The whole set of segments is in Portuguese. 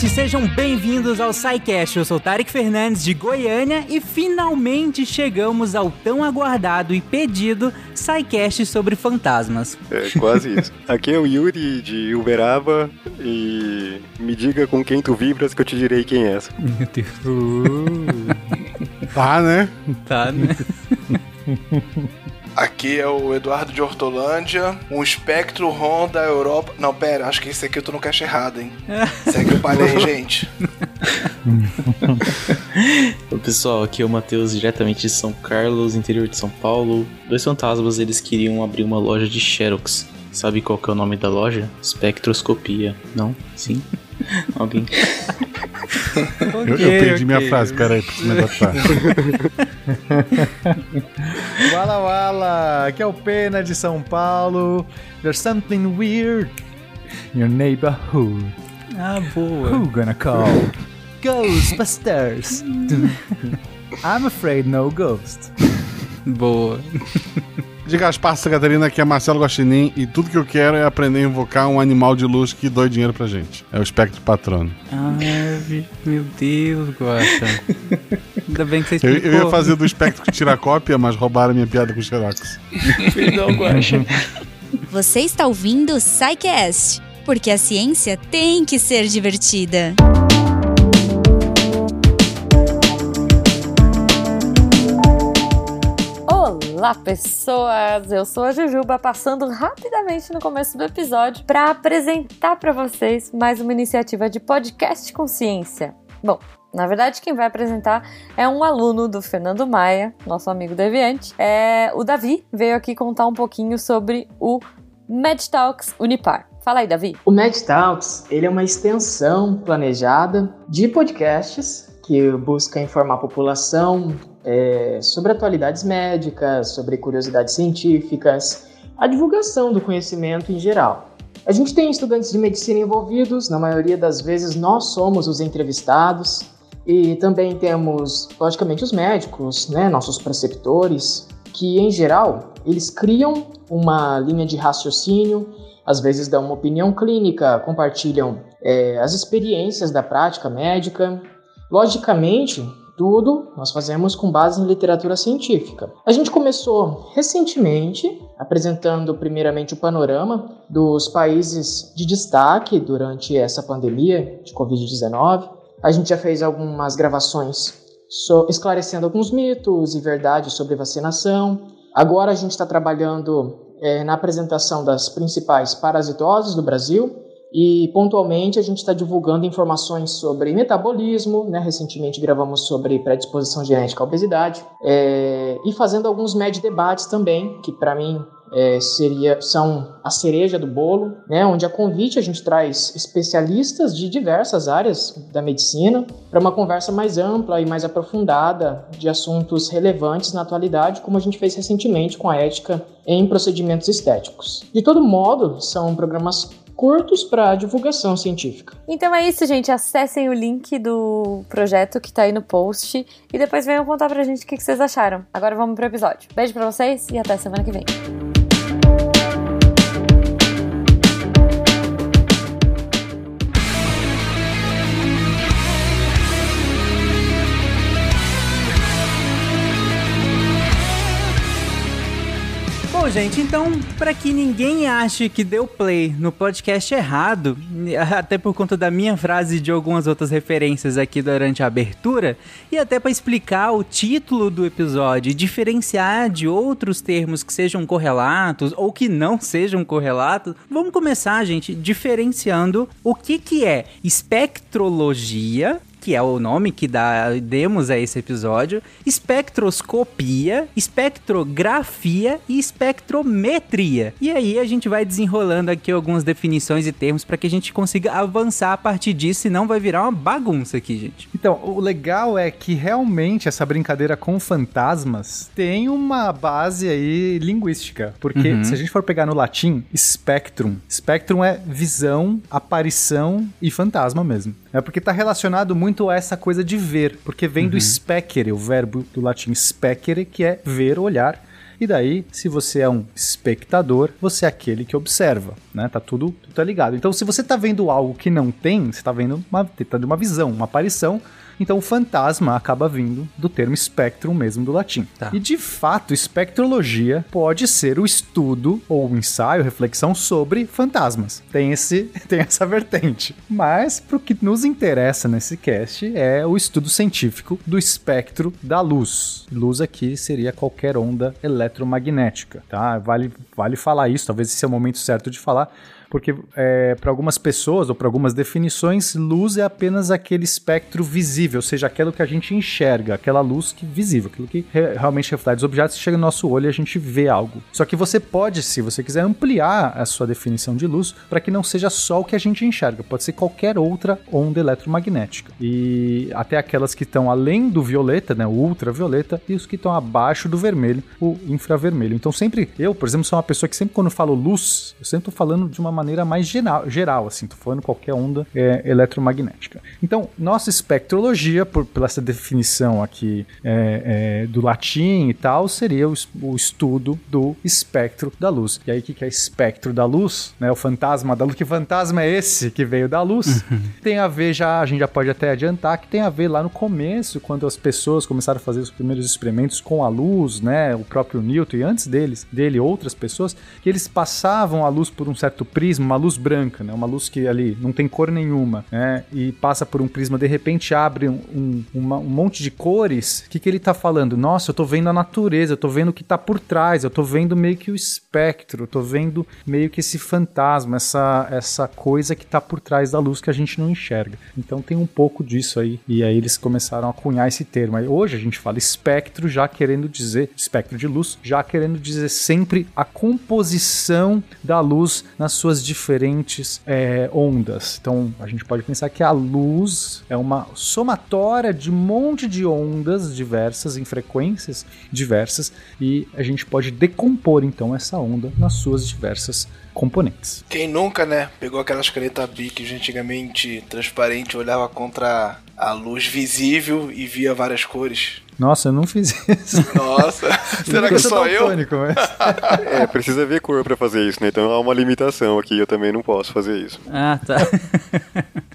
gente, sejam bem-vindos ao SciCast. Eu sou Tarek Fernandes de Goiânia e finalmente chegamos ao tão aguardado e pedido SciCast sobre fantasmas. É quase isso. Aqui é o Yuri de Uberaba e me diga com quem tu vibras que eu te direi quem é essa. Meu Deus. Uh. Tá, né? Tá, né? Aqui é o Eduardo de Hortolândia, um espectro ROM da Europa. Não, pera, acho que esse aqui eu tô no caixa errado, hein? Segue o palha aí, gente. Oi, pessoal, aqui é o Matheus, diretamente de São Carlos, interior de São Paulo. Dois fantasmas, eles queriam abrir uma loja de Xerox. Sabe qual que é o nome da loja? Spectroscopia. Não? Sim? Alguém? eu, eu perdi ok. minha frase, peraí, preciso me adaptar. Wala Wala, aqui é o Pena de São Paulo. There's something weird in your neighborhood. Ah, boa. Who gonna call? Ghostbusters. I'm afraid no ghost. Boa. Diga as Santa Catarina, aqui é Marcelo Guaxinim e tudo que eu quero é aprender a invocar um animal de luz que doe dinheiro pra gente. É o espectro patrono. Ah, meu Deus, Guaxa. Ainda bem que você Eu, explicou. eu ia fazer do espectro que tira a cópia, mas roubaram minha piada com o Xerox. Perdão, Guaxa. Você está ouvindo o SciCast, porque a ciência tem que ser divertida. Olá, pessoas! Eu sou a Jujuba, passando rapidamente no começo do episódio para apresentar para vocês mais uma iniciativa de podcast com ciência. Bom, na verdade, quem vai apresentar é um aluno do Fernando Maia, nosso amigo deviante. É, o Davi veio aqui contar um pouquinho sobre o MedTalks Unipar. Fala aí, Davi. O Mad Talks ele é uma extensão planejada de podcasts que busca informar a população é, sobre atualidades médicas, sobre curiosidades científicas, a divulgação do conhecimento em geral. A gente tem estudantes de medicina envolvidos, na maioria das vezes nós somos os entrevistados, e também temos, logicamente, os médicos, né, nossos preceptores, que em geral eles criam uma linha de raciocínio, às vezes dão uma opinião clínica, compartilham é, as experiências da prática médica. Logicamente, tudo nós fazemos com base em literatura científica. A gente começou recentemente apresentando primeiramente o panorama dos países de destaque durante essa pandemia de Covid-19. A gente já fez algumas gravações esclarecendo alguns mitos e verdades sobre vacinação. Agora a gente está trabalhando é, na apresentação das principais parasitoses do Brasil e pontualmente a gente está divulgando informações sobre metabolismo, né? recentemente gravamos sobre predisposição genética à obesidade é, e fazendo alguns med debates também, que para mim é, seria, são a cereja do bolo, né? onde a convite a gente traz especialistas de diversas áreas da medicina para uma conversa mais ampla e mais aprofundada de assuntos relevantes na atualidade, como a gente fez recentemente com a ética em procedimentos estéticos. De todo modo, são programas curtos para divulgação científica. Então é isso, gente. Acessem o link do projeto que tá aí no post e depois venham contar pra gente o que vocês acharam. Agora vamos pro episódio. Beijo pra vocês e até semana que vem. Bom, gente, então, para que ninguém ache que deu play no podcast errado, até por conta da minha frase e de algumas outras referências aqui durante a abertura, e até para explicar o título do episódio e diferenciar de outros termos que sejam correlatos ou que não sejam correlatos, vamos começar, gente, diferenciando o que que é espectrologia que é o nome que dá, demos a esse episódio, espectroscopia, espectrografia e espectrometria. E aí a gente vai desenrolando aqui algumas definições e termos para que a gente consiga avançar a partir disso, senão vai virar uma bagunça aqui, gente. Então, o legal é que realmente essa brincadeira com fantasmas tem uma base aí linguística. Porque Uhum. se a gente for pegar no latim, spectrum, spectrum é visão, aparição e fantasma mesmo. É porque tá relacionado muito a essa coisa de ver, porque vem do specere, o verbo do latim specere, que é ver, olhar. E daí, se você é um espectador, você é aquele que observa, né? Tá tudo, tudo tá ligado. Então, se você tá vendo algo que não tem, você tá vendo uma, tá tendo uma visão, uma aparição, então fantasma acaba vindo do termo spectrum mesmo do latim. Tá. E de fato, espectrologia pode ser o estudo ou o ensaio, reflexão sobre fantasmas. Tem esse tem essa vertente. Mas pro que nos interessa nesse cast é o estudo científico do espectro da luz. Luz aqui seria qualquer onda eletromagnética, tá? Vale vale falar isso, talvez esse é o momento certo de falar porque é, para algumas pessoas ou para algumas definições, luz é apenas aquele espectro visível, ou seja, aquilo que a gente enxerga, aquela luz que visível, aquilo que re realmente reflete os objetos, chega no nosso olho e a gente vê algo. Só que você pode, se você quiser, ampliar a sua definição de luz para que não seja só o que a gente enxerga, pode ser qualquer outra onda eletromagnética. E até aquelas que estão além do violeta, né, o ultravioleta, e os que estão abaixo do vermelho, o infravermelho. Então sempre, eu, por exemplo, sou uma pessoa que sempre quando falo luz, eu sempre estou falando de uma maneira mais geral, geral assim, tô falando qualquer onda é, eletromagnética. Então, nossa espectrologia, por, pela essa definição aqui é, é, do latim e tal, seria o, o, estudo do espectro da luz. E aí, o que, que é espectro da luz? Né, o fantasma da luz. Que fantasma é esse que veio da luz? Uhum. Tem a ver já, a gente já pode até adiantar, que tem a ver lá no começo, quando as pessoas começaram a fazer os primeiros experimentos com a luz, né, o próprio Newton e antes deles, dele outras pessoas, que eles passavam a luz por um certo prisma prisma, uma luz branca, né? Uma luz que ali não tem cor nenhuma, né? E passa por um prisma, de repente abre um, um, uma, um monte de cores. O que, que ele tá falando? Nossa, eu tô vendo a natureza, eu tô vendo o que tá por trás, eu tô vendo meio que o espectro, eu tô vendo meio que esse fantasma, essa, essa coisa que tá por trás da luz que a gente não enxerga. Então tem um pouco disso aí. E aí eles começaram a cunhar esse termo. Aí hoje a gente fala espectro, já querendo dizer, espectro de luz, já querendo dizer sempre a composição da luz nas suas diferentes é, ondas. Então a gente pode pensar que a luz é uma somatória de um monte de ondas diversas em frequências diversas e a gente pode decompor então essa onda nas suas diversas componentes. Quem nunca, né, pegou aquelas canetas Bic antigamente transparente, olhava contra a luz visível e via várias cores. Nossa, eu não fiz isso. Nossa, será que sou eu? Mas... é, precisa ver cor para fazer isso, né? Então há uma limitação aqui, eu também não posso fazer isso. Ah, tá.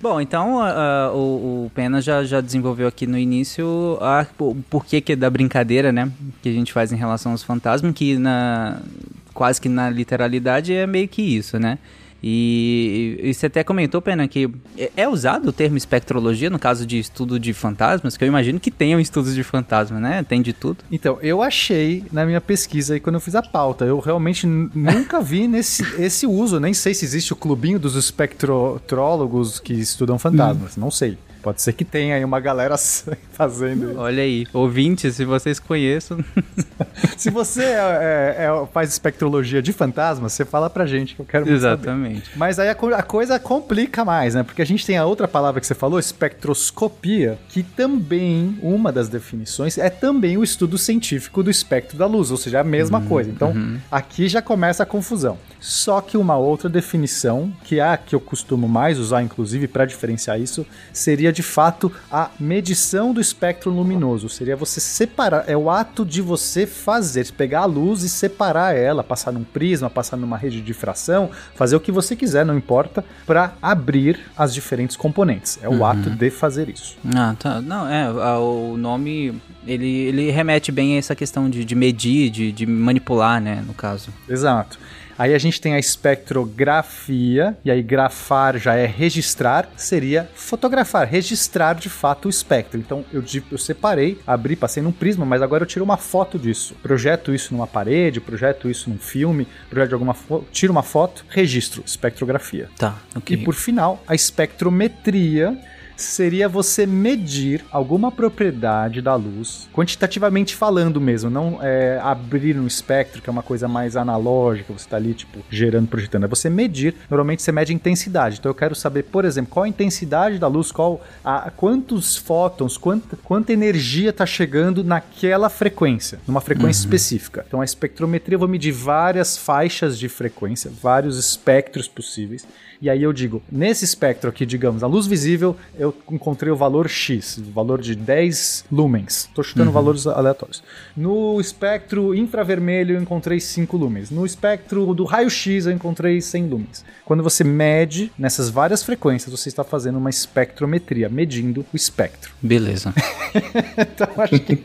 Bom, então uh, o, o, Pena já, já desenvolveu aqui no início a, o porquê que é da brincadeira, né? Que a gente faz em relação aos fantasmas, que na, quase que na literalidade é meio que isso, né? E, e, você até comentou, Pena, que é, é usado o termo espectrologia no caso de estudo de fantasmas, que eu imagino que tenham estudos de fantasma, né? Tem de tudo. Então, eu achei na minha pesquisa aí quando eu fiz a pauta, eu realmente nunca vi nesse esse uso, nem sei se existe o clubinho dos espectrólogos que estudam fantasmas, hum. não sei. Pode ser que tenha aí uma galera fazendo. Olha aí, ouvintes, se vocês conheçam. se você é, é, é, faz espectrologia de fantasmas, você fala pra gente que eu quero Exatamente. Saber. Mas aí a, a, coisa complica mais, né? Porque a gente tem a outra palavra que você falou, espectroscopia, que também, uma das definições, é também o estudo científico do espectro da luz, ou seja, é a mesma uhum, coisa. Então, uhum. aqui já começa a confusão. Só que uma outra definição, que é a que eu costumo mais usar, inclusive, para diferenciar isso, seria de fato a medição do espectro luminoso. Seria você separar, é o ato de você fazer, pegar a luz e separar ela, passar num prisma, passar numa rede de difração, fazer o que você quiser, não importa, para abrir as diferentes componentes. É o uhum. ato de fazer isso. Ah, tá. Não, é, o nome ele, ele remete bem a essa questão de, de medir, de, de manipular, né, no caso. Exato. Aí a gente tem a espectrografia, e aí grafar já é registrar, seria fotografar, registrar de fato o espectro. Então eu, eu separei, abri, passei num prisma, mas agora eu tiro uma foto disso. Projeto isso numa parede, projeto isso num filme, projeto de alguma foto, tiro uma foto, registro, espectrografia. Tá, ok. E por final, a espectrometria seria você medir alguma propriedade da luz, quantitativamente falando mesmo, não é, abrir um espectro, que é uma coisa mais analógica, você está ali, tipo, gerando, projetando. É você medir, normalmente você mede intensidade. Então eu quero saber, por exemplo, qual a intensidade da luz, qual a, quantos fótons, quanta, quanta energia está chegando naquela frequência, numa frequência uhum. específica. Então a espectrometria eu vou medir várias faixas de frequência, vários espectros possíveis. E aí eu digo, nesse espectro aqui, digamos, a luz visível, eu encontrei o valor X, o valor de 10 lumens. Tô chutando Uhum. valores aleatórios. No espectro infravermelho eu encontrei 5 lumens. No espectro do raio-x eu encontrei 100 lumens. Quando você mede nessas várias frequências, você está fazendo uma espectrometria, medindo o espectro. Beleza. Então acho que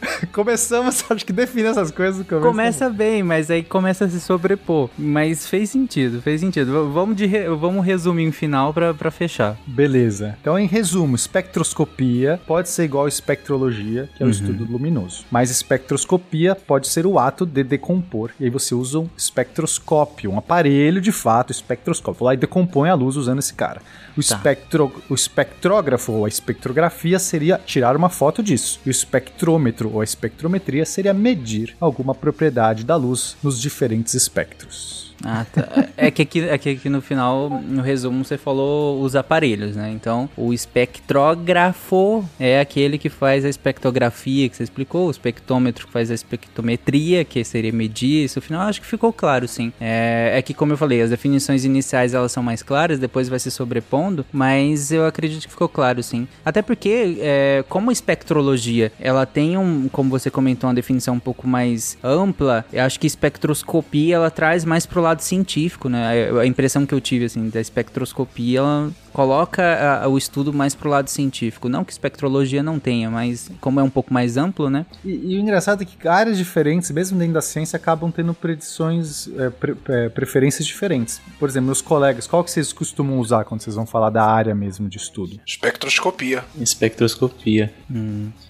começamos, acho que define essas coisas. Começa, Começa bem, mas aí começa a se sobrepor. Mas fez sentido, fez sentido. Vamos, de re- vamos resumir em final pra, pra fechar. Beleza. Então, em resumo, espectroscopia pode ser igual a espectrologia, que é o estudo luminoso. Mas espectroscopia pode ser o ato de decompor. E aí você usa um espectroscópio, um aparelho de fato, espectroscópio. Lá e decompõe a luz usando esse cara. O, espectro, o espectrógrafo ou a espectrografia seria tirar uma foto disso. E o espectrômetro ou a espectrometria seria medir alguma propriedade da luz nos diferentes espectros. Ah, tá. É que, aqui, é que aqui no final, no resumo, você falou os aparelhos, né? Então, o espectrógrafo é aquele que faz a espectrografia que você explicou, o espectrômetro que faz a espectrometria, que seria medir. Isso no final acho que ficou claro, sim. É, é que, como eu falei, as definições iniciais elas são mais claras, depois vai se sobrepondo, mas eu acredito que ficou claro, sim. Até porque, é, como espectrologia ela tem um, como você comentou, uma definição um pouco mais ampla, eu acho que espectroscopia ela traz mais pro lado científico, né? A, impressão que eu tive, assim, da espectroscopia, ela coloca a- o estudo mais pro lado científico. Não que espectrologia não tenha, mas como é um pouco mais amplo, né? E, e o engraçado é que áreas diferentes, mesmo dentro da ciência, acabam tendo predições, é, pre- é, preferências diferentes. Por exemplo, meus colegas, qual que vocês costumam usar quando vocês vão falar da área mesmo de estudo? Espectroscopia. Espectroscopia.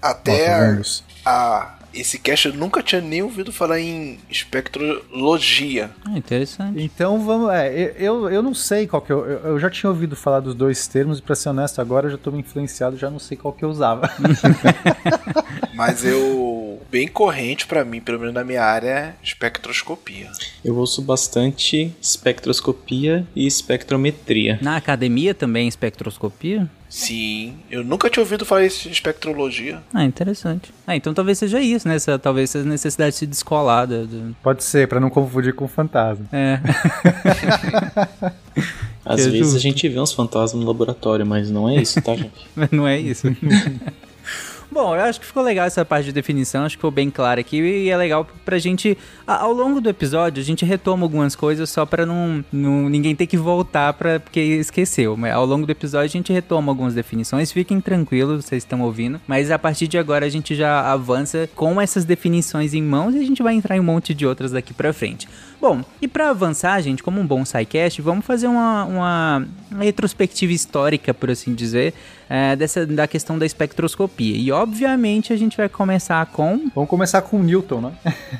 Até Ó, a, a- esse cast eu nunca tinha nem ouvido falar em espectrologia. Ah, interessante. Então vamos. É, eu, eu não sei qual que eu, eu. eu já tinha ouvido falar dos dois termos, e pra ser honesto, agora eu já tô me influenciado, já não sei qual que eu usava. Mas eu. Bem corrente pra mim, pelo menos na minha área, é espectroscopia. Eu ouço bastante espectroscopia e espectrometria. Na academia também espectroscopia? Sim, eu nunca tinha ouvido falar isso de espectrologia. Ah, interessante. Ah, então talvez seja isso, né? Essa, talvez essa necessidade de se descolar do... Pode ser, pra não confundir com fantasma. É. Às Que vezes a gente vê uns fantasmas no laboratório, mas não é isso, tá, gente? Não é isso. Bom, eu acho que ficou legal essa parte de definição, acho que ficou bem claro aqui e é legal pra gente, ao longo do episódio, a gente retoma algumas coisas só pra não, não ninguém ter que voltar pra, porque esqueceu. Mas ao longo do episódio a gente retoma algumas definições, fiquem tranquilos, vocês estão ouvindo, mas a partir de agora a gente já avança com essas definições em mãos e a gente vai entrar em um monte de outras daqui pra frente. Bom, e pra avançar, gente, como um bom SciCast, vamos fazer uma, uma, uma retrospectiva histórica, por assim dizer, é, dessa, da questão da espectroscopia. E obviamente a gente vai começar com. Vamos começar com Newton, né?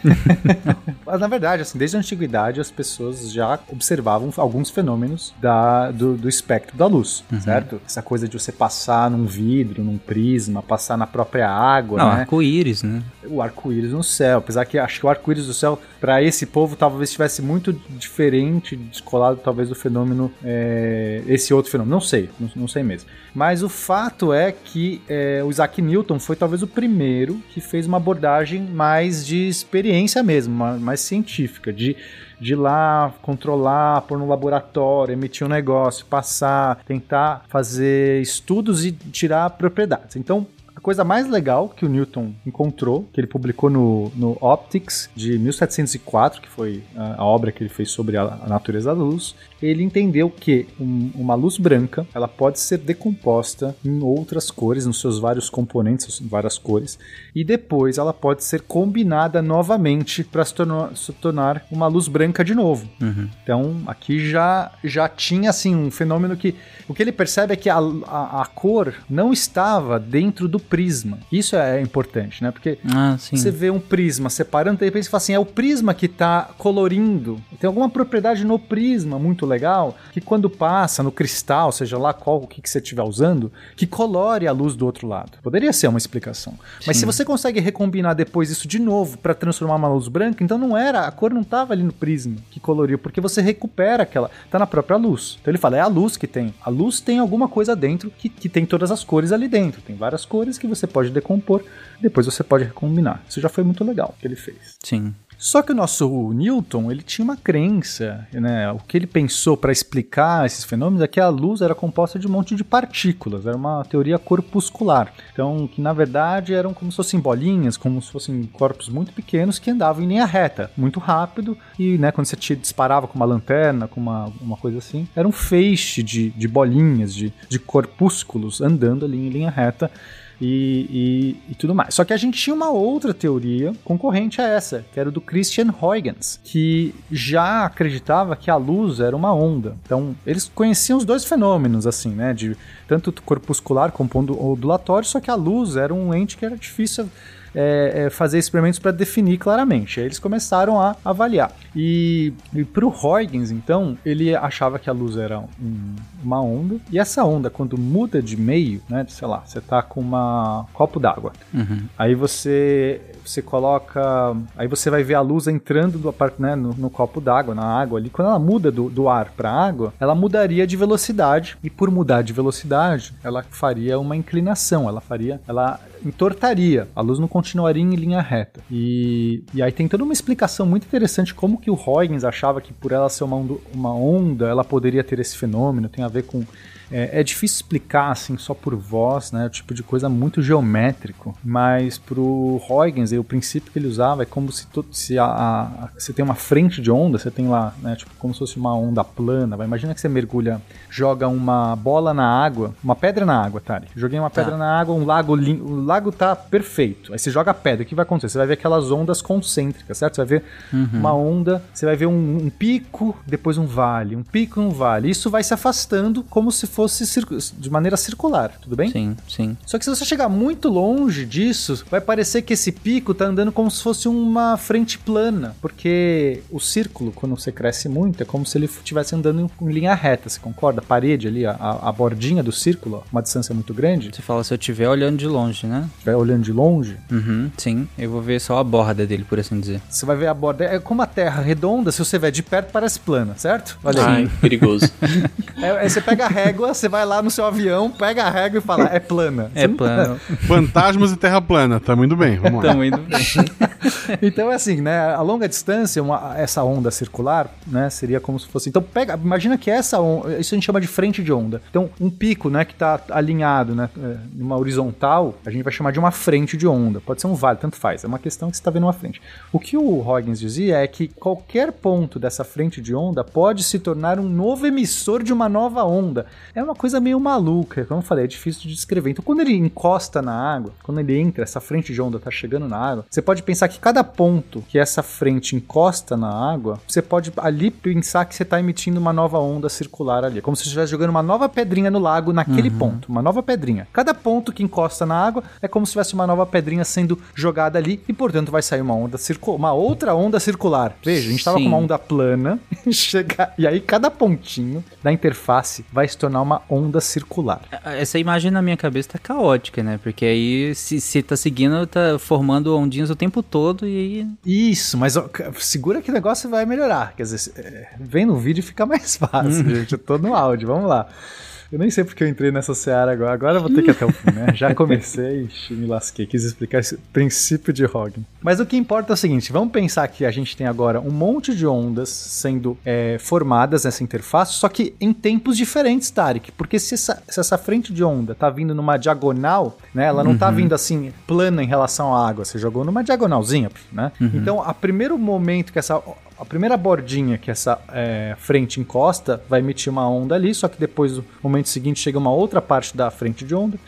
Mas na verdade, assim, desde a antiguidade as pessoas já observavam alguns fenômenos da, do, do espectro da luz, certo? Essa coisa de você passar num vidro, num prisma, passar na própria água, Não, né? arco-íris, né? o arco-íris no céu. Apesar que acho que o arco-íris do céu, para esse povo, talvez estivesse muito diferente, descolado talvez do fenômeno, é, esse outro fenômeno. Não sei, não, não sei mesmo. Mas o fato é que é, o Isaac Newton foi talvez o primeiro que fez uma abordagem mais de experiência mesmo, ma- mais científica, de de ir lá controlar, pôr no laboratório, emitir um negócio, passar, tentar fazer estudos e tirar propriedades. Então, a coisa mais legal que o Newton encontrou, que ele publicou no, no Optics de 1704, que foi a, a obra que ele fez sobre a, a natureza da luz, ele entendeu que um- uma luz branca ela pode ser decomposta em outras cores, nos seus vários componentes, várias cores, e depois ela pode ser combinada novamente para se, tornar- se tornar uma luz branca de novo. Então, aqui já, já tinha assim um fenômeno que o que ele percebe é que a, a, a cor não estava dentro do prisma. Isso é importante, né? Porque Ah, sim. você vê um prisma separando, de repente você fala assim, é o prisma que está colorindo. Tem alguma propriedade no prisma muito legal, que quando passa no cristal, seja lá qual o que, que você estiver usando, que colore a luz do outro lado. Poderia ser uma explicação. Mas se você consegue recombinar depois isso de novo para transformar uma luz branca, então não era, a cor não estava ali no prisma que coloriu, porque você recupera aquela, tá na própria luz. Então ele fala, é a luz que tem. A luz tem alguma coisa dentro que, que tem todas as cores ali dentro. Tem várias cores que você pode decompor, depois você pode recombinar. Isso já foi muito legal que ele fez. Sim. Só que o nosso Newton, ele tinha uma crença, né? O que ele pensou para explicar esses fenômenos é que a luz era composta de um monte de partículas, era uma teoria corpuscular. Então, que na verdade eram como se fossem bolinhas, como se fossem corpos muito pequenos que andavam em linha reta, muito rápido, e né, quando você te disparava com uma lanterna, com uma, uma coisa assim, era um feixe de, de bolinhas, de, de corpúsculos andando ali em linha reta e, e, e, tudo mais. Só que a gente tinha uma outra teoria concorrente a essa, que era do Christian Huygens, que já acreditava que a luz era uma onda. Então, eles conheciam os dois fenômenos, assim, né? De tanto corpuscular como ondulatório, só que a luz era um ente que era difícil é, é, fazer experimentos para definir claramente. Aí eles começaram a avaliar. E, e para o Huygens, então, ele achava que a luz era um, uma onda, e essa onda, quando muda de meio, né, sei lá, você tá com uma copo d'água, uhum. aí você você coloca, aí você vai ver a luz entrando do, né, no, no copo d'água, na água ali, quando ela muda do, do ar para água, ela mudaria de velocidade, e por mudar de velocidade, ela faria uma inclinação, ela faria, ela entortaria, a luz não continuaria em linha reta. E, e aí tem toda uma explicação muito interessante como que o Huygens achava que por ela ser uma onda, uma onda ela poderia ter esse fenômeno, tem a ver com é, é, difícil explicar assim só por voz, né? O tipo de coisa muito geométrico. Mas pro Huygens, o princípio que ele usava é como se, to, se a, a, você tem uma frente de onda, você tem lá, né? Tipo, como se fosse uma onda plana. Vai. Imagina que você mergulha, joga uma bola na água, uma pedra na água, Tari. Joguei uma pedra tá. na água, um lago, o lago tá perfeito. Aí você joga a pedra, o que vai acontecer? Você vai ver aquelas ondas concêntricas, certo? Você vai ver uhum. uma onda, você vai ver um, um pico, depois um vale, um pico e um vale. Isso vai se afastando como se fosse de maneira circular, tudo bem? Sim, sim. Só que se você chegar muito longe disso, vai parecer que esse pico tá andando como se fosse uma frente plana, porque o círculo, quando você cresce muito, é como se ele estivesse andando em linha reta, você concorda? A parede ali, a, a bordinha do círculo, uma distância muito grande. Você fala se eu estiver olhando de longe, né? Estiver olhando de longe? Uhum, sim. Eu vou ver só a borda dele, por assim dizer. Você vai ver a borda. É como a terra redonda, se você ver de perto, parece plana, certo? Olha aí. Ai, perigoso. é, aí você pega a régua, você vai lá no seu avião, pega a régua e fala, é plana. É plana. Fantasmas e terra plana, tá muito bem, vamos lá. Tá muito bem. então é assim, né, a longa distância, uma, essa onda circular, né, seria como se fosse... Então pega, imagina que essa onda, isso a gente chama de frente de onda. Então um pico, né, que tá alinhado, né, é, numa horizontal, a gente vai chamar de uma frente de onda. Pode ser um vale, tanto faz. É uma questão que você está vendo uma frente. O que o Huygens dizia é que qualquer ponto dessa frente de onda pode se tornar um novo emissor de uma nova onda. É uma coisa meio maluca, como eu falei, é difícil de descrever. Então, quando ele encosta na água, quando ele entra, essa frente de onda está chegando na água, você pode pensar que cada ponto que essa frente encosta na água, você pode ali pensar que você está emitindo uma nova onda circular ali. Como se você estivesse jogando uma nova pedrinha no lago naquele uhum. ponto. Uma nova pedrinha. Cada ponto que encosta na água é como se tivesse uma nova pedrinha sendo jogada ali e, portanto, vai sair uma onda circular, uma outra onda circular. Veja, a gente estava com uma onda plana chega... e aí cada pontinho da interface vai se tornar uma onda circular. Essa imagem na minha cabeça tá caótica, né? Porque aí se, se tá seguindo, tá formando ondinhas o tempo todo e aí... Isso, mas ó, segura que o negócio vai melhorar. Quer dizer, é, vendo o vídeo fica mais fácil, uhum. gente. Eu tô no áudio, vamos lá. Eu nem sei porque eu entrei nessa seara agora. Agora eu vou ter que ir até o fim, né? Já comecei e me lasquei. Quis explicar esse princípio de Hogg. Mas o que importa é o seguinte: vamos pensar que a gente tem agora um monte de ondas sendo é, formadas nessa interface, só que em tempos diferentes, Tarek. Porque se essa, se essa frente de onda tá vindo numa diagonal, né? Ela não tá uhum. tá vindo assim plana em relação à água. Você jogou numa diagonalzinha, né? Uhum. Então, a primeiro momento que essa a primeira bordinha que essa é, frente encosta vai emitir uma onda ali, só que depois, no momento seguinte, chega uma outra parte da frente de onda.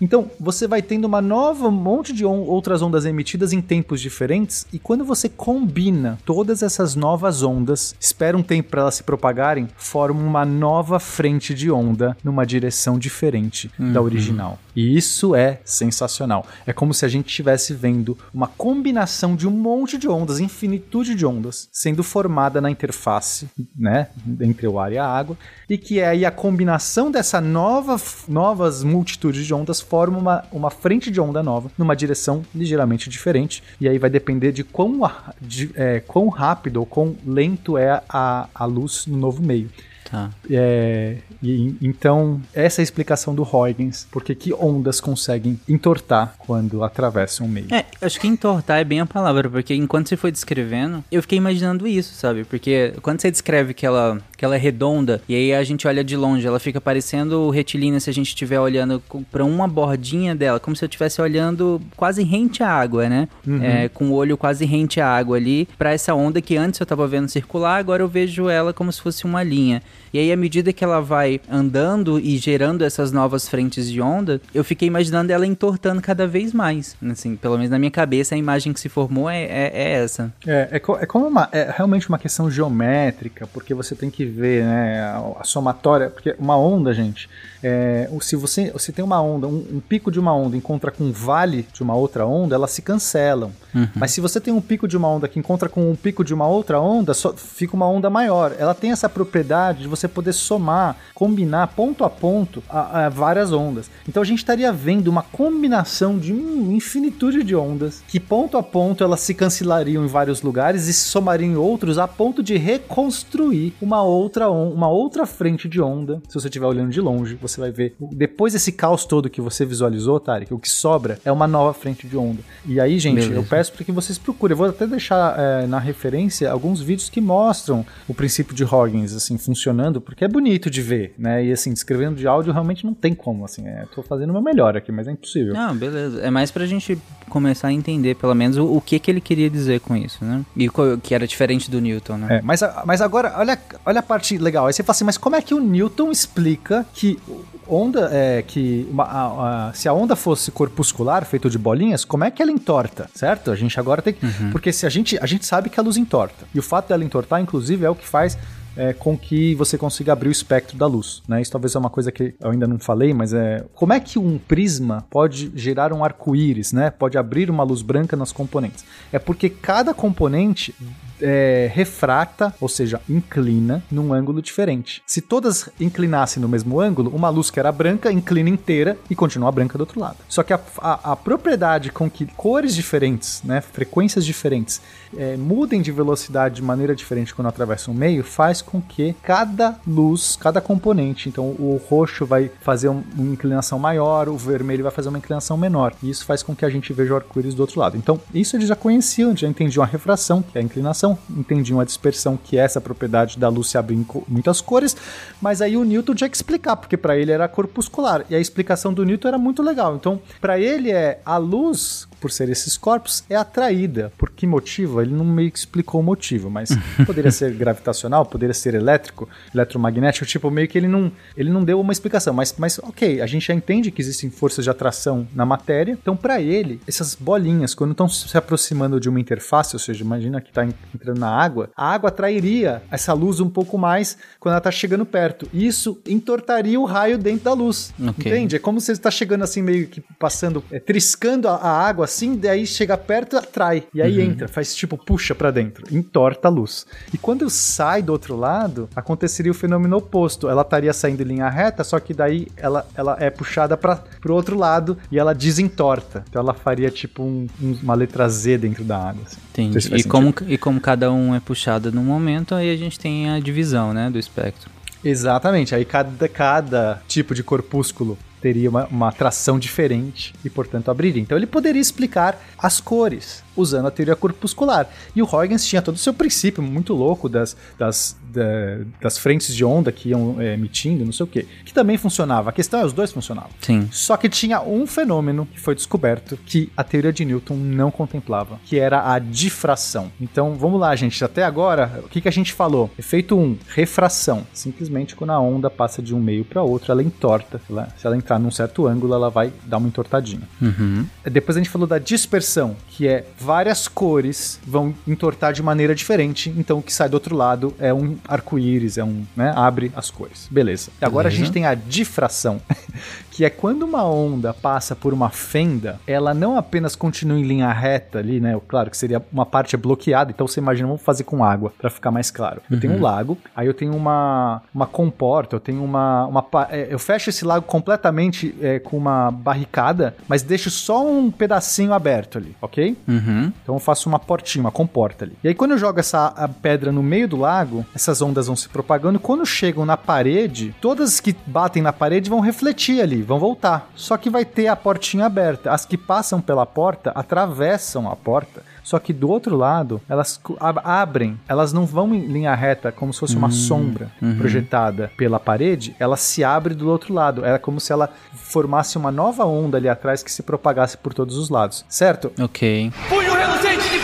Então, você vai tendo uma nova um monte de on outras ondas emitidas em tempos diferentes, e quando você combina todas essas novas ondas, espera um tempo para elas se propagarem, forma uma nova frente de onda numa direção diferente uhum. da original. E isso é sensacional. É como se a gente estivesse vendo uma combinação de um monte de ondas, infinitude de ondas, sendo formada na interface, né, entre o ar e a água, e que é aí a combinação dessa nova, novas multitudes de ondas forma uma, uma frente de onda nova numa direção ligeiramente diferente, e aí vai depender de quão, de, é, quão rápido ou quão lento é a, a luz no novo meio. Tá. É, e, então, essa é a explicação do Huygens, porque que ondas conseguem entortar quando atravessam o meio. É, acho que entortar é bem a palavra, porque enquanto você foi descrevendo, eu fiquei imaginando isso, sabe? Porque quando você descreve que ela, que ela é redonda, e aí a gente olha de longe, ela fica parecendo retilínea se a gente estiver olhando para uma bordinha dela, como se eu estivesse olhando quase rente à água, né? Uhum. É, com o olho quase rente à água ali, para essa onda que antes eu tava vendo circular, agora eu vejo ela como se fosse uma linha. E aí, à medida que ela vai andando e gerando essas novas frentes de onda, eu fiquei imaginando ela entortando cada vez mais. Assim, pelo menos na minha cabeça, a imagem que se formou é, é, é essa. É, é, co- é como uma, é realmente uma questão geométrica, porque você tem que ver né, a somatória, porque uma onda, gente, é, se você, você tem uma onda, um, um pico de uma onda encontra com um vale de uma outra onda, elas se cancelam. Mas se você tem um pico de uma onda que encontra com um pico de uma outra onda, só fica uma onda maior. Ela tem essa propriedade de você poder somar, combinar ponto a ponto a, a várias ondas. Então a gente estaria vendo uma combinação de uma infinitude de ondas que ponto a ponto elas se cancelariam em vários lugares e se somariam em outros a ponto de reconstruir uma outra on- uma outra frente de onda. Se você estiver olhando de longe, você vai ver depois desse caos todo que você visualizou, Tarek, o que sobra é uma nova frente de onda. E aí, gente, Beleza. eu peço para que vocês procurem. Eu vou até deixar é, na referência alguns vídeos que mostram o princípio de Huygens, assim, funcionando, porque é bonito de ver, né? E assim, descrevendo de áudio realmente não tem como, assim. É, tô fazendo o meu melhor aqui, mas é impossível. Não, beleza. É mais pra gente começar a entender, pelo menos, o, o que que ele queria dizer com isso, né? E co- que era diferente do Newton, né? É, mas, mas agora, olha, olha a parte legal. Aí você fala assim, mas como é que o Newton explica que onda é que uma- a- a- se a onda fosse corpuscular, feito de bolinhas, como é que ela entorta, certo? A gente agora tem que, porque se a gente a gente sabe que a luz entorta. E o fato dela entortar, inclusive, é o que faz é, com que você consiga abrir o espectro da luz, né? Isso talvez é uma coisa que eu ainda não falei, mas é como é que um prisma pode gerar um arco-íris, né? Pode abrir uma luz branca nas componentes. É porque cada componente é, refrata, ou seja, inclina num ângulo diferente. Se todas inclinassem no mesmo ângulo, uma luz que era branca inclina inteira e continua branca do outro lado. Só que a, a- a propriedade com que cores diferentes, né, frequências diferentes, é, mudem de velocidade de maneira diferente quando atravessam o meio, faz com que cada luz, cada componente, então o roxo vai fazer um- uma inclinação maior, o vermelho vai fazer uma inclinação menor. E isso faz com que a gente veja o arco-íris do outro lado. Então, isso eles já conheciam, já entendiam a refração, que é a inclinação, entendiam a dispersão, que é essa propriedade da luz se abrir em muitas cores, mas aí o Newton tinha que explicar, porque para ele era corpuscular, e a explicação do Newton era muito legal. Então, para ele é a luz por ser esses corpos, é atraída. Por que motivo? Ele não meio que explicou o motivo, mas poderia ser gravitacional, poderia ser elétrico, eletromagnético, tipo, meio que ele não, ele não deu uma explicação, mas, mas ok, a gente já entende que existem forças de atração na matéria, então para ele, essas bolinhas, quando estão se aproximando de uma interface, ou seja, imagina que está entrando na água, a água atrairia essa luz um pouco mais quando ela está chegando perto, e isso entortaria o raio dentro da luz, Ok. entende? É como se você está chegando assim, meio que passando, é, triscando a, a água assim, daí chega perto atrai. E aí entra, faz tipo, puxa pra dentro, entorta a luz. E quando sai do outro lado, aconteceria o fenômeno oposto. Ela estaria saindo em linha reta, só que daí ela, ela é puxada para pro outro lado e ela desentorta. Então ela faria tipo um- um- uma letra Z dentro da água. assim. Entendi. se E como, e como cada um é puxado num momento, aí a gente tem a divisão, né, do espectro. Exatamente. Aí cada, cada tipo de corpúsculo teria uma, uma atração diferente e, portanto, abriria. Então ele poderia explicar as cores usando a teoria corpuscular. E o Huygens tinha todo o seu princípio muito louco das, das, da- das frentes de onda que iam é, emitindo, não sei o quê, que também funcionava. A questão é os dois funcionavam. Sim. Só que tinha um fenômeno que foi descoberto que a teoria de Newton não contemplava, que era a difração. Então, vamos lá, gente. Até agora, o que, que a gente falou? Efeito 1, refração. Simplesmente quando a onda passa de um meio para outro, ela entorta. Ela- se ela entrar num certo ângulo, ela vai dar uma entortadinha. Uhum. Depois a gente falou da dispersão, que é várias cores vão entortar de maneira diferente, então o que sai do outro lado é um arco-íris, é um, né, abre as cores. Beleza. E agora a Beleza. gente tem a difração, que é quando uma onda passa por uma fenda, ela não apenas continua em linha reta ali, né? Claro que seria uma parte bloqueada, então você imagina, vamos fazer com água para ficar mais claro. Eu tenho um lago, aí eu tenho uma uma comporta, eu tenho uma, uma é, eu fecho esse lago completamente é, com uma barricada, mas deixo só um pedacinho aberto ali, ok? Uhum. Então eu faço uma portinha, uma comporta ali. E aí quando eu jogo essa a pedra no meio do lago, essas ondas vão se propagando. Quando chegam na parede, todas que batem na parede vão refletir ali, vão voltar. Só que vai ter a portinha aberta. As que passam pela porta atravessam a porta. Só que do outro lado, elas abrem, elas não vão em linha reta como se fosse uma sombra projetada pela parede, ela se abre do outro lado. É como se ela formasse uma nova onda ali atrás que se propagasse por todos os lados, certo? Ok. Punho reluzente de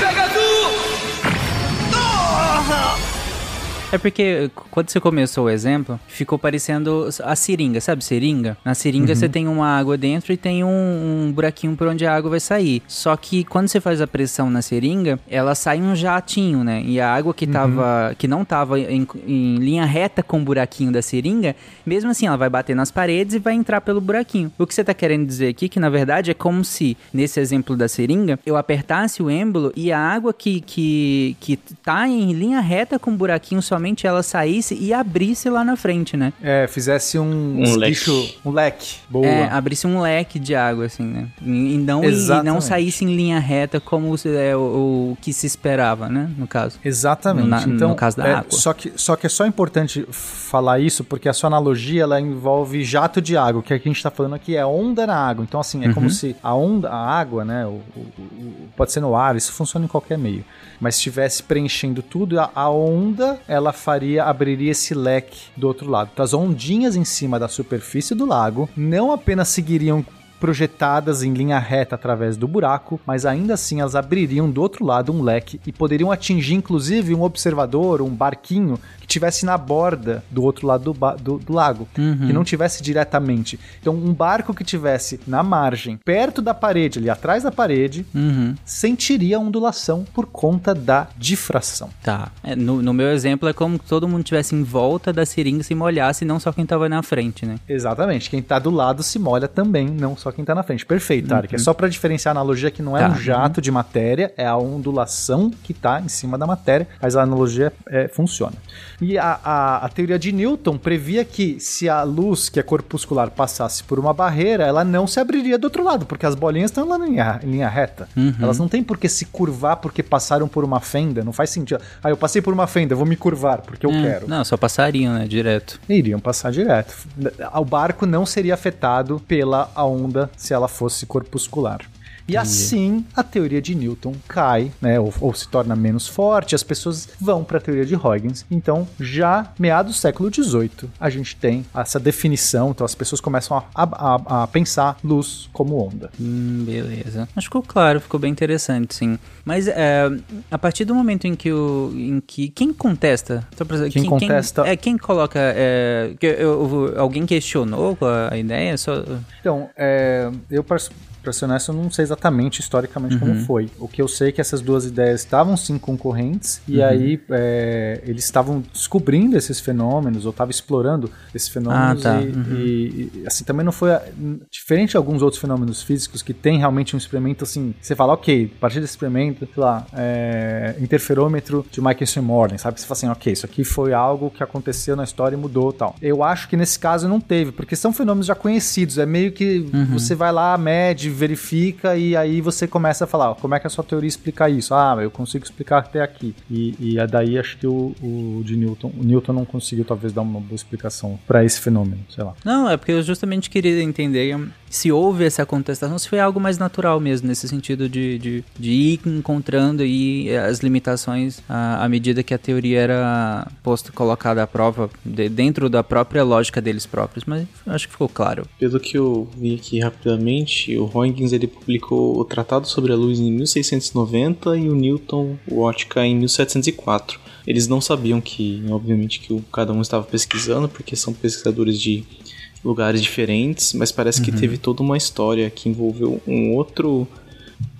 É porque quando você começou o exemplo, ficou parecendo a seringa, sabe seringa? Na seringa você tem uma água dentro e tem um, um buraquinho por onde a água vai sair. Só que quando você faz a pressão na seringa, ela sai um jatinho, né? E a água que tava, que não tava em, em linha reta com o buraquinho da seringa, mesmo assim ela vai bater nas paredes e vai entrar pelo buraquinho. O que você tá querendo dizer aqui que na verdade é como se nesse exemplo da seringa, eu apertasse o êmbolo e a água que que que tá em linha reta com o buraquinho somente ela saísse e abrisse lá na frente, né? É, fizesse um, Um leque. bicho- um leque. Boa. É, abrisse um leque de água, assim, né? E, não, e não saísse em linha reta como se- é, o, o que se esperava, né? No caso. Exatamente. No- na- então, no caso da é, água. Só que, só que é só importante falar isso porque a sua analogia ela envolve jato de água, que é o que a gente está falando aqui é onda na água. Então, assim, é como se a onda, a água, né? O, o- o- pode ser no ar, isso funciona em qualquer meio. Mas estivesse preenchendo tudo, a, a onda ela faria, abriria esse leque do outro lado. Então, as ondinhas em cima da superfície do lago não apenas seguiriam projetadas em linha reta através do buraco, mas ainda assim elas abririam do outro lado um leque e poderiam atingir inclusive um observador, um barquinho que tivesse na borda do outro lado do, do- do lago, que não tivesse diretamente. Então, um barco que tivesse na margem, perto da parede, ali atrás da parede, Uhum. sentiria a ondulação por conta da difração. Tá. É, no, no meu exemplo é como se todo mundo tivesse em volta da seringa e se molhasse, não só quem tava na frente, né? Exatamente. Quem tá do lado se molha também, não só quem tá na frente. Perfeito, Tarek. É só pra diferenciar a analogia que não é Tá. um jato de matéria, é a ondulação que tá em cima da matéria, mas a analogia é, funciona. E a, a, a teoria de Newton previa que se a luz, que é corpuscular, passasse por uma barreira, ela não se abriria do outro lado, porque as bolinhas estão lá em linha, em linha reta. Elas não têm por que se curvar porque passaram por uma fenda, não faz sentido. Ah, eu passei por uma fenda, vou me curvar porque eu É, quero. Não, só passariam, né? Direto. Iriam passar direto. O barco não seria afetado pela a onda se ela fosse corpuscular. E assim a teoria de Newton cai, né, ou, ou se torna menos forte, as pessoas vão para a teoria de Huygens. Então, já meados do século XVIII, a gente tem essa definição, então as pessoas começam a, a- a pensar luz como onda. Hum, beleza. Acho que ficou claro, ficou bem interessante, sim. Mas é, a partir do momento em que o. em que. Quem contesta? Pra- Quem contesta- é, quem coloca. É, que eu- eu- alguém questionou a, a ideia? Só, Então, é, eu, para ser honesto, eu não sei exatamente historicamente como foi. O que eu sei é que essas duas ideias estavam sim concorrentes, e aí é, eles estavam descobrindo esses fenômenos, ou estavam explorando esses fenômenos, Ah, tá. e, Uhum. e- e, assim, também não foi a- diferente de alguns outros fenômenos físicos que tem realmente um experimento assim, você fala, ok, a partir desse experimento, sei lá, é, interferômetro de Michelson Morley, sabe? Você fala assim, ok, isso aqui foi algo que aconteceu na história e mudou tal. Eu acho que nesse caso não teve, porque são fenômenos já conhecidos, é meio que você vai lá, mede, verifica e aí você começa a falar, ó, como é que a sua teoria explica isso? Ah, eu consigo explicar até aqui. E, e daí acho que o, o de Newton, o Newton não conseguiu talvez dar uma boa explicação para esse fenômeno, sei lá. Não, é porque eu justamente queria entender se houve essa contestação, se foi algo mais natural mesmo, nesse sentido de, de, de ir encontrando aí as limitações à, à medida que a teoria era posta, colocada à prova de- dentro da própria lógica deles próprios. Mas acho que ficou claro. Pelo que eu vi aqui rapidamente, o Huygens ele publicou o Tratado sobre a Luz em 1690 e o Newton o Ótica em 1704. Eles não sabiam que, obviamente, que cada um estava pesquisando, porque são pesquisadores de lugares diferentes, mas parece que teve toda uma história que envolveu um outro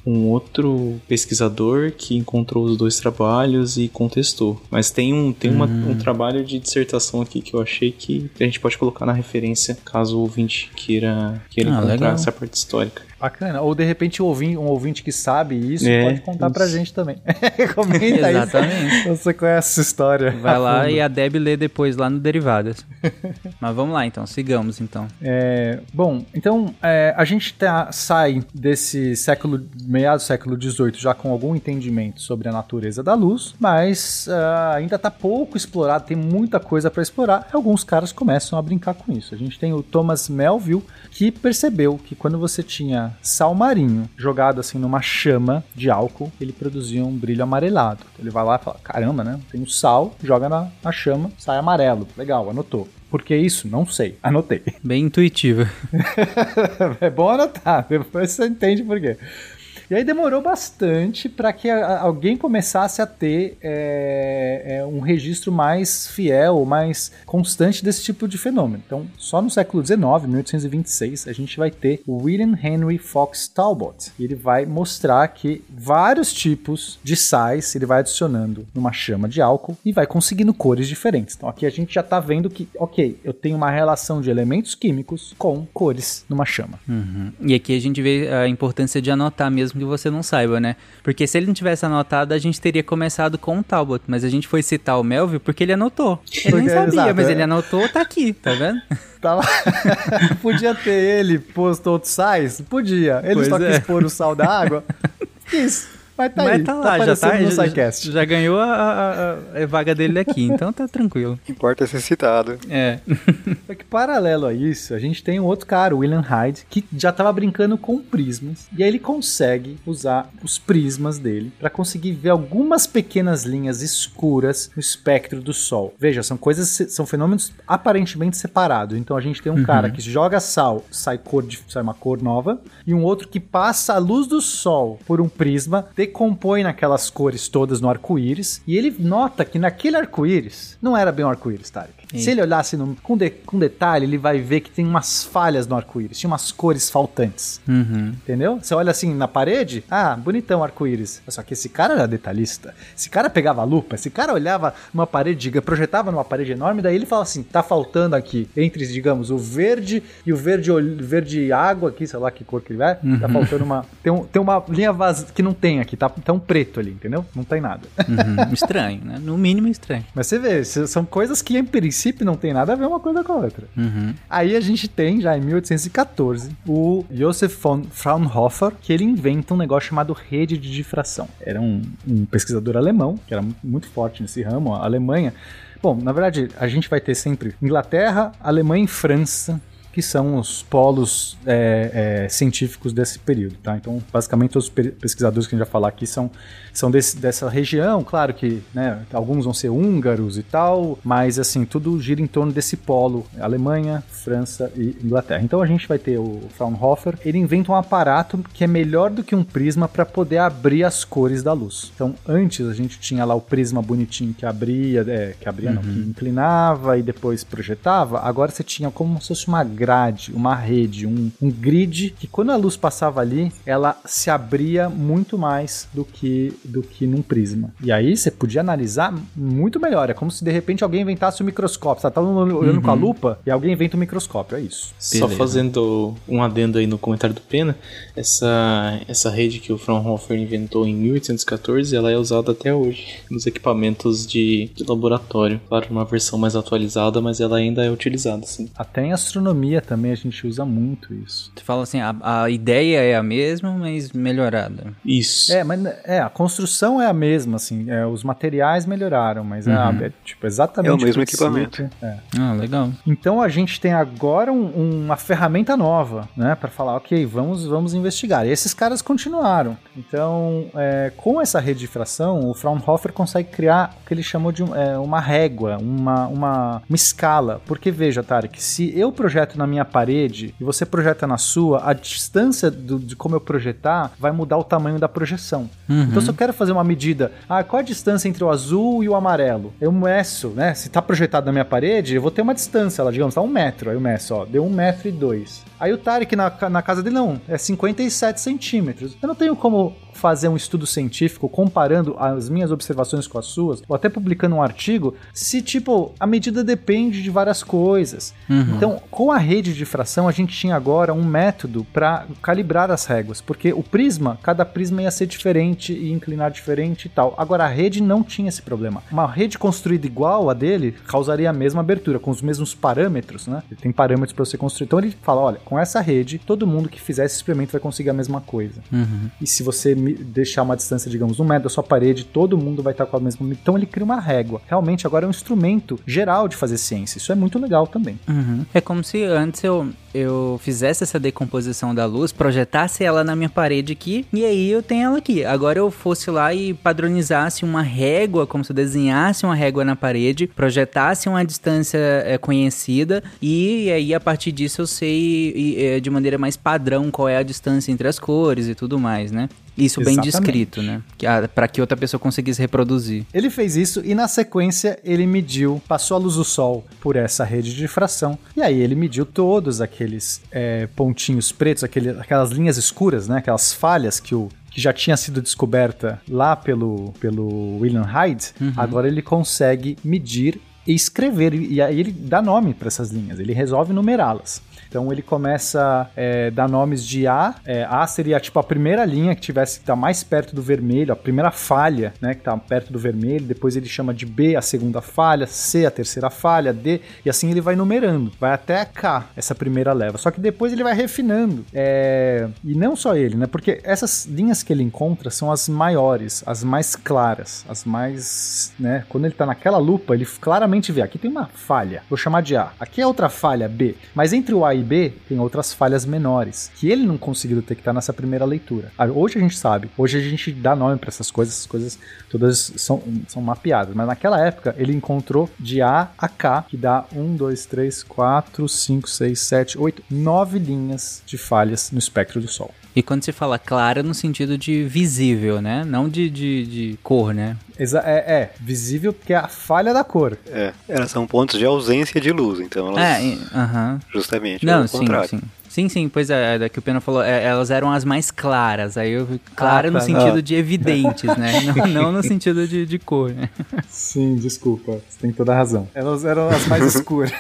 um outro pesquisador que encontrou os dois trabalhos e contestou. Mas tem um tem uma- um trabalho de dissertação aqui que eu achei que a gente pode colocar na referência caso o ouvinte queira queira Ah, encontrar legal. essa parte histórica. Bacana. Ou de repente um ouvinte, um ouvinte que sabe isso É, pode contar pra isso. gente também. Comenta aí. Exatamente. se Você conhece essa história. Vai lá fundo. e a Deb lê depois lá no Derivadas. Mas vamos lá então, sigamos então. É, bom, então é, a gente tá- sai desse século, meados do século XVIII, já com algum entendimento sobre a natureza da luz, mas ah, ainda tá pouco explorado, tem muita coisa para explorar. Alguns caras começam a brincar com isso. A gente tem o Thomas Melville, que percebeu que quando você tinha sal marinho jogado assim numa chama de álcool, ele produzia um brilho amarelado. Ele vai lá e fala: caramba, né? Tem o sal, joga na, na chama, sai amarelo. Legal, anotou. Por que isso? Não sei. Anotei. Bem intuitiva. é bom anotar, depois você entende por quê. E aí demorou bastante para que alguém começasse a ter é, é, um registro mais fiel, mais constante desse tipo de fenômeno. Então, só no século XIX, 1826, a gente vai ter o William Henry Fox Talbot. Ele vai mostrar que vários tipos de sais ele vai adicionando numa chama de álcool e vai conseguindo cores diferentes. Então, aqui a gente já está vendo que, ok, eu tenho uma relação de elementos químicos com cores numa chama. Uhum. E aqui a gente vê a importância de anotar mesmo que você não saiba, né? Porque se ele não tivesse anotado, a gente teria começado com o Talbot, mas a gente foi citar o Melville porque ele anotou. Ele nem sabia, exato, mas é. ele anotou, tá aqui, tá vendo? Tá lá. Podia ter ele posto outros sais? Podia. Ele Pois só é. quis pôr o sal da água. Isso. Mas tá mas aí. tá lá, já aparecendo tá, no já, já ganhou a, a- a vaga dele aqui, então tá tranquilo. Importa ser citado. É. Só que paralelo a isso, a gente tem um outro cara, o William Hyde, que já tava brincando com prismas. E aí ele consegue usar os prismas dele para conseguir ver algumas pequenas linhas escuras no espectro do Sol. Veja, são coisas, são fenômenos aparentemente separados. Então a gente tem um cara que joga sal, sai cor de, sai uma cor nova, e um outro que passa a luz do Sol por um prisma, decompõe naquelas cores todas no arco-íris, e ele nota que naquele arco-íris não era bem um arco-íris, Tarek. Se ele olhasse no- com, de- com detalhe, ele vai ver que tem umas falhas no arco-íris, tinha umas cores faltantes. Uhum. Entendeu? Você olha assim na parede, ah, bonitão o arco-íris. Só que esse cara era detalhista. Esse cara pegava a lupa, esse cara olhava numa parede, diga, projetava numa parede enorme, daí ele fala assim: tá faltando aqui entre, digamos, o verde e o verde, verde água aqui, sei lá que cor que ele é. Tá faltando uma. Tem, um- tem uma linha vazia que não tem aqui, tá, tá um preto ali, entendeu? Não tem nada. Uhum. Estranho, né? No mínimo estranho. Mas você vê, são coisas que em princípio não tem nada a ver uma coisa com a outra. Uhum. Aí a gente tem, já em 1814, o Josef von Fraunhofer, que ele inventa um negócio chamado rede de difração. Era um, um pesquisador alemão, que era mu- muito forte nesse ramo, a Alemanha. Bom, na verdade, a gente vai ter sempre Inglaterra, Alemanha e França, que são os polos é, é, científicos desse período, tá? Então, basicamente, todos os pe- pesquisadores que a gente vai falar aqui são, são desse- dessa região. Claro que, né, alguns vão ser húngaros e tal, mas, assim, tudo gira em torno desse polo, Alemanha, França e Inglaterra. Então, a gente vai ter o Fraunhofer, ele inventa um aparato que é melhor do que um prisma para poder abrir as cores da luz. Então, antes a gente tinha lá o prisma bonitinho que abria, é, que abria não, que inclinava e depois projetava. Agora você tinha como se fosse uma grade, uma rede, um, um grid que quando a luz passava ali, ela se abria muito mais do que do que num prisma. E aí você podia analisar muito melhor. É como se de repente alguém inventasse um microscópio. Você tá olhando com a lupa e alguém inventa um microscópio. É isso. Só Beleza. fazendo um adendo aí no comentário do Pena, essa, essa rede que o Fraunhofer inventou em 1814, ela é usada até hoje nos equipamentos de, de laboratório. Claro, uma versão mais atualizada, mas ela ainda é utilizada, sim. Até em astronomia também a gente usa muito isso. Você fala assim, a, a ideia é a mesma, mas melhorada. Isso. É, mas é, a construção é a mesma, assim, é, os materiais melhoraram, mas é, Uhum. é, tipo exatamente É o mesmo equipamento. é. Ah, legal. Então a gente tem agora um- uma ferramenta nova, né, para falar, ok, vamos, vamos investigar. E esses caras continuaram. Então, é, com essa rede de fração, o Fraunhofer consegue criar o que ele chamou de é, uma régua, uma, uma, uma escala. Porque veja, Tarek, se eu projeto na minha parede e você projeta na sua, a distância do- de como eu projetar vai mudar o tamanho da projeção. Então, se eu quero fazer uma medida, ah, qual a distância entre o azul e o amarelo? Eu meço, né? Se tá projetado na minha parede, eu vou ter uma distância, ela, digamos, tá um metro. Aí eu meço, ó, deu um metro e dois. Aí o Tarek na, na casa dele, não, é 57 centímetros. Eu não tenho como fazer um estudo científico comparando as minhas observações com as suas, ou até publicando um artigo, se, tipo, a medida depende de várias coisas. Uhum. Então, com a rede de difração, a gente tinha agora um método para calibrar as réguas, porque o prisma, cada prisma ia ser diferente e inclinar diferente e tal. Agora, a rede não tinha esse problema. Uma rede construída igual a dele causaria a mesma abertura, com os mesmos parâmetros, né? Ele tem parâmetros para você construir. Então, ele fala: olha, com essa rede, todo mundo que fizer esse experimento vai conseguir a mesma coisa. Uhum. E se você deixar uma distância, digamos, um metro da sua parede, todo mundo vai estar com a mesma. Então ele cria uma régua. Realmente agora é um instrumento geral de fazer ciência. Isso é muito legal também. Uhum. É como se antes eu, eu fizesse essa decomposição da luz, projetasse ela na minha parede aqui, e aí eu tenho ela aqui. Agora eu fosse lá e padronizasse uma régua, como se eu desenhasse uma régua na parede, projetasse uma distância é, conhecida, e aí a partir disso eu sei e, é, de maneira mais padrão qual é a distância entre as cores e tudo mais, né? Isso bem Exatamente. descrito, né? Que, pra que outra pessoa conseguisse reproduzir. Ele fez isso e na sequência ele mediu, passou a luz do sol por essa rede de difração e aí ele mediu todos aqueles é, pontinhos pretos, aquele, aquelas linhas escuras, né? Aquelas falhas que o que já tinha sido descoberta lá pelo, pelo William Hyde, agora ele consegue medir e escrever, e aí ele dá nome para essas linhas, ele resolve numerá-las. Então ele começa a é, dar nomes de A. É, a seria tipo a primeira linha que tivesse que estar mais perto do vermelho, a primeira falha, né, que está perto do vermelho. Depois ele chama de B a segunda falha, C a terceira falha, D e assim ele vai numerando, vai até K essa primeira leva. Só que depois ele vai refinando. É, e não só ele, né? Porque essas linhas que ele encontra são as maiores, as mais claras, as mais, né? Quando ele tá naquela lupa, ele claramente vê aqui tem uma falha. Vou chamar de A. Aqui é outra falha B. Mas entre o A e B tem outras falhas menores que ele não conseguiu detectar nessa primeira leitura. Ah, Hoje a gente sabe, hoje a gente dá nome para essas coisas, essas coisas todas são, são mapeadas, mas naquela época ele encontrou de A a K, que dá 1, 2, 3, 4, 5, 6, 7, 8, 9 linhas de falhas no espectro do Sol. E quando se fala clara, no sentido de visível, né? Não de, de, de cor, né? Exa é, é, visível porque é a falha da cor. É, elas são pontos de ausência de luz, então elas, É, e- aham. justamente, Não, é o sim, contrário. sim. Sim, sim, pois é, é, que o Pena falou, é, elas eram as mais claras. Aí eu clara Ah, no tá, sentido não. de evidentes, né? Não, não no sentido de, de cor, né? Sim, desculpa, você tem toda a razão. Elas eram as mais escuras.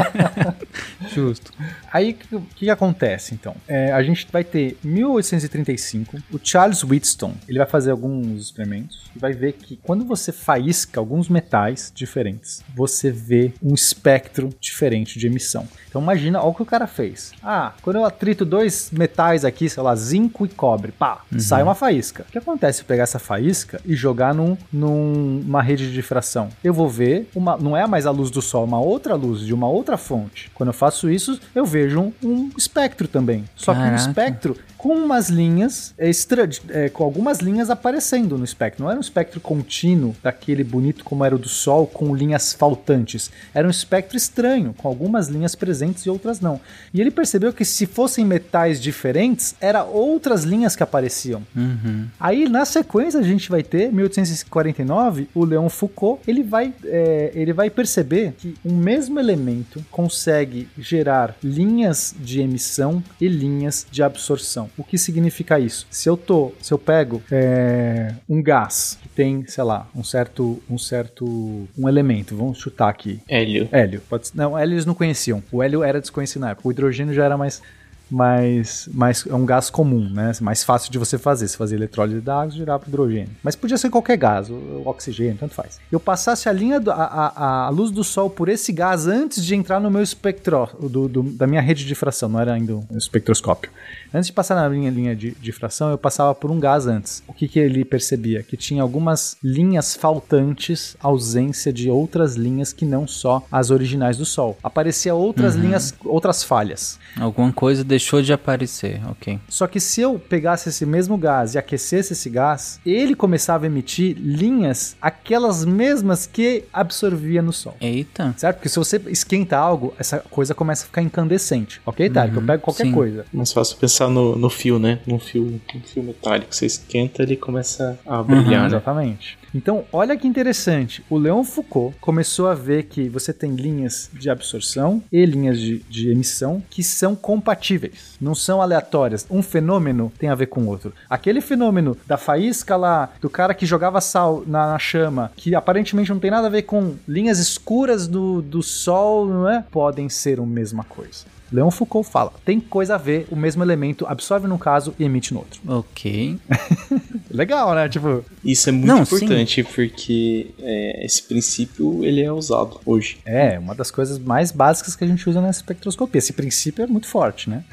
Justo. Aí o que, que que acontece então? É, a gente vai ter 1835, o Charles Wheatstone, ele vai fazer alguns experimentos e vai ver que quando você faísca alguns metais diferentes, você vê um espectro diferente de emissão. Então imagina, olha o que o cara fez. Ah, quando eu atrito dois metais aqui, sei lá, zinco e cobre, pá, sai uma faísca. O que acontece se eu pegar essa faísca e jogar num, numa rede de difração? Eu vou ver uma, não é mais a luz do sol, uma outra luz de uma outra fonte. Quando eu faço isso, eu vejo um, um espectro também. Só que um Caraca. espectro com umas linhas extra, é, com algumas linhas aparecendo no espectro. Não era um espectro contínuo, daquele bonito como era o do Sol, com linhas faltantes. Era um espectro estranho, com algumas linhas presentes e outras não. E ele percebeu que se fossem metais diferentes, era outras linhas que apareciam. Uhum. Aí, na sequência, a gente vai ter, 1849, o Leon Foucault, ele vai, é, ele vai perceber que um mesmo elemento consegue gerar linhas de emissão e linhas de absorção. O que significa isso? Se eu tô, se eu pego é, um gás que tem, sei lá, um certo, um certo, um elemento, vamos chutar aqui, Hélio. Hélio. Pode não, hélio eles não conheciam. O hélio era desconhecido na época. O hidrogênio já era mais. Mais, mais é um gás comum, né? Mais fácil de você fazer. Se fazia eletrólise da água, girava pro hidrogênio. Mas podia ser qualquer gás, o, oxigênio, tanto faz. Eu passasse a linha, do- a, a, a luz do sol por esse gás antes de entrar no meu espectro, do, do- da minha rede de difração, não era ainda um espectroscópio. Antes de passar na minha linha de difração, eu passava por um gás antes. O que, que ele percebia? Que tinha algumas linhas faltantes, ausência de outras linhas que não só as originais do Sol. Aparecia outras linhas, outras falhas. Alguma coisa deixou de aparecer, ok. Só que se eu pegasse esse mesmo gás e aquecesse esse gás, ele começava a emitir linhas, aquelas mesmas que absorvia no Sol. Eita. Certo? Porque se você esquenta algo, essa coisa começa a ficar incandescente. Ok, Tarek? Eu pego qualquer sim. coisa. Mais fácil pensar no, no fio, né? Num fio, um fio metálico. Você esquenta, ele começa a brilhar, né? Exatamente. Então, olha que interessante. O Leon Foucault começou a ver que você tem linhas de absorção e linhas de, de emissão que são compatíveis. Não são aleatórias. Um fenômeno tem a ver com o outro. Aquele fenômeno da faísca lá, do cara que jogava sal na, na chama, que aparentemente não tem nada a ver com linhas escuras do, do sol, não é? Podem ser a mesma coisa. Leon Foucault fala, tem coisa a ver, o mesmo elemento absorve num caso e emite no outro. Ok. Legal, né? Tipo, Isso é muito Não, importante porque é, esse princípio ele é usado hoje. é uma das coisas mais básicas que a gente usa na espectroscopia. Esse princípio é muito forte, né?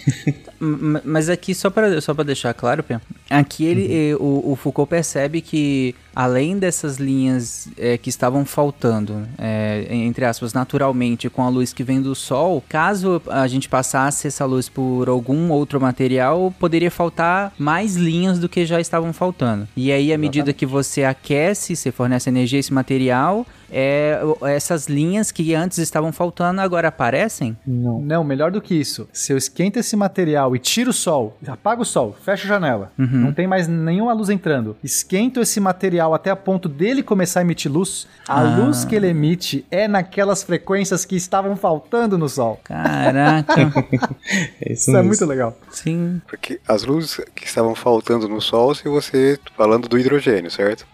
Mas aqui, só pra, só pra deixar claro, Pia, aqui ele, eh, o, o Foucault percebe que, além dessas linhas eh, que estavam faltando, eh, entre aspas, naturalmente, com a luz que vem do Sol, caso a gente passasse essa luz por algum outro material, poderia faltar mais linhas do que já estavam faltando. E aí, à medida que você aquece, você fornece energia a esse material, é, essas linhas que antes estavam faltando agora aparecem? Não. Não, melhor do que isso. Se eu esquento esse material e tiro o sol, apago o sol, fecho a janela, não tem mais nenhuma luz entrando, esquento esse material até a ponto dele começar a emitir luz, a Ah. luz que ele emite é naquelas frequências que estavam faltando no sol. Caraca, É isso, Isso é muito legal. sim. Porque as luzes que estavam faltando no Sol, se você. falando do hidrogênio, certo?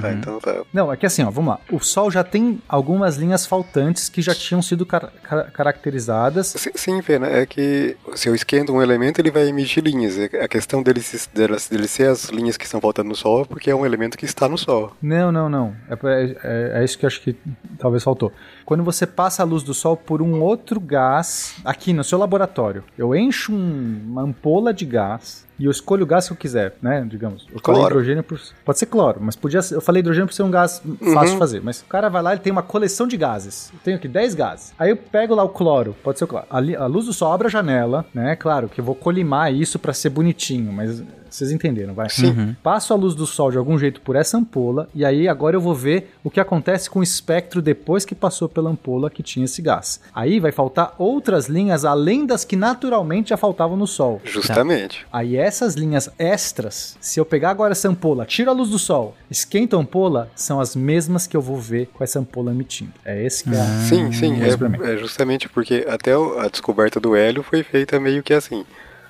Tá, então tá. Não, é que assim, ó, vamos lá. O Sol já tem algumas linhas faltantes que já tinham sido car- car- caracterizadas. Sim, Sim, Pena, é que se eu esquento um elemento, ele vai emitir linhas. É- A questão dele, dele ser as linhas que estão faltando no Sol é porque é um elemento que está no Sol. Não, não, não. É, pra- é- é isso que eu acho que talvez faltou. Quando você passa a luz do Sol por um outro gás, aqui no seu laboratório, eu encho um- uma ampola de gás e eu escolho o gás que eu quiser, né? Digamos. Eu Cloro. hidrogênio por. Pode ser cloro, mas podia ser. Eu falei hidrogênio por ser um gás fácil de fazer. Mas o cara vai lá, ele tem uma coleção de gases. Eu tenho aqui 10 gases. Aí eu pego lá o cloro, pode ser o cloro. A, a luz do sol abre a janela, né? Claro que eu vou colimar isso pra ser bonitinho, mas vocês entenderam, vai? Sim. Passo a luz do sol de algum jeito por essa ampola e aí agora eu vou ver o que acontece com o espectro depois que passou pela ampola que tinha esse gás. Aí vai faltar outras linhas além das que naturalmente já faltavam no sol. Justamente. Aí essas linhas extras, se eu pegar agora essa ampola, tiro a luz do sol, esquento a ampola, são as mesmas que eu vou ver com essa ampola emitindo. É esse que é. a- Sim, sim. É, é justamente porque até a descoberta do hélio foi feita meio que assim.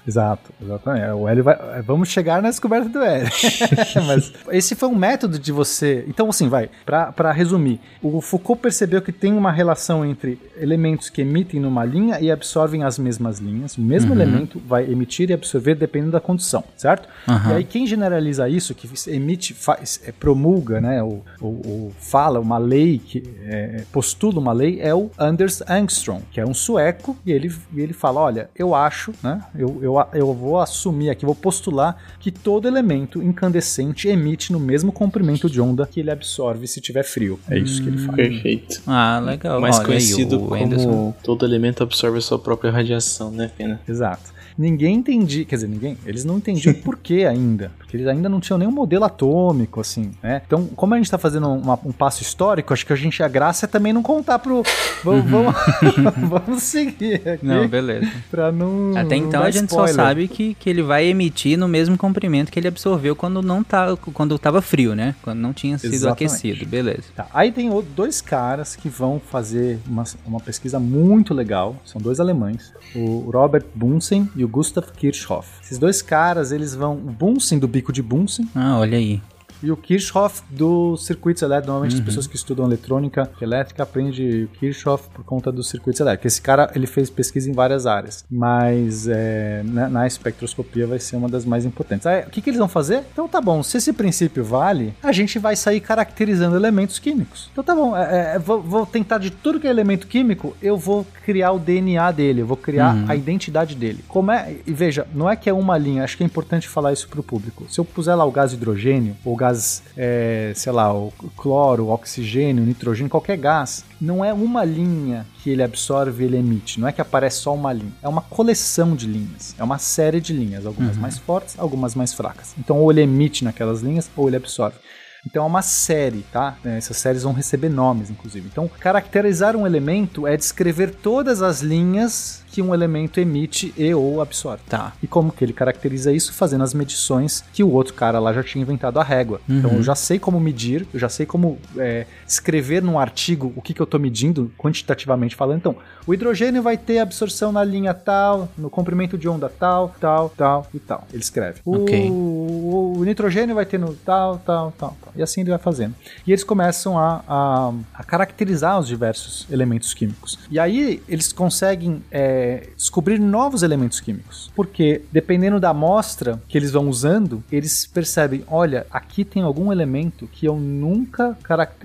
Exato, exatamente. O hélio vai. Vamos chegar na descoberta do hélio. Mas esse foi um método de você. Então, assim, vai. Pra pra resumir, o Foucault percebeu que tem uma relação entre elementos que emitem numa linha e absorvem as mesmas linhas. O mesmo elemento vai emitir e absorver dependendo da condição, certo? E aí, quem generaliza isso, que emite, faz, é, promulga, né? Ou, ou- ou fala uma lei, que é, postula uma lei, é o Anders Angstrom, que é um sueco, e ele, e ele fala: olha, eu acho, né? Eu, eu, eu vou assumir aqui, vou postular que todo elemento incandescente emite no mesmo comprimento de onda que ele absorve se tiver frio. É isso que ele fala. Perfeito. Ah, legal. Mais Olha conhecido o como Anderson. todo elemento absorve a sua própria radiação, né, Pena? Exato. Ninguém entendia, quer dizer, ninguém, eles não entendiam por que ainda, porque eles ainda não tinham nenhum modelo atômico, assim, né? Então, como a gente tá fazendo uma- um passo histórico, acho que a gente, a graça é também não contar pro... Vamos, vamos, vamos seguir aqui, Não, beleza. pra não Até não então a gente spoiler. só sabe que, que ele vai emitir no mesmo comprimento que ele absorveu quando não tá, quando tava frio, né? Quando não tinha sido Exatamente. aquecido, beleza. Tá, Aí tem dois caras que vão fazer uma, uma pesquisa muito legal. São dois alemães, o Robert Bunsen e o Gustav Kirchhoff. Esses dois caras, eles vão. O Bunsen do de Bunsen Ah, olha aí. E o Kirchhoff dos circuitos elétricos. Normalmente Uhum. as pessoas que estudam eletrônica elétrica aprendem o Kirchhoff por conta dos circuitos elétricos. Esse cara ele fez pesquisa em várias áreas, mas é, na, na espectroscopia vai ser uma das mais importantes. Aí, o que, que eles vão fazer? Então tá bom, se esse princípio vale, a gente vai sair caracterizando elementos químicos. Então tá bom, é, é, vou, vou tentar de tudo que é elemento químico, eu vou criar o DNA dele, eu vou criar a identidade dele. Como é, e veja, não é que é uma linha, acho que é importante falar isso pro público. Se eu puser lá o gás hidrogênio, ou gás, é, sei lá, o cloro, o oxigênio, o nitrogênio, qualquer gás, não é uma linha que ele absorve e ele emite. Não é que aparece só uma linha. É uma coleção de linhas. É uma série de linhas, algumas mais fortes, algumas mais fracas. Então, ou ele emite naquelas linhas, ou ele absorve. Então é uma série, tá? É, essas séries vão receber nomes, inclusive. Então, caracterizar um elemento é descrever todas as linhas que um elemento emite e ou absorve. Tá. E como que ele caracteriza isso? Fazendo as medições que o outro cara lá já tinha inventado a régua. Uhum. Então eu já sei como medir, eu já sei como é, escrever num artigo o que, que eu estou medindo, quantitativamente falando. Então, o hidrogênio vai ter absorção na linha tal, no comprimento de onda tal, tal, tal e tal. Ele escreve. O, Ok. o, o nitrogênio vai ter no tal, tal, tal, tal. E assim ele vai fazendo. E eles começam a, a, a caracterizar os diversos elementos químicos. E aí eles conseguem é, descobrir novos elementos químicos. Porque dependendo da amostra que eles vão usando, eles percebem: olha, aqui tem algum elemento que eu nunca.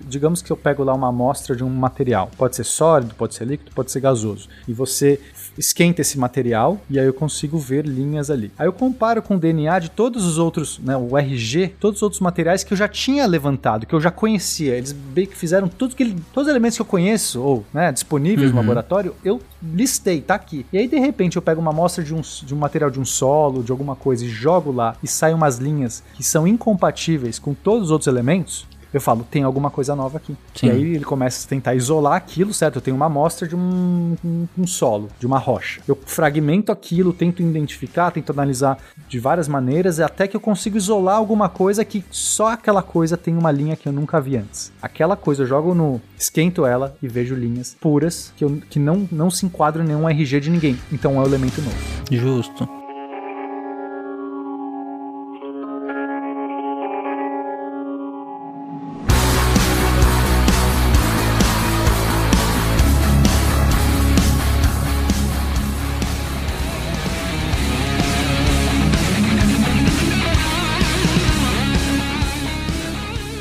Digamos que eu pego lá uma amostra de um material. Pode ser sólido, pode ser líquido, pode ser gasoso. E você esquenta esse material e aí eu consigo ver linhas ali. Aí eu comparo com o DNA de todos os outros, né, o RG, todos os outros materiais que eu já tinha levantado, que eu já conhecia. Eles meio que fizeram tudo que todos os elementos que eu conheço ou, né, disponíveis no Uhum. laboratório, eu listei, tá aqui. E aí de repente eu pego uma amostra de um, de um material de um solo, de alguma coisa e jogo lá e saem umas linhas que são incompatíveis com todos os outros elementos. Eu falo, tem alguma coisa nova aqui. Sim. E aí ele começa a tentar isolar aquilo, certo? Eu tenho uma amostra de um, um, um solo, de uma rocha. Eu fragmento aquilo, tento identificar, tento analisar de várias maneiras, até que eu consigo isolar alguma coisa que só aquela coisa tem uma linha que eu nunca vi antes. Aquela coisa eu jogo no. esquento ela e vejo linhas puras que, eu, que não, não se enquadram em nenhum RG de ninguém. Então é um elemento novo. Justo.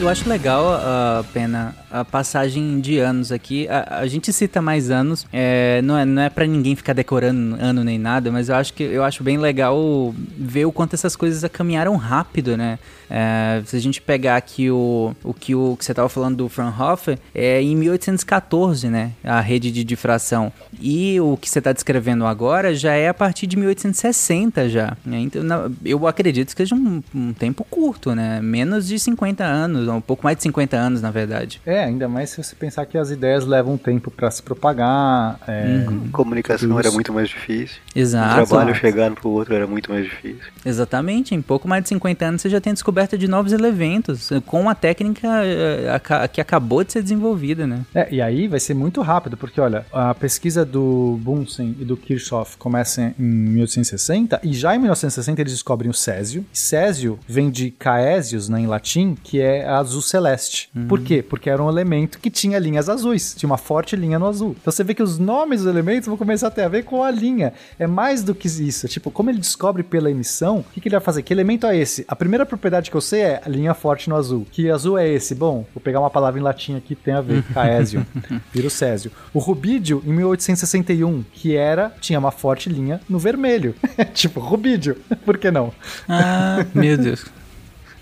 Eu acho legal a pena a passagem de anos aqui. A, a gente cita mais anos, é, não é, não é para ninguém ficar decorando ano nem nada, mas eu acho que eu acho bem legal ver o quanto essas coisas caminharam rápido, né? É, se a gente pegar aqui o, o que o que você estava falando do Fraunhofer, é em 1814, né? A rede de difração. E o que você está descrevendo agora já é a partir de 1860 já. né? Então, eu acredito que seja um, um tempo curto, né? Menos de 50 anos, um pouco mais de 50 anos, na verdade. É, ainda mais se você pensar que as ideias levam tempo para se propagar. É, Uhum. Comunicação Tudo era isso. muito mais difícil. Exato. O trabalho chegando pro outro era muito mais difícil. Exatamente, em pouco mais de 50 anos você já tem descoberta de novos elementos, eh, com a técnica eh, que acabou de ser desenvolvida, né? É, e aí vai ser muito rápido, porque olha, a pesquisa do Bunsen e do Kirchhoff começa em 1860, e já em 1960 eles descobrem o césio. Césio vem de caesius, né, em latim, que é azul celeste. Por quê? Porque era um elemento que tinha linhas azuis, tinha uma forte linha no azul. Então você vê que os nomes dos elementos vão começar a ter a ver com a linha. É mais do que isso. Tipo, como ele descobre pela emissão, o que, que ele vai fazer? Que elemento é esse? A primeira propriedade que eu sei é a linha forte no azul. Que azul é esse? Bom, vou pegar uma palavra em latim aqui que tem a ver, caesium. Vira o césio. O rubídio, em 1861, que era, tinha uma forte linha no vermelho. tipo, rubídio. Por que não? Ah, meu Deus.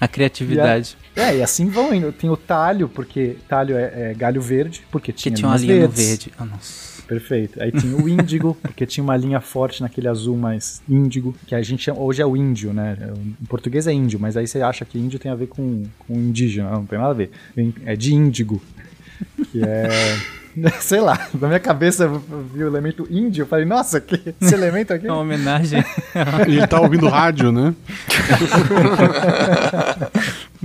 A criatividade. É, e assim vão indo. Tem o talho, porque talho é, é galho verde, porque Que tinha, tinha uma linha verde. Ah, nossa. Perfeito. Aí tinha o índigo, porque tinha uma linha forte naquele azul mais índigo, que a gente chama, hoje é o índio, né? Em português é índio, mas aí você acha que índio tem a ver com, com indígena, não tem nada a ver. É de índigo, que é... Sei lá, na minha cabeça eu vi o elemento índio, eu falei, nossa, que esse elemento aqui... É uma homenagem. E ele tá ouvindo rádio, né?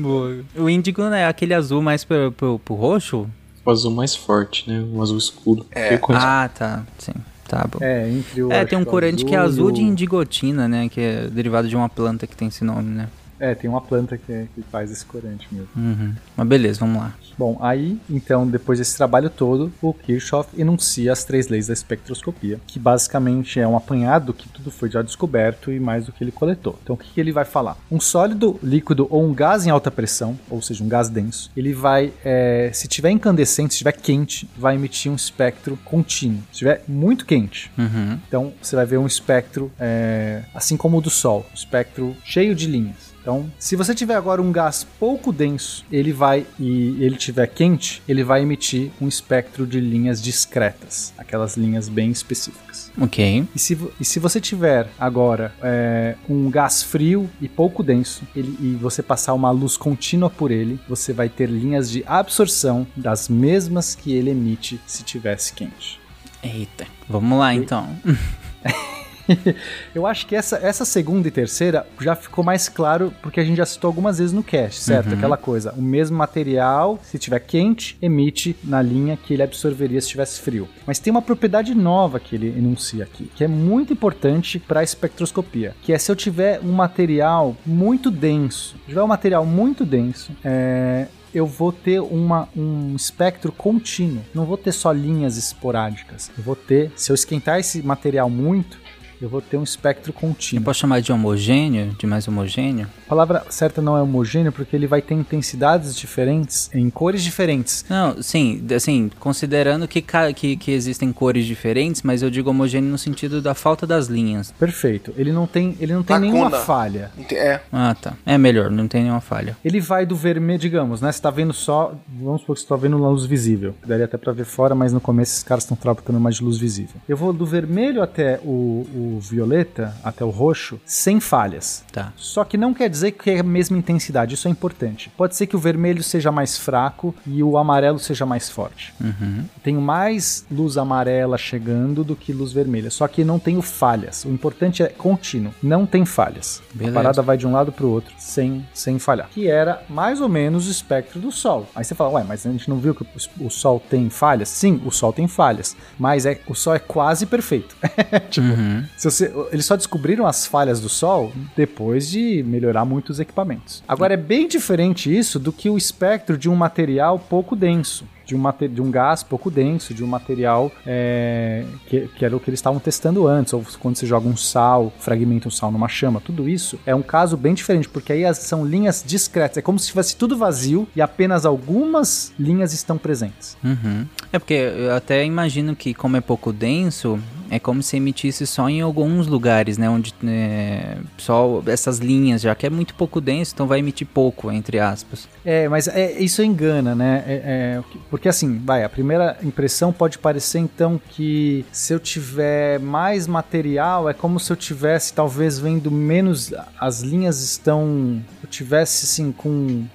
Boa. O índigo é aquele azul mais pro, pro, pro roxo? O azul mais forte, né? O azul escuro. É. Ah, tá. Sim. Tá bom. É, entre o... É, tem um o corante que é azul de indigotina, né? Que é derivado de uma planta que tem esse nome, né? É, tem uma planta que, é- que faz esse corante mesmo. Uhum. Mas beleza, vamos lá. Bom, aí, então, depois desse trabalho todo, o Kirchhoff enuncia as três leis da espectroscopia, que basicamente é um apanhado do que tudo foi já descoberto e mais do que ele coletou. Então, o que, que ele vai falar? Um sólido, líquido ou um gás em alta pressão, ou seja, um gás denso, ele vai, é, se tiver incandescente, se tiver quente, vai emitir um espectro contínuo. Se tiver muito quente, Uhum. então você vai ver um espectro, é, assim como o do Sol, um espectro cheio de linhas. Então, se você tiver agora um gás pouco denso, ele vai e ele tiver quente, ele vai emitir um espectro de linhas discretas, aquelas linhas bem específicas. Ok. E se, e se você tiver agora é, um gás frio e pouco denso, ele- e você passar uma luz contínua por ele, você vai ter linhas de absorção das mesmas que ele emite se tivesse quente. Eita. Vamos lá então. Eu acho que essa, essa segunda e terceira já ficou mais claro porque a gente já citou algumas vezes no cast, certo? Uhum. Aquela coisa, o mesmo material, se tiver quente, emite na linha que ele absorveria se estivesse frio. Mas tem uma propriedade nova que ele enuncia aqui, que é muito importante para a espectroscopia, que é se eu tiver um material muito denso, se tiver um material muito denso, é, eu vou ter uma, um espectro contínuo. Não vou ter só linhas esporádicas. Eu vou ter, se eu esquentar esse material muito, eu vou ter um espectro Eu contínuo. posso chamar de homogêneo? De mais homogêneo? A palavra certa não é homogêneo porque ele vai ter intensidades diferentes em cores diferentes. Não, sim, assim, considerando que, que, que existem cores diferentes, mas eu digo homogêneo no sentido da falta das linhas. Perfeito. Ele não tem, ele não tem Lacuna. nenhuma falha. É. Ah, tá. É melhor, não tem nenhuma falha. Ele vai do vermelho, digamos, né? Você tá vendo só. Vamos supor que você tá vendo luz visível. Daria até pra ver fora, mas no começo esses caras estão tratando mais de luz visível. Eu vou do vermelho até o, o violeta, até o roxo, sem falhas. Tá. Só que não quer dizer que é a mesma intensidade, isso é importante. Pode ser que o vermelho seja mais fraco e o amarelo seja mais forte. Uhum. Tenho mais luz amarela chegando do que luz vermelha, só que não tenho falhas. O importante é contínuo, não tem falhas. Beleza. A parada vai de um lado pro outro sem, sem falhar. Que era mais ou menos o espectro do Sol. Aí você fala, ué, mas a gente não viu que o, o Sol tem falhas? Sim, o Sol tem falhas, mas é, o Sol é quase perfeito. tipo, Uhum. Você- eles só descobriram as falhas do Sol depois de melhorar muitos equipamentos. Agora é bem diferente isso do que o espectro de um material pouco denso. De um, de um gás pouco denso, de um material é, que, que era o que eles estavam testando antes, ou quando você joga um sal, fragmenta um sal numa chama, tudo isso é um caso bem diferente, porque aí são linhas discretas, é como se tivesse tudo vazio e apenas algumas linhas estão presentes. Uhum. É porque eu até imagino que, como é pouco denso, é como se emitisse só em alguns lugares, né? Onde é, só essas linhas, já que é muito pouco denso, então vai emitir pouco, entre aspas. É, mas é, isso engana, né? É, é, porque assim, vai, a primeira impressão pode parecer então que se eu tiver mais material, é como se eu tivesse talvez vendo menos. As linhas estão. Eu tivesse assim com.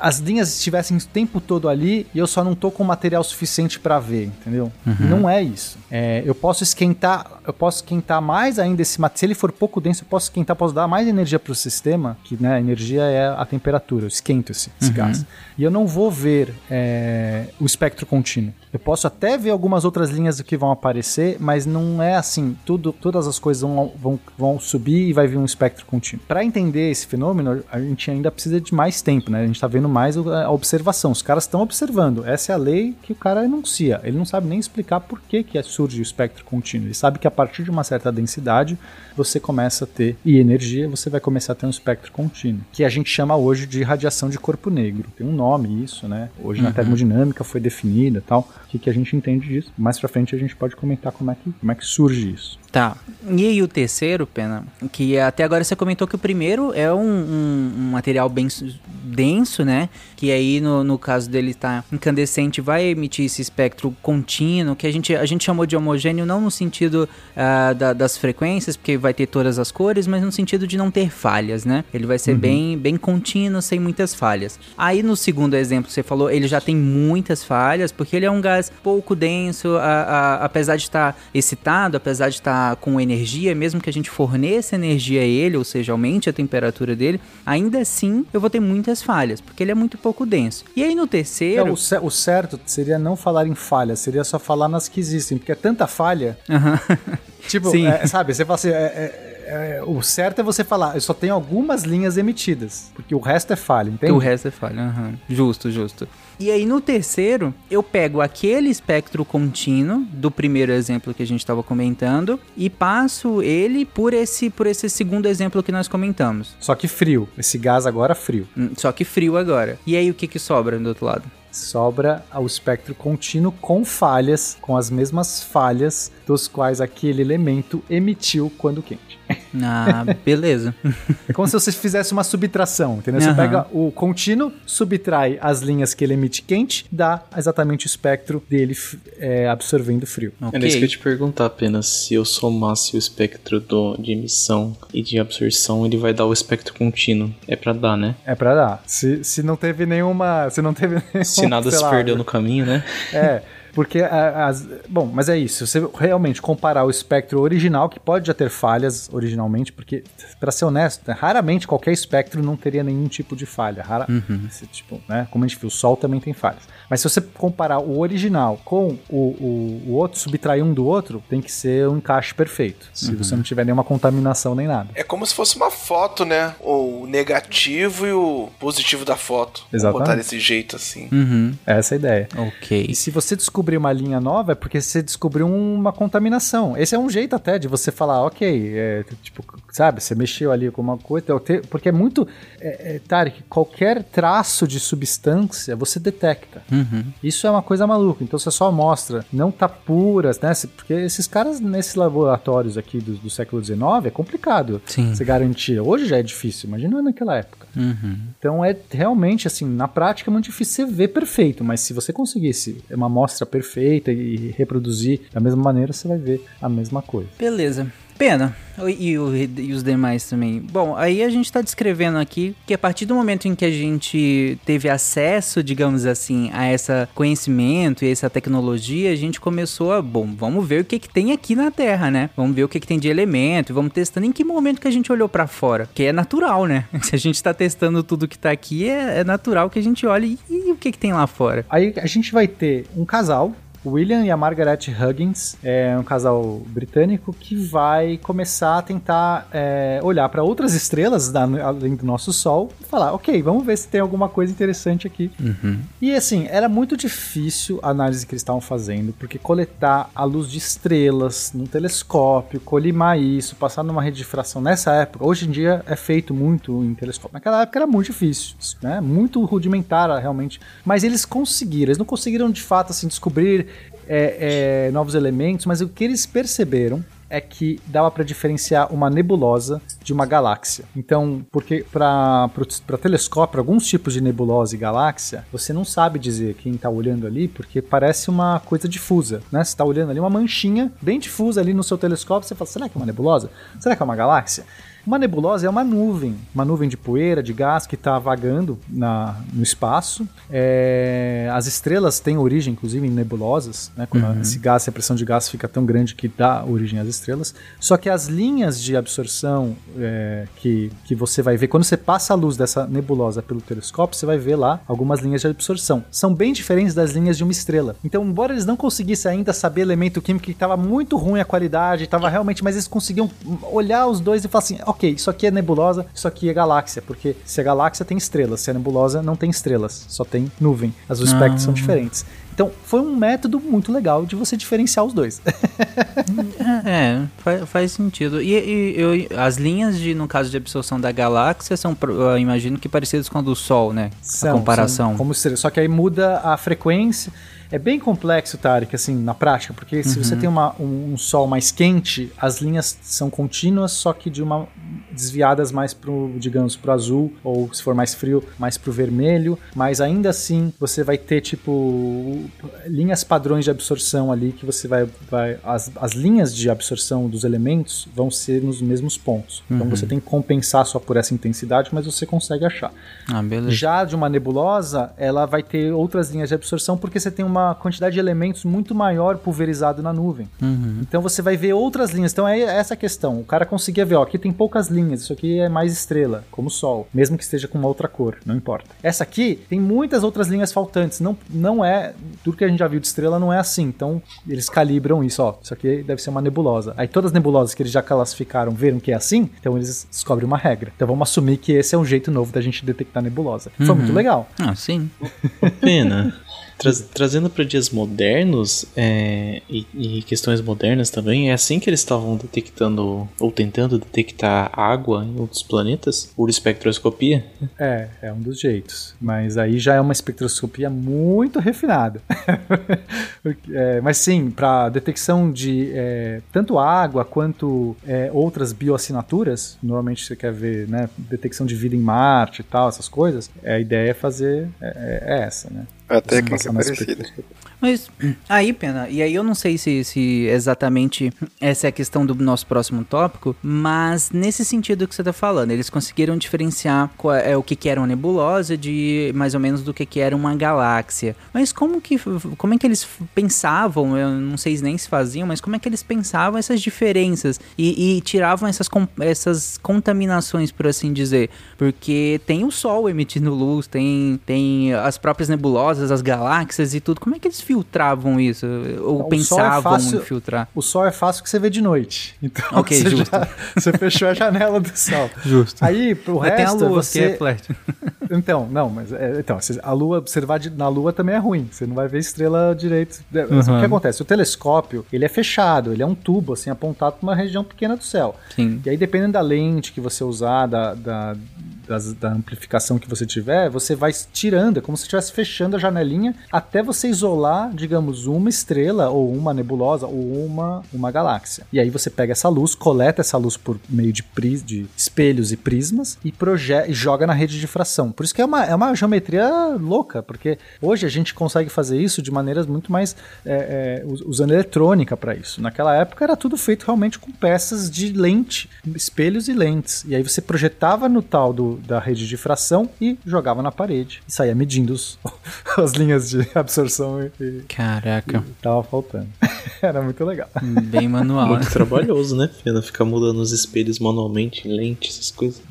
As linhas estivessem o tempo todo ali e eu só não tô com material suficiente para ver, entendeu? Não é isso. É, eu posso esquentar, eu posso esquentar mais ainda esse material. Se ele for pouco denso, eu posso esquentar, posso dar mais energia para o sistema, que né, a energia é a temperatura, eu esquento esse, esse gás. E eu não vou ver é, o espectro contínuo. Eu posso até ver algumas outras linhas que vão aparecer, mas não é assim, tudo, todas as coisas vão, vão, vão subir e vai vir um espectro contínuo. Para entender esse fenômeno, a gente ainda precisa de mais tempo, né? A gente tá vendo mais a observação. Os caras estão observando. Essa é a lei que o cara enuncia. Ele não sabe nem explicar por que, que surge o espectro contínuo. Ele sabe que a partir de uma certa densidade, você começa a ter, e energia, você vai começar a ter um espectro contínuo. Que a gente chama hoje de radiação de corpo negro. Tem um nome isso, né? Hoje na termodinâmica foi definida tal. O que, que a gente entende disso? Mais pra frente a gente pode comentar como é que, como é que surge isso. Tá. E aí o terceiro, Pena, que até agora você comentou que o primeiro é um, um- um material bem denso, né? Que aí no, no caso dele tá incandescente, vai emitir esse espectro contínuo, que a gente, a gente chamou de homogêneo não no sentido ah, da- das frequências, porque vai ter todas as cores, mas no sentido de não ter falhas, né? Ele vai ser bem, bem contínuo, sem muitas falhas. Aí no segundo exemplo que você falou, ele já tem muitas falhas, porque ele é um gás pouco denso, a- a- apesar de estar excitado, apesar de estar com energia, mesmo que a gente forneça energia a ele, ou seja, aumente a temperatura dele, ainda assim eu vou ter muitas falhas, porque ele é muito pouco denso. E aí no terceiro. Então, o, o certo seria não falar em falha, seria só falar nas que existem, porque é tanta falha. Tipo, Sim. é, sabe, você fala assim, é- é- é- o certo é você falar, eu só tenho algumas linhas emitidas, porque o resto é falha, entende? O resto é falha. aham. Justo, justo. E aí no terceiro, eu pego aquele espectro contínuo do primeiro exemplo que a gente estava comentando e passo ele por esse por esse segundo exemplo que nós comentamos. Só que frio, esse gás agora frio. Hum, Só que frio agora. E aí o que que sobra do outro lado? Sobra o espectro contínuo com falhas, com as mesmas falhas dos quais aquele elemento emitiu quando quente. Ah, beleza. É como se você fizesse uma subtração, entendeu? Você Aham. pega o contínuo, subtrai as linhas que ele emite quente, dá exatamente o espectro dele é, absorvendo frio. Era isso que eu ia te perguntar apenas. Se eu somasse o espectro do, de emissão e de absorção, ele vai dar o espectro contínuo. É pra dar, né? É pra dar. Se, se não teve nenhuma. Se não teve nenhuma, Se nada se lá, perdeu no caminho, né? É, porque a- as. Bom, mas é isso. Se você realmente comparar o espectro original, que pode já ter falhas originalmente, porque, pra ser honesto, né, raramente qualquer espectro não teria nenhum tipo de falha. Rara, esse tipo, né? Como a gente viu, o Sol também tem falhas. Mas se você comparar o original com o, o, o outro, subtrair um do outro, tem que ser um encaixe perfeito. Se Uhum. você não tiver nenhuma contaminação nem nada. É como se fosse uma foto, né? O negativo e o positivo da foto. Exatamente. botar desse jeito assim. Uhum. Essa é a ideia. Ok. E se você descobrir uma linha nova, é porque você descobriu uma contaminação. Esse é um jeito até de você falar, ok, é, tipo, sabe, você mexeu ali com uma coisa, porque é muito. É, é, Tarek, qualquer traço de substância você detecta. Uhum. Isso é uma coisa maluca. Então você só mostra, não tá puras, né? Porque esses caras nesses laboratórios aqui do, do século XIX é complicado Sim. você garantir. Hoje já é difícil, imagina naquela época. Uhum. Então é realmente assim, na prática é muito difícil você ver perfeito, mas se você conseguisse uma amostra perfeita e reproduzir da mesma maneira, você vai ver a mesma coisa. Beleza. Pena. E, o- e os demais também. Bom, aí a gente está descrevendo aqui que a partir do momento em que a gente teve acesso, digamos assim, a esse conhecimento e essa tecnologia, a gente começou a, bom, vamos ver o que, que tem aqui na Terra, né? Vamos ver o que, que tem de elemento, vamos testando. Em que momento que a gente olhou para fora? Que é natural, né? Se a gente está testando tudo que tá aqui, é, é natural que a gente olhe e, e o que, que tem lá fora. Aí a gente vai ter um casal, o William e a Margaret Huggins, é um casal britânico que vai começar a tentar é, olhar para outras estrelas da- além do nosso Sol e falar, ok, vamos ver se tem alguma coisa interessante aqui. E assim, era muito difícil a análise que eles estavam fazendo, porque coletar a luz de estrelas num telescópio, colimar isso, passar numa rede de difração nessa época, hoje em dia é feito muito em telescópio. Naquela época era muito difícil, né? Muito rudimentar realmente. Mas eles conseguiram, eles não conseguiram de fato assim descobrir é, é, novos elementos, mas o que eles perceberam é que dava para diferenciar uma nebulosa de uma galáxia. Então, porque para telescópio, alguns tipos de nebulosa e galáxia, você não sabe dizer quem está olhando ali, porque parece uma coisa difusa, né? Você está olhando ali uma manchinha bem difusa ali no seu telescópio, você fala, será que é uma nebulosa? Será que é uma galáxia? Uma nebulosa é uma nuvem, uma nuvem de poeira, de gás que está vagando na, no espaço. É, as estrelas têm origem, inclusive, em nebulosas, né? Quando Uhum. esse gás, a pressão de gás fica tão grande que dá origem às estrelas. Só que as linhas de absorção é, que, que você vai ver, quando você passa a luz dessa nebulosa pelo telescópio, você vai ver lá algumas linhas de absorção. São bem diferentes das linhas de uma estrela. Então, embora eles não conseguissem ainda saber elemento químico que estava muito ruim a qualidade, estava realmente, mas eles conseguiam olhar os dois e falar assim: ok, isso aqui é nebulosa, isso aqui é galáxia, porque se a galáxia tem estrelas, se a nebulosa não tem estrelas, só tem nuvem. As espectros Ah. são diferentes. Então, foi um método muito legal de você diferenciar os dois. É, faz, faz sentido. E, e- eu- as linhas de, no caso de absorção da galáxia são, eu imagino que parecidas com a do Sol, né? São, a comparação. são como estrelas. Só que aí muda a frequência. É bem complexo, Tarek, assim, na prática, porque se você Uhum. tem uma- um, um sol mais quente, as linhas são contínuas, só que de uma desviadas mais pro, digamos, pro azul, ou se for mais frio, mais pro vermelho, mas ainda assim você vai ter, tipo, linhas padrões de absorção ali que você vai. vai as, as linhas de absorção dos elementos vão ser nos mesmos pontos. Então Uhum. você tem que compensar só por essa intensidade, mas você consegue achar. Ah, beleza. Já de uma nebulosa, ela vai ter outras linhas de absorção porque você tem uma quantidade de elementos muito maior pulverizado na nuvem. Uhum. Então você vai ver outras linhas. Então é essa a questão. O cara conseguia ver, ó, aqui tem poucas linhas, isso aqui é mais estrela, como o Sol, mesmo que esteja com uma outra cor, não importa. Essa aqui tem muitas outras linhas faltantes. Não, não é. Tudo que a gente já viu de estrela não é assim. Então eles calibram isso, ó. Isso aqui deve ser uma nebulosa. Aí todas as nebulosas que eles já classificaram viram que é assim, então eles descobrem uma regra. Então vamos assumir que esse é um jeito novo da gente detectar nebulosa. Foi Uhum. muito legal. Ah, sim. Pena. Tra- trazendo para dias modernos é, e, e, questões modernas também, é assim que eles estavam detectando ou tentando detectar água em outros planetas por espectroscopia? É, é um dos jeitos. Mas aí já é uma espectroscopia muito refinada. é, mas sim, para detecção de é, tanto água quanto é, outras bioassinaturas, normalmente você quer ver né, detecção de vida em Marte e tal, essas coisas, a ideia é fazer é, é essa, né? A técnica é parecida. Mas aí, Pena, e aí eu não sei se, se exatamente essa é a questão do nosso próximo tópico, mas nesse sentido que você está falando, eles conseguiram diferenciar qual é, o que, que era uma nebulosa de mais ou menos do que, que era uma galáxia. Mas como que como é que eles pensavam? Eu não sei nem se faziam, mas como é que eles pensavam essas diferenças e, e tiravam essas, essas contaminações, por assim dizer? Porque tem o Sol emitindo luz, tem, tem as próprias nebulosas, as galáxias e tudo. Como é que eles filtravam isso? Ou pensavam é fácil, em filtrar? O sol é fácil que você vê de noite. Então Ok, você, justo. já- você fechou a janela do sol. Justo. Aí, pro Mas resto, tem a lua você... que reflete. Então, não, mas é, então, a lua, observar de- na lua também é ruim. Você não vai ver estrela direito. É, O Uhum. que acontece? O telescópio, ele é fechado, ele é um tubo, assim, apontado para uma região pequena do céu. Sim. E aí, dependendo da lente que você usar, da, da, das- da amplificação que você tiver, você vai tirando, é como se estivesse fechando a janelinha até você isolar, digamos, uma estrela, ou uma nebulosa, ou uma, uma galáxia. E aí você pega essa luz, coleta essa luz por meio de, pris, de espelhos e prismas e, e joga na rede de difração. Por isso que é uma, é uma geometria louca, porque hoje a gente consegue fazer isso de maneiras muito mais é, é, us- usando eletrônica para isso. Naquela época era tudo feito realmente com peças de lente, espelhos e lentes. E aí você projetava no tal do, da rede de difração e jogava na parede. E saía medindo os- as linhas de absorção e, e Caraca, tava faltando. era muito legal. bem manual. né? Muito trabalhoso, né, Fena? Ficar mudando os espelhos manualmente, lente, essas coisas.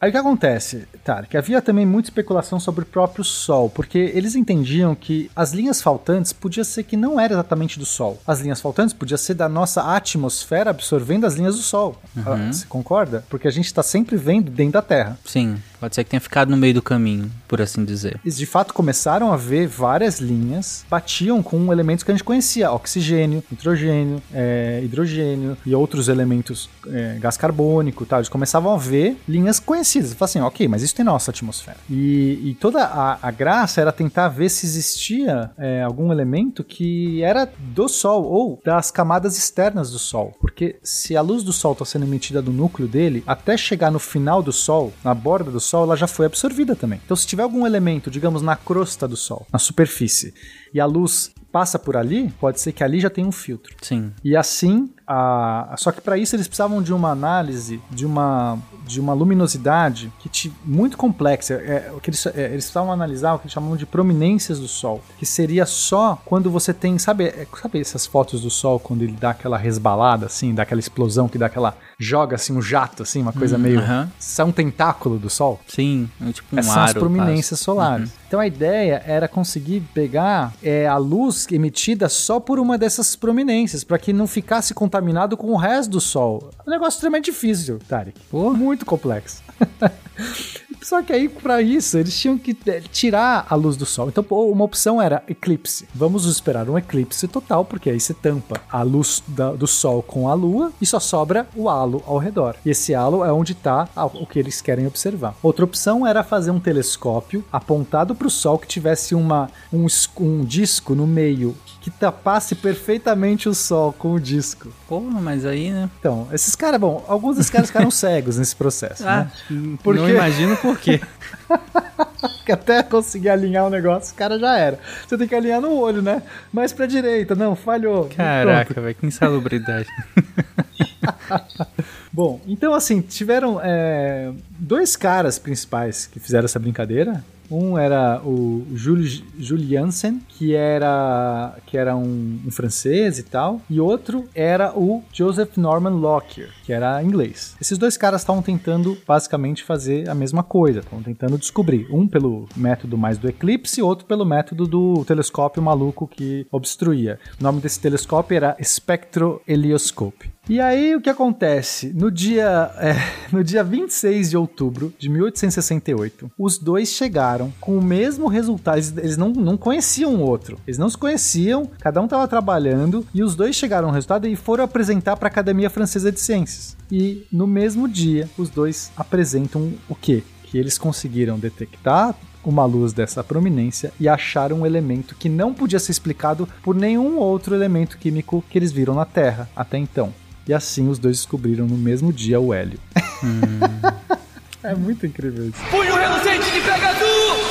Aí o que acontece, Tarek? Havia também muita especulação sobre o próprio Sol, porque eles entendiam que as linhas faltantes podia ser que não era exatamente do Sol. As linhas faltantes podia ser da nossa atmosfera absorvendo as linhas do Sol. Ah, Você concorda? Porque a gente está sempre vendo dentro da Terra. Sim, pode ser que tenha ficado no meio do caminho, por assim dizer. Eles de fato começaram a ver várias linhas batiam com elementos que a gente conhecia: oxigênio, nitrogênio, é, hidrogênio e outros elementos, é, gás carbônico. Tal. Eles começavam a ver linhas conhecidas. Falaram assim: ok, mas isso tem nossa atmosfera. E, e toda a, a graça era tentar ver se existia é, algum elemento que era do Sol ou das camadas externas do Sol. Porque se a luz do Sol está sendo emitida do núcleo dele, até chegar no final do Sol, na borda do Sol, ela já foi absorvida também. Então, se tiver algum elemento, digamos, na crosta do Sol, na superfície, e a luz passa por ali, pode ser que ali já tenha um filtro. Sim. E assim, a... só que para isso eles precisavam de uma análise, de uma, de uma luminosidade que muito complexa. É, o que eles, é, eles precisavam analisar o que eles chamam de prominências do Sol, que seria só quando você tem, sabe, é, sabe essas fotos do Sol quando ele dá aquela resbalada assim, dá aquela explosão que dá aquela joga assim um jato assim, uma coisa Hum, meio, aham. sai um tentáculo do Sol. Sim, é tipo um Essas são as prominências quase. solares. Então a ideia era conseguir pegar é, a luz emitida só por uma dessas prominências, para que não ficasse contaminado com o resto do Sol. É um negócio extremamente difícil, Tarek. Muito complexo. Só que aí, para isso, eles tinham que é, tirar a luz do Sol. Então, uma opção era eclipse. Vamos esperar um eclipse total, porque aí você tampa a luz da- do Sol com a Lua e só sobra o halo ao redor. E esse halo é onde está o que eles querem observar. Outra opção era fazer um telescópio apontado para o Sol que tivesse uma, um, um disco no meio que tapasse perfeitamente o Sol com o disco. Porra, mas aí, né? Então, esses caras, bom, alguns desses caras ficaram cegos nesse processo, Ah, né? não imagino por quê. que até conseguir alinhar o negócio, o cara já era. Você tem que alinhar no olho, né? Mais pra direita, não, falhou. Caraca, velho, que insalubridade. Bom, então assim, tiveram é, dois caras principais que fizeram essa brincadeira. Um era o Juliansen, que era, que era um, um francês e tal, e outro era o Joseph Norman Lockyer, que era inglês. Esses dois caras estavam tentando basicamente fazer a mesma coisa, estavam tentando descobrir. Um pelo método mais do eclipse, outro pelo método do telescópio maluco que obstruía. O nome desse telescópio era espectrohelioscope. E aí o que acontece? No dia, é, no dia 26 de outubro de 1868, os dois chegaram com o mesmo resultado. Eles, eles não, não conheciam o outro. Eles não se conheciam, cada um estava trabalhando, e os dois chegaram ao resultado e foram apresentar para a Academia Francesa de Ciências. E no mesmo dia, os dois apresentam o quê? Que eles conseguiram detectar uma luz dessa prominência e acharam um elemento que não podia ser explicado por nenhum outro elemento químico que eles viram na Terra até então. E assim os dois descobriram no mesmo dia o hélio. é muito incrível isso. Punho reluzente de Pegasus!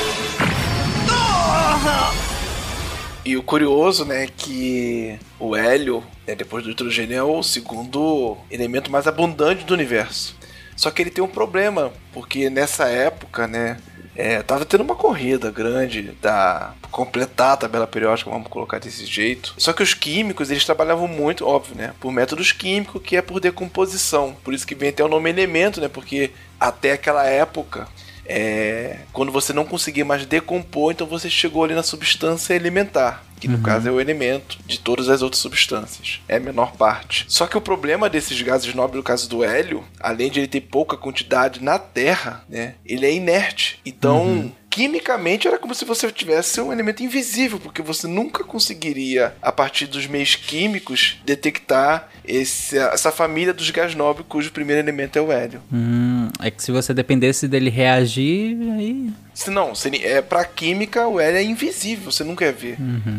E o curioso, né, que o hélio, né, depois do hidrogênio, é o segundo elemento mais abundante do universo. Só que ele tem um problema, porque nessa época, né, é, tava tendo uma corrida grande da completar a tabela periódica, vamos colocar desse jeito. Só que os químicos, eles trabalhavam muito, óbvio, né, por métodos químicos, que é por decomposição. Por isso que vem até o nome elemento, né, porque até aquela época é, quando você não conseguia mais decompor, então você chegou ali na substância elementar, que no caso é o elemento de todas as outras substâncias. É a menor parte. Só que o problema desses gases nobres, no caso do hélio, além de ele ter pouca quantidade na Terra, né, ele é inerte. Então, quimicamente era como se você tivesse um elemento invisível, porque você nunca conseguiria, a partir dos meios químicos, detectar esse, essa família dos gás nobres cujo primeiro elemento é o hélio. Hum, é que se você dependesse dele reagir, aí. Se não, é, pra química o hélio é invisível, você nunca ia ver.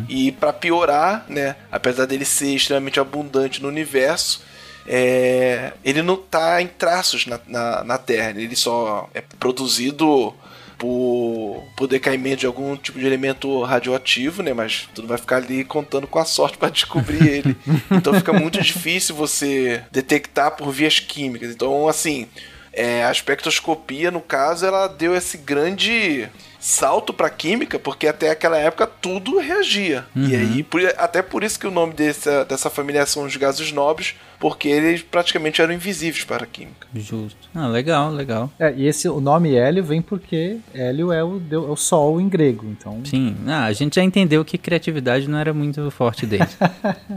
E pra piorar, né, apesar dele ser extremamente abundante no universo, é, ele não tá em traços na, na, na Terra, ele só é produzido por, por decaimento de algum tipo de elemento radioativo, né? Mas tudo vai ficar ali contando com a sorte para descobrir ele. Então fica muito difícil você detectar por vias químicas. Então, assim, é, a espectroscopia, no caso, ela deu esse grande salto para química, porque até aquela época tudo reagia. E aí, por- até por isso que o nome dessa, dessa família são os gases nobres, porque eles praticamente eram invisíveis para a química. Justo. Ah, legal, legal. É, e esse, o nome hélio vem porque hélio é o, é o sol em grego, então... Sim, ah, a gente já entendeu que criatividade não era muito forte dele.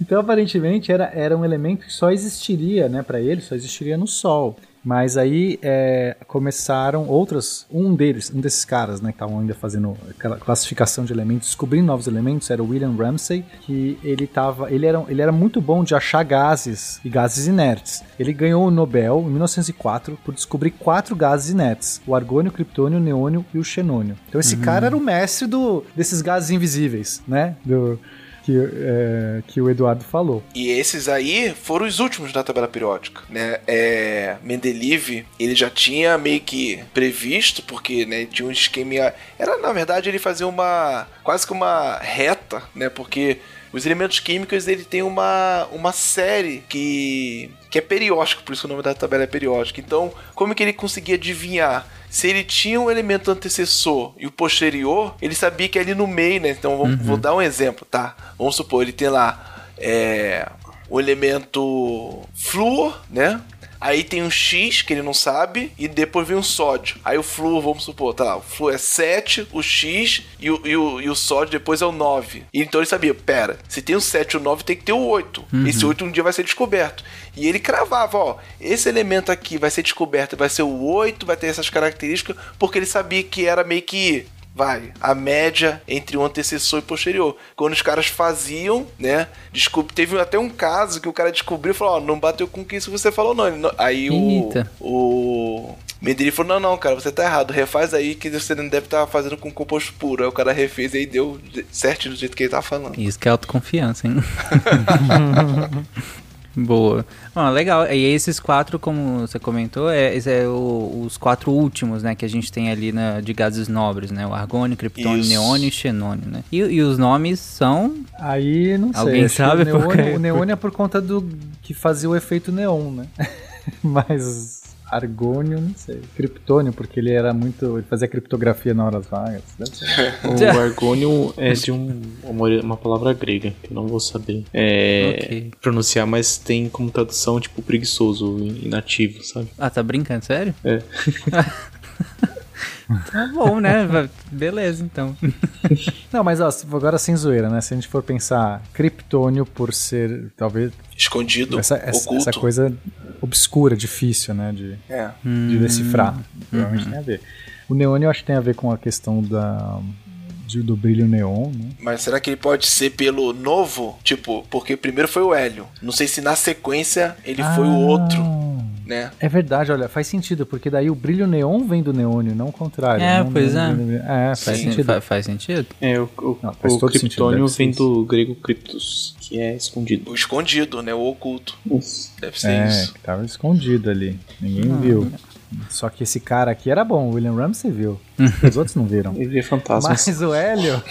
Então, aparentemente, era, era um elemento que só existiria, né, para ele, só existiria no Sol. Mas aí é, começaram outras, um deles, um desses caras, né, que estavam ainda fazendo aquela classificação de elementos, descobrindo novos elementos, era o William Ramsay, que ele tava, ele era, ele era muito bom de achar gases e gases inertes. Ele ganhou o Nobel em 1904 por descobrir quatro gases inertes: o argônio, o criptônio, o neônio e o xenônio. Então esse cara era o mestre do, desses gases invisíveis, né, do que, é, que o Eduardo falou. E esses aí foram os últimos da tabela periódica, né? É, Mendeleev, ele já tinha meio que previsto, porque né, tinha um esquema... Era, na verdade, ele fazia uma... quase que uma reta, né? Porque os elementos químicos, ele tem uma, uma série que, que é periódica, por isso o nome da tabela é periódica. Então, como que ele conseguia adivinhar? Se ele tinha um elemento antecessor e o posterior, ele sabia que ali no meio, né? Então, vamos- vou dar um exemplo, tá? Vamos supor, ele tem lá é, o elemento flúor, né? Aí tem um X que ele não sabe e depois vem um sódio. Aí o flúor, vamos supor, tá lá, o flúor é 7, o X e o, e o, e o sódio depois é o 9. E então ele sabia, pera, se tem o 7 e o 9 tem que ter o 8. Esse 8 um dia vai ser descoberto. E ele cravava, ó, esse elemento aqui vai ser descoberto, vai ser o 8, vai ter essas características, porque ele sabia que era meio que vai, a média entre o antecessor e posterior. Quando os caras faziam, né? Desculpe, teve até um caso que o cara descobriu e falou: Ó, não bateu com o que isso você falou, não. Aí o. Eita. O. Medeiros falou: Não, não, cara, você tá errado. Refaz aí que você não deve estar fazendo com composto puro. Aí o cara refez e deu certinho do jeito que ele tá falando. Isso que é autoconfiança, hein? Boa. Ah, legal. E esses quatro, como você comentou, é, esse é o- os quatro últimos, né, que a gente tem ali na, de gases nobres, né? O argônio, criptônio, Isso. neônio e xenônio, né? E, e os nomes são... Aí não sei. Alguém sabe o por neônio, o neônio é por conta do que fazia o efeito neon, né? Mas argônio, não sei. Criptônio, porque ele era muito. Ele fazia criptografia na horas vagas. O argônio é de um, uma, uma palavra grega, que eu não vou saber é, Ok. pronunciar, mas tem como tradução, tipo, preguiçoso, inativo, sabe? Ah, tá brincando? Sério? É. Tá bom, né? Beleza, então. Não, mas ó, agora sem zoeira, né? Se a gente for pensar Kryptônio por ser, talvez, Escondido, essa, essa, oculto. essa coisa obscura, difícil, né? De, É. de decifrar. Provavelmente tem a ver. O neônio eu acho que tem a ver com a questão da, do brilho neon, né? Mas será que ele pode ser pelo novo? Tipo, porque primeiro foi o Hélio. Não sei se na sequência ele foi o outro, né? É verdade, olha, faz sentido, porque daí o brilho neon vem do neônio, não o contrário. É, não pois é. do- É, faz Sim, sentido. fa- faz sentido. É, o, o, Não, faz o ser vem do grego Cryptus, que é escondido. O escondido, né? O oculto. Isso. Deve ser É, isso. tava escondido ali. Ninguém viu. Só que esse cara aqui era bom, o William Ramsey viu. Os outros não viram. Ele vê fantasmas. Mas o Hélio,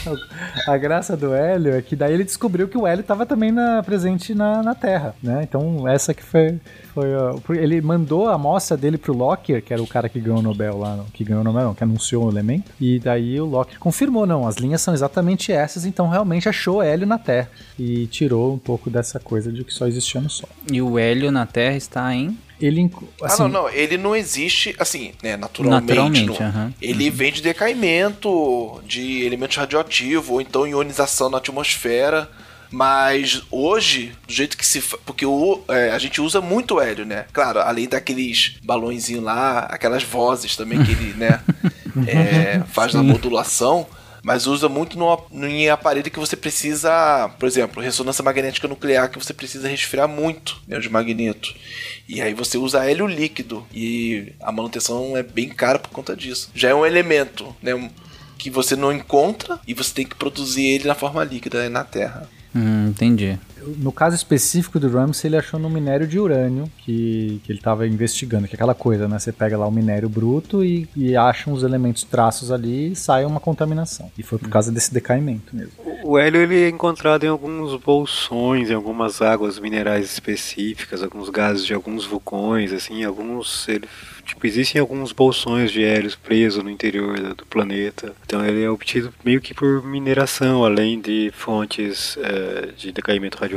a graça do Hélio é que daí ele descobriu que o Hélio estava também na- presente na, na Terra, né? Então essa que foi, foi ó, ele mandou a amostra dele pro Locker, que era o cara que ganhou o Nobel lá, que ganhou o Nobel, não, que anunciou o elemento, e daí o Locker confirmou, não, as linhas são exatamente essas, então realmente achou Hélio na Terra e tirou um pouco dessa coisa de que só existia no Sol. E o Hélio na Terra está em. Ele, inc- assim, ah, não, não. Ele não existe, assim, né? Naturalmente. Naturalmente, não. aham. Ele vem de decaimento de elementos radioativos, ou então ionização na atmosfera. Mas hoje, do jeito que se. Porque o, é, a gente usa muito o hélio, né? Claro, além daqueles balõezinhos lá, aquelas vozes também que ele, né? é, faz na modulação. Mas usa muito no, no- em aparelho que você precisa, por exemplo, ressonância magnética nuclear, que você precisa resfriar muito né, os magnetos. E aí você usa hélio líquido. E a manutenção é bem cara por conta disso. Já é um elemento, né? Que você não encontra e você tem que produzir ele na forma líquida na Terra. Hum, entendi. No caso específico do Ramsey, ele achou no minério de urânio que, que ele estava investigando, que é aquela coisa, né? Você pega lá o minério bruto e, e acha uns elementos traços ali e sai uma contaminação. E foi por causa desse decaimento mesmo. O hélio ele é encontrado em alguns bolsões, em algumas águas minerais específicas, alguns gases de alguns vulcões, assim, alguns ele, tipo existem alguns bolsões de hélio presos no interior do, planeta. Então ele é obtido meio que por mineração, além de fontes eh, de decaimento radioativo.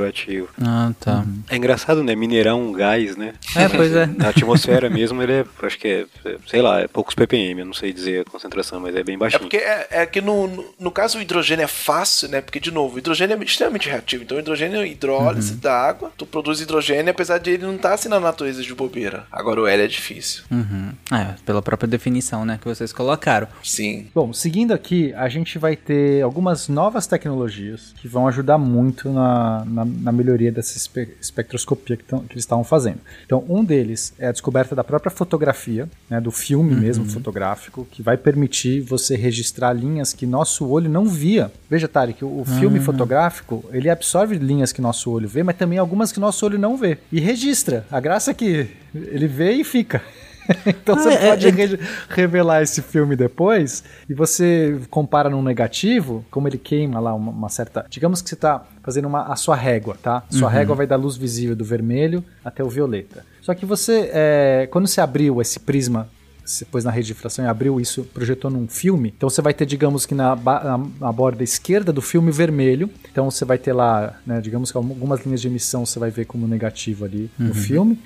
Ah, tá. É engraçado, né? Minerar um gás, né? É, pois é. Na atmosfera mesmo, ele é, acho que é, é, sei lá, é poucos ppm, eu não sei dizer a concentração, mas é bem É baixinho. porque é, é que no, no, no caso o hidrogênio é fácil, né? Porque, de novo, o hidrogênio é extremamente reativo. Então, o hidrogênio é hidrólise da água. Tu produz hidrogênio, apesar de ele não estar assim na natureza de bobeira. Agora, o hélio é difícil. Uhum. É, pela própria definição, né, que vocês colocaram. Sim. Bom, seguindo aqui, a gente vai ter algumas novas tecnologias que vão ajudar muito na, na, na melhoria dessa espe- espectroscopia que, tão- que eles estavam fazendo. Então, um deles é a descoberta da própria fotografia, né, do filme mesmo fotográfico, que vai permitir você registrar linhas que nosso olho não via. Veja, Tarek, o, o filme fotográfico, ele absorve linhas que nosso olho vê, mas também algumas que nosso olho não vê. E registra. A graça é que ele vê e fica. então você Ah, é- pode é- re- revelar esse filme depois e você compara num negativo, como ele queima lá uma, uma certa. Digamos que você está fazendo uma, a sua régua, tá? Sua régua vai da luz visível do vermelho até o violeta. Só que você, é, quando você abriu esse prisma você pôs na rede de difração e abriu isso, projetou num filme. Então você vai ter, digamos que na, na, na borda esquerda do filme vermelho. Então você vai ter lá, né, digamos que algumas linhas de emissão você vai ver como negativo ali no filme.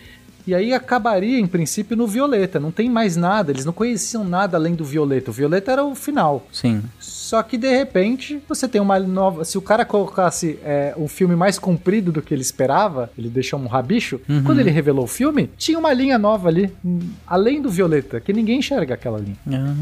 E aí acabaria, em princípio, no violeta. Não tem mais nada. Eles não conheciam nada além do violeta. O violeta era o final. Sim. Só que de repente você tem uma nova. Se o cara colocasse é, um filme mais comprido do que ele esperava, ele deixou um rabicho. Quando ele revelou o filme, tinha uma linha nova ali, além do violeta, que ninguém enxerga aquela linha. Ah,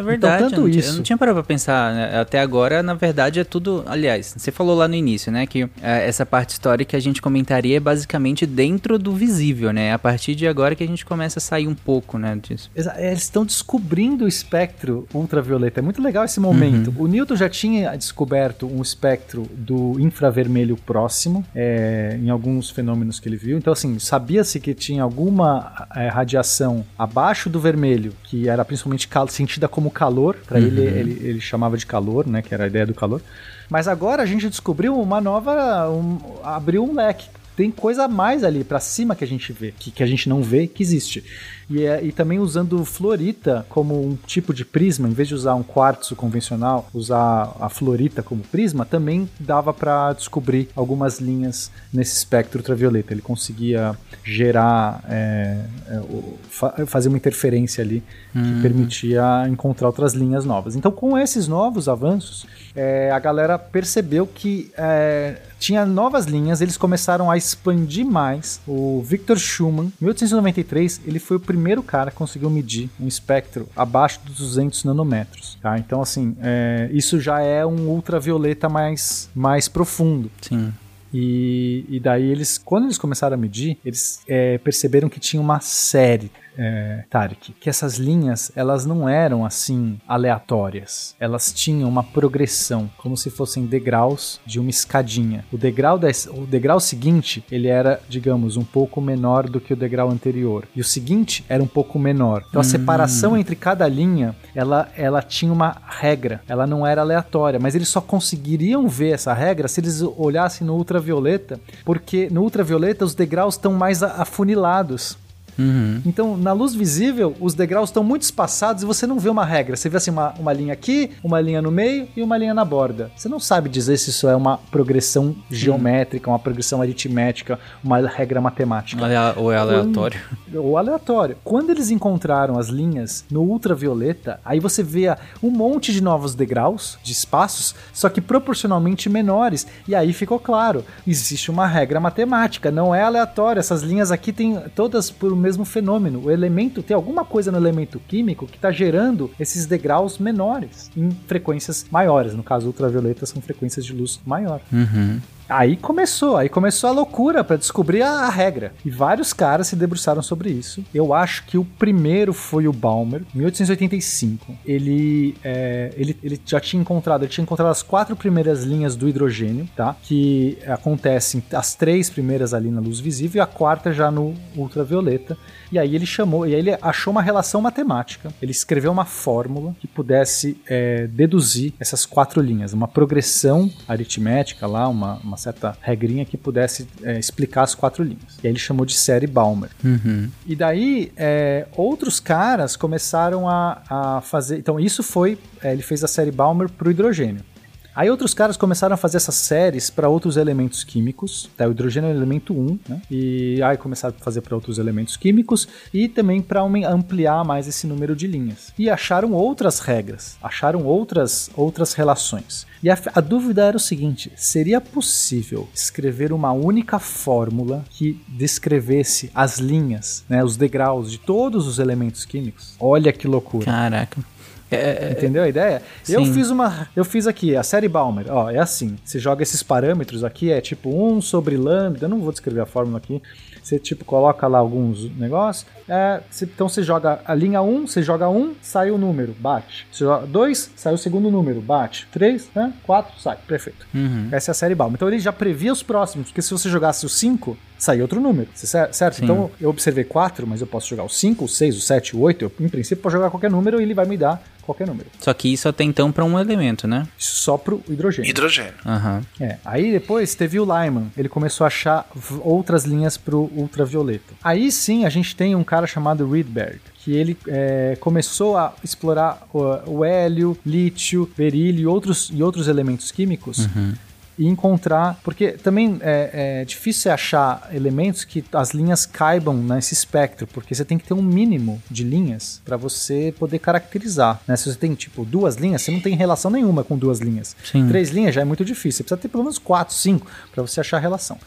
é verdade. tanto eu, não tinha, isso. eu não tinha parado pra pensar. né? Até agora, na verdade, é tudo. Aliás, você falou lá no início, né? Que é, essa parte histórica a gente comentaria é basicamente dentro do visível, né? A partir de agora que a gente começa a sair um pouco, né? Disso. Eles estão descobrindo o espectro ultravioleta. É muito legal esse momento. O Newton já tinha descoberto um espectro do infravermelho próximo é, em alguns fenômenos que ele viu. Então, assim, sabia-se que tinha alguma é, radiação abaixo do vermelho, que era principalmente sentida como calor. Para ele, ele, ele chamava de calor, né? Que era a ideia do calor. Mas agora a gente descobriu uma nova. um- abriu um leque tem coisa a mais ali pra cima que a gente vê, que, que a gente não vê, que existe. E, é, e também usando fluorita como um tipo de prisma, em vez de usar um quartzo convencional, usar a fluorita como prisma, também dava para descobrir algumas linhas nesse espectro ultravioleta. Ele conseguia gerar, é, é, fazer uma interferência ali que permitia encontrar outras linhas novas. Então, com esses novos avanços, é, a galera percebeu que é, tinha novas linhas, eles começaram a expandir mais. O Victor Schumann, em 1893, ele foi o primeiro cara que conseguiu medir um espectro abaixo dos 200 nanômetros. Tá? Então, assim, é, isso já é um ultravioleta mais, mais profundo. Sim. E, e daí eles, quando eles começaram a medir, eles é, perceberam que tinha uma série, é, Tarek, que essas linhas elas não eram assim aleatórias. Elas tinham uma progressão, como se fossem degraus de uma escadinha. O degrau, des, o degrau seguinte ele era, digamos, um pouco menor do que o degrau anterior. E o seguinte era um pouco menor. Então a separação entre cada linha ela, ela tinha uma regra. Ela não era aleatória, mas eles só conseguiriam ver essa regra se eles olhassem no ultravioleta, porque no ultravioleta os degraus estão mais afunilados. Uhum. Então, na luz visível, os degraus estão muito espaçados e você não vê uma regra. Você vê assim uma, uma linha aqui, uma linha no meio e uma linha na borda. Você não sabe dizer se isso é uma progressão geométrica, uma progressão aritmética, uma regra matemática ou é aleatório. ou aleatório. Quando eles encontraram as linhas no ultravioleta, aí você vê um monte de novos degraus, de espaços, só que proporcionalmente menores. E aí ficou claro, existe uma regra matemática, não é aleatório. Essas linhas aqui têm todas por o mesmo fenômeno. O elemento tem alguma coisa no elemento químico que está gerando esses degraus menores em frequências maiores. No caso, ultravioleta são frequências de luz maior. Uhum. Aí começou, aí começou a loucura pra descobrir a, a regra. E vários caras se debruçaram sobre isso. Eu acho que o primeiro foi o Balmer, 1885. Ele, é, ele, ele já tinha encontrado, ele tinha encontrado as quatro primeiras linhas do hidrogênio, tá? Que acontecem as três primeiras ali na luz visível e a quarta já no ultravioleta. E aí ele chamou, e aí ele achou uma relação matemática. Ele escreveu uma fórmula que pudesse é, deduzir essas quatro linhas, uma progressão aritmética lá, uma, uma certa regrinha que pudesse é, explicar as quatro linhas. E aí ele chamou de série Balmer. Uhum. E daí, é, outros caras começaram a, a fazer. Então, isso foi. é, ele fez a série Balmer pro hidrogênio. Aí outros caras começaram a fazer essas séries para outros elementos químicos. Tá? O hidrogênio é o elemento 1, né? E aí começaram a fazer para outros elementos químicos e também para ampliar mais esse número de linhas. E acharam outras regras, acharam outras, outras relações. E a, a dúvida era o seguinte: seria possível escrever uma única fórmula que descrevesse as linhas, né, os degraus de todos os elementos químicos? Olha que loucura. Caraca. É, Entendeu a ideia? Eu Sim. fiz uma. Eu fiz aqui, a série Balmer. Ó, é assim. Você joga esses parâmetros aqui, é tipo 1 sobre lambda. Eu não vou descrever a fórmula aqui. Você tipo coloca lá alguns negócios. É, então você joga a linha 1, você joga 1, sai o número, bate. Você joga 2, sai o segundo número, bate. 3, né? 4, sai. Perfeito. Uhum. Essa é a série Balmer. Então ele já previa os próximos, porque se você jogasse o 5, saía outro número, cer- certo? Sim. Então eu observei 4, mas eu posso jogar o 5, o 6, o 7, o 8. Eu, em princípio, posso jogar qualquer número e ele vai me dar qualquer número. Só que isso até então pra um elemento, né? Isso só pro hidrogênio. Hidrogênio. Aham. É. Aí depois teve o Lyman. Ele começou a achar outras linhas pro ultravioleta. Aí sim a gente tem um cara chamado Rydberg. Que ele é, começou a explorar o, o hélio, lítio, berílio e outros, e outros elementos químicos e encontrar. Porque também é, é difícil você achar elementos que as linhas caibam nesse espectro, porque você tem que ter um mínimo de linhas para você poder caracterizar. Né? Se você tem tipo duas linhas, você não tem relação nenhuma com duas linhas. Sim. Três linhas já é muito difícil. Você precisa ter pelo menos quatro, cinco para você achar a relação.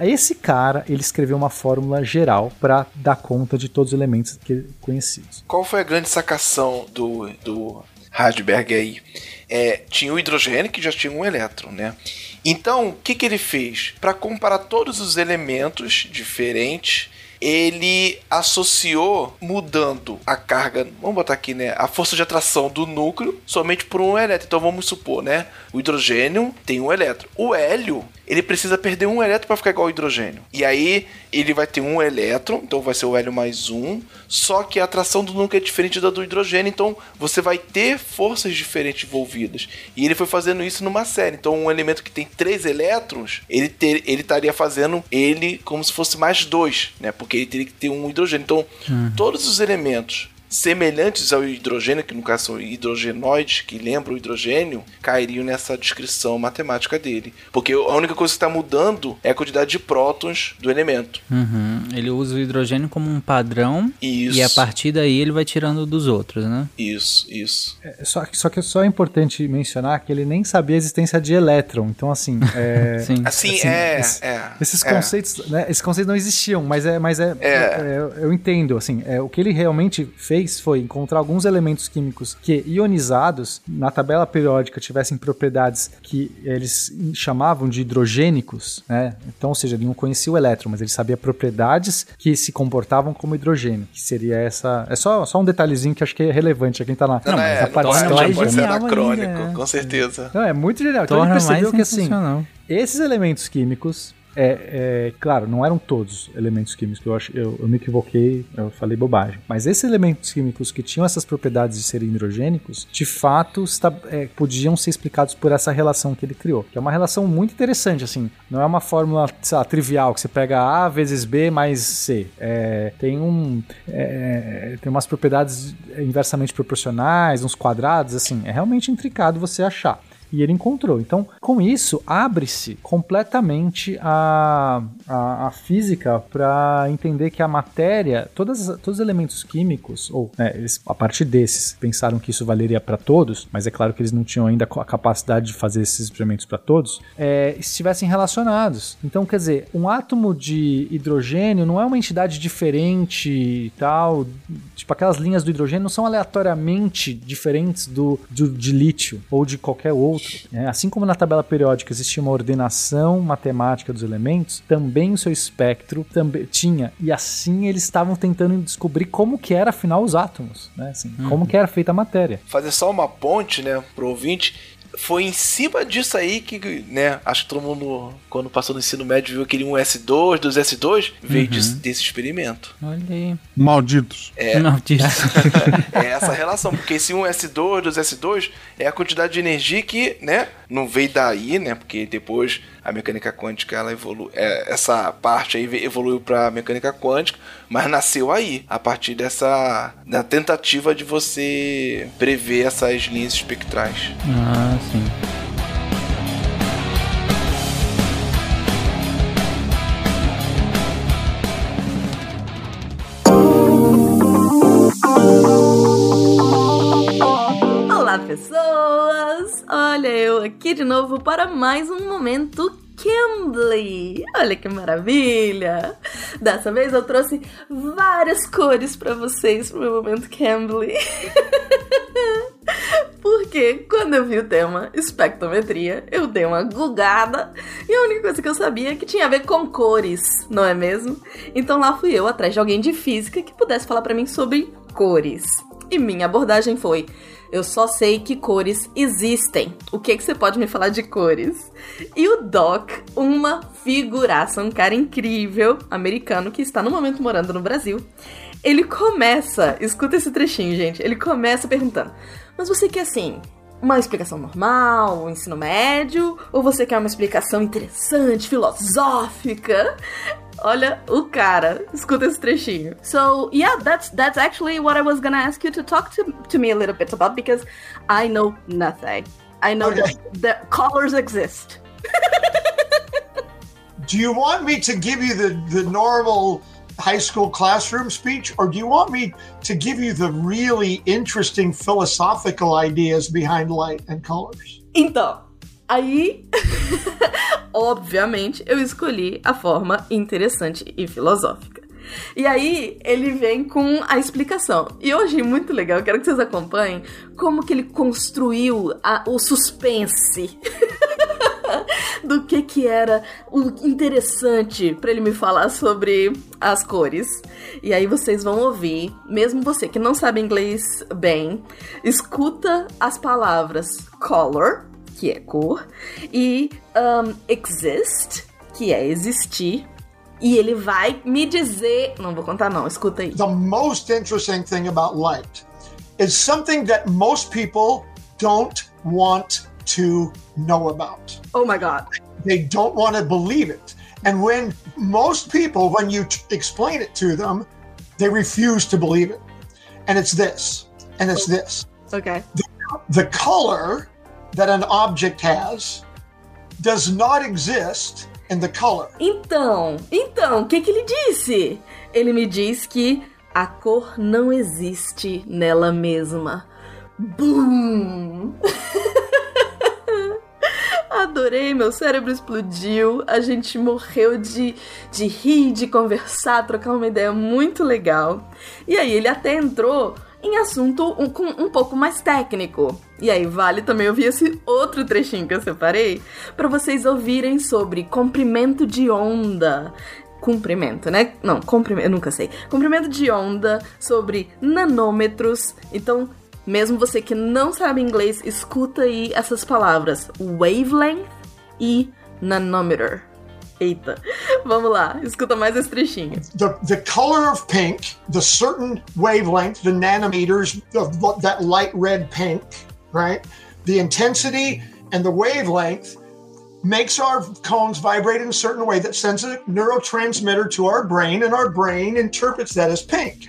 Esse cara, ele escreveu uma fórmula geral para dar conta de todos os elementos que conhecidos. Qual foi a grande sacação do, do Hardberg aí? É, tinha o hidrogênio que já tinha um elétron, né? Então, o que, que ele fez? Para comparar todos os elementos diferentes, ele associou mudando a carga, vamos botar aqui, né, a força de atração do núcleo somente por um elétron. Então vamos supor, né, o hidrogênio tem um elétron. O hélio, ele precisa perder um elétron para ficar igual ao hidrogênio. E aí ele vai ter um elétron, então vai ser o hélio mais um, só que a atração do núcleo é diferente da do hidrogênio, então você vai ter forças diferentes envolvidas. E ele foi fazendo isso numa série. Então um elemento que tem três elétrons, ele ter, ele estaria fazendo ele como se fosse mais dois, né? Porque porque ele teria que ter um hidrogênio. Então, todos os elementos semelhantes ao hidrogênio, que no caso são hidrogenoides, que lembram o hidrogênio, cairiam nessa descrição matemática dele. Porque a única coisa que está mudando é a quantidade de prótons do elemento. Uhum. Ele usa o hidrogênio como um padrão Isso. e a partir daí ele vai tirando dos outros, né? Isso, isso. É, Só, que- só que só é importante mencionar que ele nem sabia a existência de elétron. Então, assim. É, Sim. Assim, Assim, é, esse- é. Esses é. conceitos, né, esses conceitos não existiam, mas é, mas é, É. é, eu entendo, assim, é, o que ele realmente fez foi encontrar alguns elementos químicos que ionizados na tabela periódica tivessem propriedades que eles chamavam de hidrogênicos, né? Então, ou seja, ele não conhecia o elétron, mas ele sabia propriedades que se comportavam como hidrogênio, que seria essa, é só, só um detalhezinho que acho que é relevante a quem tá na, Não, é, na não parte torna mais pode ser anacrônico, ainda, com certeza. não, é muito genial. Então ele Torna mais percebeu que assim, esses elementos químicos, é, é, claro, não eram todos elementos químicos, eu, acho, eu, eu me equivoquei, eu falei bobagem. Mas esses elementos químicos que tinham essas propriedades de serem hidrogênicos, de fato, esta- é, podiam ser explicados por essa relação que ele criou. Que é uma relação muito interessante, assim. Não é uma fórmula, sei lá, trivial, que você pega A vezes B mais C. É, tem um. é, tem umas propriedades inversamente proporcionais, uns quadrados, assim. É realmente intricado você achar. E ele encontrou. Então, com isso, abre-se completamente a, a, a física para entender que a matéria, todas, todos os elementos químicos, ou né, eles, a partir desses, pensaram que isso valeria para todos, mas é claro que eles não tinham ainda a capacidade de fazer esses experimentos para todos, é, estivessem relacionados. Então, quer dizer, um átomo de hidrogênio não é uma entidade diferente e tal. Tipo, aquelas linhas do hidrogênio não são aleatoriamente diferentes do, do de lítio ou de qualquer outro. Né? Assim como na tabela periódica existia uma ordenação matemática dos elementos, também o seu espectro também tinha. E assim eles estavam tentando descobrir como que era afinal os átomos, né? Assim, Como que era feita a matéria. Fazer só uma ponte, né, pro ouvinte. Foi em cima disso aí que, né, acho que todo mundo, quando passou no ensino médio, viu aquele 1S2, 2S2, veio disso- desse experimento. Olha aí. Malditos. É. Maldito. É essa relação, porque esse 1S2, 2S2 é a quantidade de energia que, né, não veio daí, né, porque depois a mecânica quântica, ela evolui, é, essa parte aí evoluiu para mecânica quântica, mas nasceu aí, a partir dessa da tentativa de você prever essas linhas espectrais. ah, sim. Olá, pessoas! Olha eu aqui de novo para mais um momento Cambly. Olha que maravilha! Dessa vez eu trouxe várias cores para vocês pro meu momento Cambly. Porque quando eu vi o tema espectrometria, eu dei uma gugada e a única coisa que eu sabia é que tinha a ver com cores, não é mesmo? Então lá fui eu atrás de alguém de física que pudesse falar pra mim sobre cores. E minha abordagem foi: eu só sei que cores existem. O que que você pode me falar de cores? E o Doc, uma figuraça, um cara incrível, americano que está no momento morando no Brasil. Ele começa, escuta esse trechinho, gente. Ele começa perguntando: "Mas você quer assim, uma explicação normal, um ensino médio, ou você quer uma explicação interessante, filosófica?" Olha o cara, escuta esse trechinho. So, yeah, that's that's actually what I was gonna ask you to talk to, to me a little bit about because I know nothing. I know Okay. that, that colors exist. Do you want me to give you the, the normal high school classroom speech, or do you want me to give you the really interesting philosophical ideas behind light and colors? Então, aí, obviamente, eu escolhi a forma interessante e filosófica. E aí, ele vem com a explicação. E achei muito legal, quero que vocês acompanhem como que ele construiu a- o suspense do que que era o interessante pra ele me falar sobre as cores. E aí vocês vão ouvir, mesmo você que não sabe inglês bem, escuta as palavras color, que é cor, e um, exist, que é existir. E ele vai me dizer. Não vou contar, não, escuta aí. The most interesting thing about light is something that most people don't want to know about. Oh my god. They don't want to believe it. And when most people, when you t- explain it to them, they refuse to believe it. And it's this, and it's oh. this. Ok. The color that an object has does not exist in the color. Então, então, o que, que ele disse? Ele me diz que a cor não existe nela mesma. Boom! Adorei, meu cérebro explodiu, a gente morreu de, de rir, de conversar, trocar uma ideia muito legal. E aí ele até entrou em assunto um, com um pouco mais técnico. E aí vale também ouvir esse outro trechinho que eu separei para vocês ouvirem sobre comprimento de onda. Comprimento, né? Não, comprimento, eu nunca sei. Comprimento de onda sobre nanômetros. Então, mesmo você que não sabe inglês, escuta aí essas palavras: wavelength e nanômetro. Eita, vamos lá, escuta mais esse trechinho. The, the color of pink, the certain wavelength, the nanometers of that light red pink, right? The intensity and the wavelength makes our cones vibrate in a certain way that sends a neurotransmitter to our brain, and our brain interprets that as pink.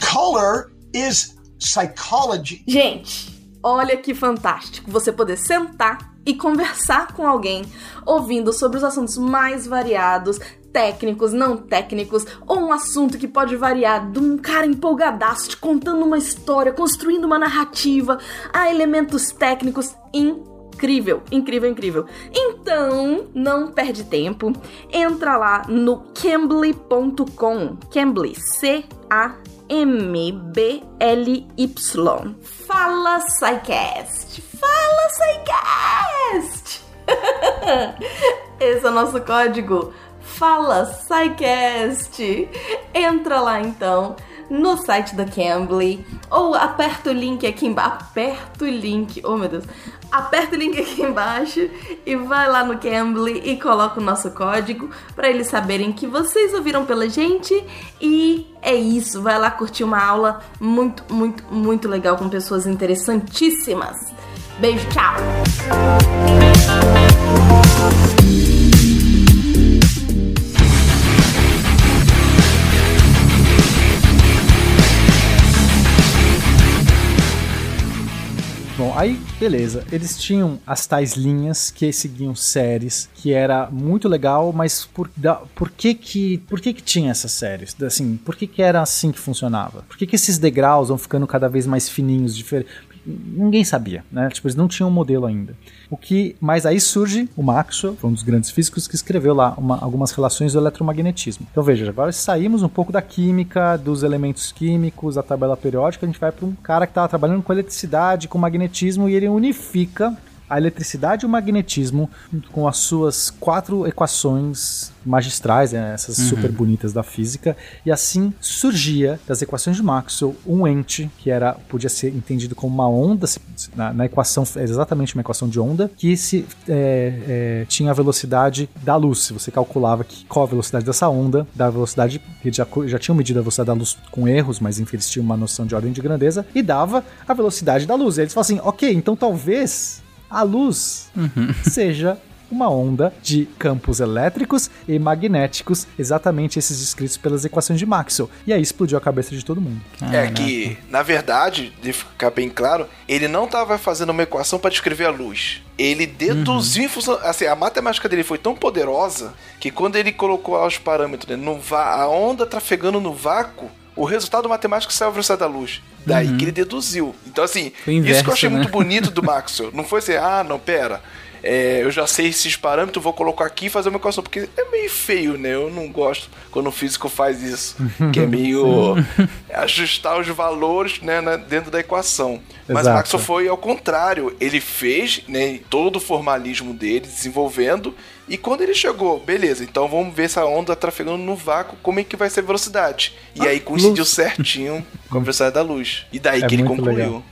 Color is psychology. Gente, olha que fantástico você poder sentar e conversar com alguém ouvindo sobre os assuntos mais variados, técnicos, não técnicos, ou um assunto que pode variar de um cara empolgadaço te contando uma história, construindo uma narrativa, a elementos técnicos incrível, incrível, incrível. Então, não perde tempo, entra lá no cambly.com, Cambly, C A M B L Y. Fala SciCast. Fala SciCast. Esse é o nosso código. Fala SciCast. Entra lá então no site da Cambly ou aperta o link aqui embaixo. Aperta o link, oh meu Deus. Aperta o link aqui embaixo e vai lá no Cambly e coloca o nosso código para eles saberem que vocês ouviram pela gente e é isso. Vai lá curtir uma aula muito, muito, muito legal com pessoas interessantíssimas. Beijo, tchau. Aí, beleza. Eles tinham as tais linhas que seguiam séries, que era muito legal, mas por, da, por que que por que que tinha essas séries? Assim, por que que era assim que funcionava? Por que que esses degraus vão ficando cada vez mais fininhos, diferentes? Ninguém sabia, né? Tipo, eles não tinham um modelo ainda. O que, mas aí surge o Maxwell, um dos grandes físicos que escreveu lá uma- algumas relações do eletromagnetismo. Então veja, agora saímos um pouco da química, dos elementos químicos, da tabela periódica, a gente vai para um cara que estava trabalhando com eletricidade, com magnetismo e ele unifica a eletricidade e o magnetismo com as suas quatro equações magistrais, né, essas Uhum. super bonitas da física, e assim surgia das equações de Maxwell um ente que era podia ser entendido como uma onda na, na equação é exatamente uma equação de onda que se é, é, tinha a velocidade da luz. Se você calculava que, qual a velocidade dessa onda, da velocidade que já, já tinham medido a velocidade da luz com erros, mas enfim eles tinham uma noção de ordem de grandeza e dava a velocidade da luz. E eles falam assim, ok, então talvez a luz seja uma onda de campos elétricos e magnéticos, exatamente esses descritos pelas equações de Maxwell. E aí explodiu a cabeça de todo mundo. É que, na verdade, de ficar bem claro, ele não estava fazendo uma equação para descrever a luz. Ele deduziu em função. Assim, a matemática dele foi tão poderosa que quando ele colocou lá os parâmetros, né, no va- a onda trafegando no vácuo, o resultado matemático saiu a velocidade da luz. Daí Uhum. que ele deduziu. Então, assim, Foi isso que inverso, eu achei né? muito bonito do Maxwell. Não foi assim, ah, não, pera. é, eu já sei esses parâmetros, vou colocar aqui e fazer uma equação. Porque é meio feio, né? Eu não gosto quando o físico faz isso. Que é meio ajustar os valores né, dentro da equação. Mas Exato. Maxwell foi ao contrário. Ele fez né, todo o formalismo dele, desenvolvendo. E quando ele chegou, beleza, então vamos ver essa onda trafegando no vácuo, como é que vai ser a velocidade. E aí coincidiu certinho com a velocidade da luz. E daí É que ele concluiu. legal.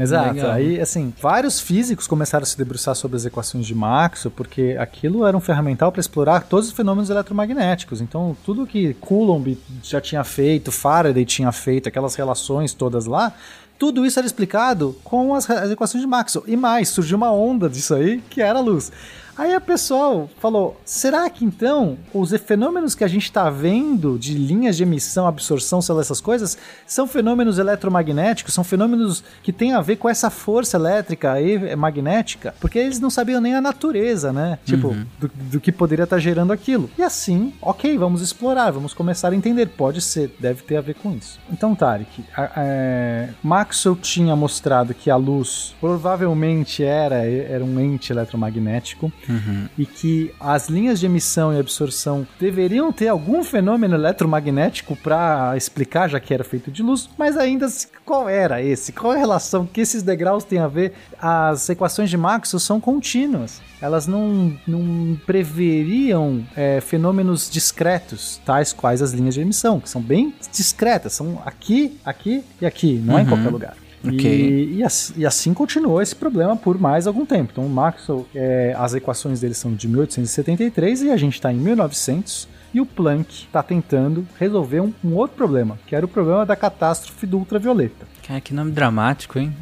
Exato. legal. Aí, assim, vários físicos começaram a se debruçar sobre as equações de Maxwell, porque aquilo era um ferramental para explorar todos os fenômenos eletromagnéticos. Então, tudo que Coulomb já tinha feito, Faraday tinha feito, aquelas relações todas lá, tudo isso era explicado com as, as equações de Maxwell. E mais, surgiu uma onda disso aí, que era a luz. Aí a pessoal falou: será que então os fenômenos que a gente está vendo de linhas de emissão, absorção, sei lá, essas coisas, são fenômenos eletromagnéticos, são fenômenos que têm a ver com essa força elétrica e magnética? Porque eles não sabiam nem a natureza, né? Tipo, Uhum. do, do que poderia estar gerando aquilo. E assim, ok, vamos explorar, vamos começar a entender. Pode ser, deve ter a ver com isso. Então, Tarek, a- é, Maxwell tinha mostrado que a luz provavelmente era, era um ente eletromagnético Uhum. e que as linhas de emissão e absorção deveriam ter algum fenômeno eletromagnético para explicar, já que era feito de luz, mas ainda assim, qual era esse? Qual é a relação que esses degraus têm a ver? As equações de Maxwell são contínuas. Elas não, não preveriam é, fenômenos discretos, tais quais as linhas de emissão, que são bem discretas, são aqui, aqui e aqui, não é em Uhum. qualquer lugar. Ok. E, e assim, e assim continuou esse problema por mais algum tempo. Então, o Maxwell, é, as equações dele são de 1873 e a gente está em 1900. E o Planck está tentando resolver um, um outro problema, que era o problema da catástrofe do ultravioleta. Cara, que nome dramático, hein?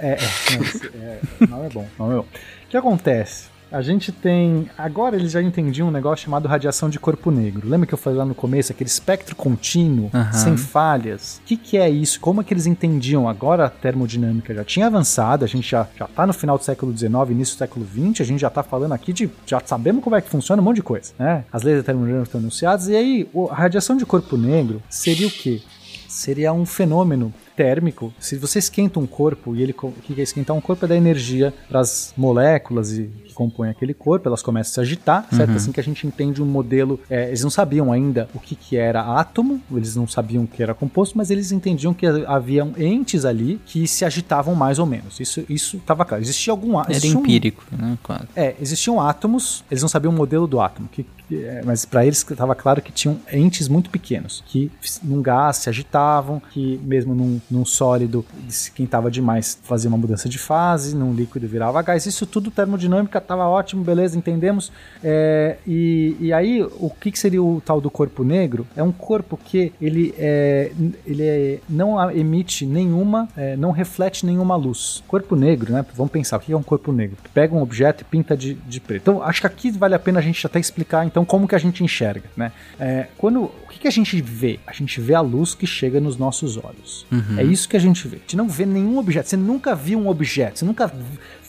É, é, não, é, não é bom, não é bom. O que acontece? A gente tem. Agora eles já entendiam um negócio chamado radiação de corpo negro. Lembra que eu falei lá no começo? Aquele espectro contínuo, Aham. sem falhas. O que, que é isso? Como é que eles entendiam? Agora a termodinâmica já tinha avançado, a gente já, já tá no final do século XIX, início do século XX, a gente já tá falando aqui de. Já sabemos como é que funciona um monte de coisa, né? As leis da termodinâmica estão anunciadas, e aí a radiação de corpo negro seria o quê? seria um fenômeno térmico. Se você esquenta um corpo e ele o que é esquentar um corpo é dar energia para as moléculas e que compõem aquele corpo, elas começam a se agitar, certo? Uhum. Assim que a gente entende um modelo. é, eles não sabiam ainda o que, que era átomo, eles não sabiam o que era composto, mas eles entendiam que haviam entes ali que se agitavam mais ou menos. Isso isso estava claro. Existia algum á- Era existia um- empírico, né? Quase. é, existiam átomos, eles não sabiam o modelo do átomo, que, que- é, mas para eles estava claro que tinham entes muito pequenos, que num gás se agitavam, que mesmo num, num sólido esquentava demais, fazia uma mudança de fase, num líquido virava gás. Isso tudo termodinâmica estava ótimo, beleza, entendemos. É, e, e aí, o que, que seria o tal do corpo negro? É um corpo que ele, é, ele é- não emite nenhuma, é, não reflete nenhuma luz. Corpo negro, né? Vamos pensar, o que é um corpo negro? Pega um objeto e pinta de, de preto. Então, acho que aqui vale a pena a gente até explicar, então, como que a gente enxerga, né? É, quando, o que, que a gente vê? A gente vê a luz que chega nos nossos olhos. Uhum. É isso que a gente vê. A gente não vê nenhum objeto. Você nunca viu um objeto. Você nunca.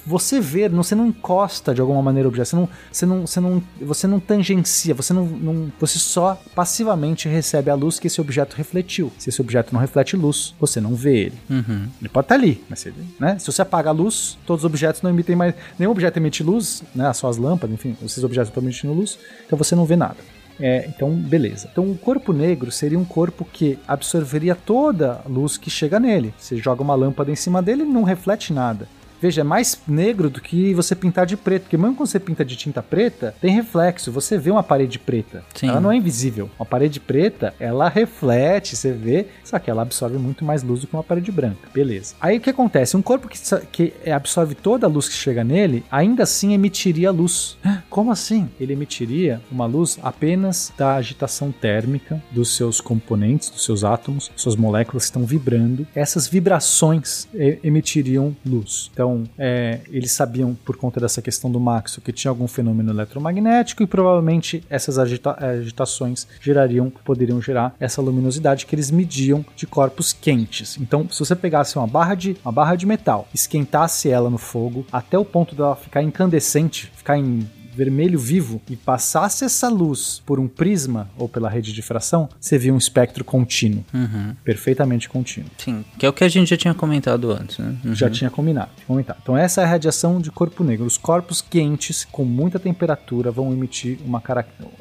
Você vê, não- você não encosta de alguma maneira o objeto. Você não, você não, você não, você não tangencia. Você não, não- Você só passivamente recebe a luz que esse objeto refletiu. Se esse objeto não reflete luz, você não vê ele. Uhum. Ele pode estar ali, mas você, né? Se você apaga a luz, todos os objetos não emitem mais. Nenhum objeto emite luz, né? Só as lâmpadas, enfim, esses objetos estão emitindo luz, então você não vê nada. É, então, beleza. Então, o corpo negro seria um corpo que absorveria toda a luz que chega nele. Você joga uma lâmpada em cima dele, ele não reflete nada. Veja, é mais negro do que você pintar de preto, porque mesmo quando você pinta de tinta preta, tem reflexo, você vê uma parede preta. Sim. Ela não é invisível. Uma parede preta, ela reflete, você vê, só que ela absorve muito mais luz do que uma parede branca. Beleza. Aí o que acontece? Um corpo que, que absorve toda a luz que chega nele, ainda assim emitiria luz. Como assim? Ele emitiria uma luz apenas da agitação térmica dos seus componentes, dos seus átomos, suas moléculas estão vibrando. Essas vibrações emitiriam luz. Então, eh, eles sabiam, por conta dessa questão do Maxwell, que tinha algum fenômeno eletromagnético e provavelmente essas agita- agitações gerariam, poderiam gerar essa luminosidade que eles mediam de corpos quentes. Então, se você pegasse uma barra de, uma barra de metal, esquentasse ela no fogo até o ponto dela ficar incandescente, ficar em vermelho vivo e passasse essa luz por um prisma ou pela rede de difração, você via um espectro contínuo, Uhum. perfeitamente contínuo. Sim, que é o que a gente já tinha comentado antes, né? Uhum. Já tinha combinado, comentado. Então essa é a radiação de corpo negro. Os corpos quentes com muita temperatura vão emitir uma,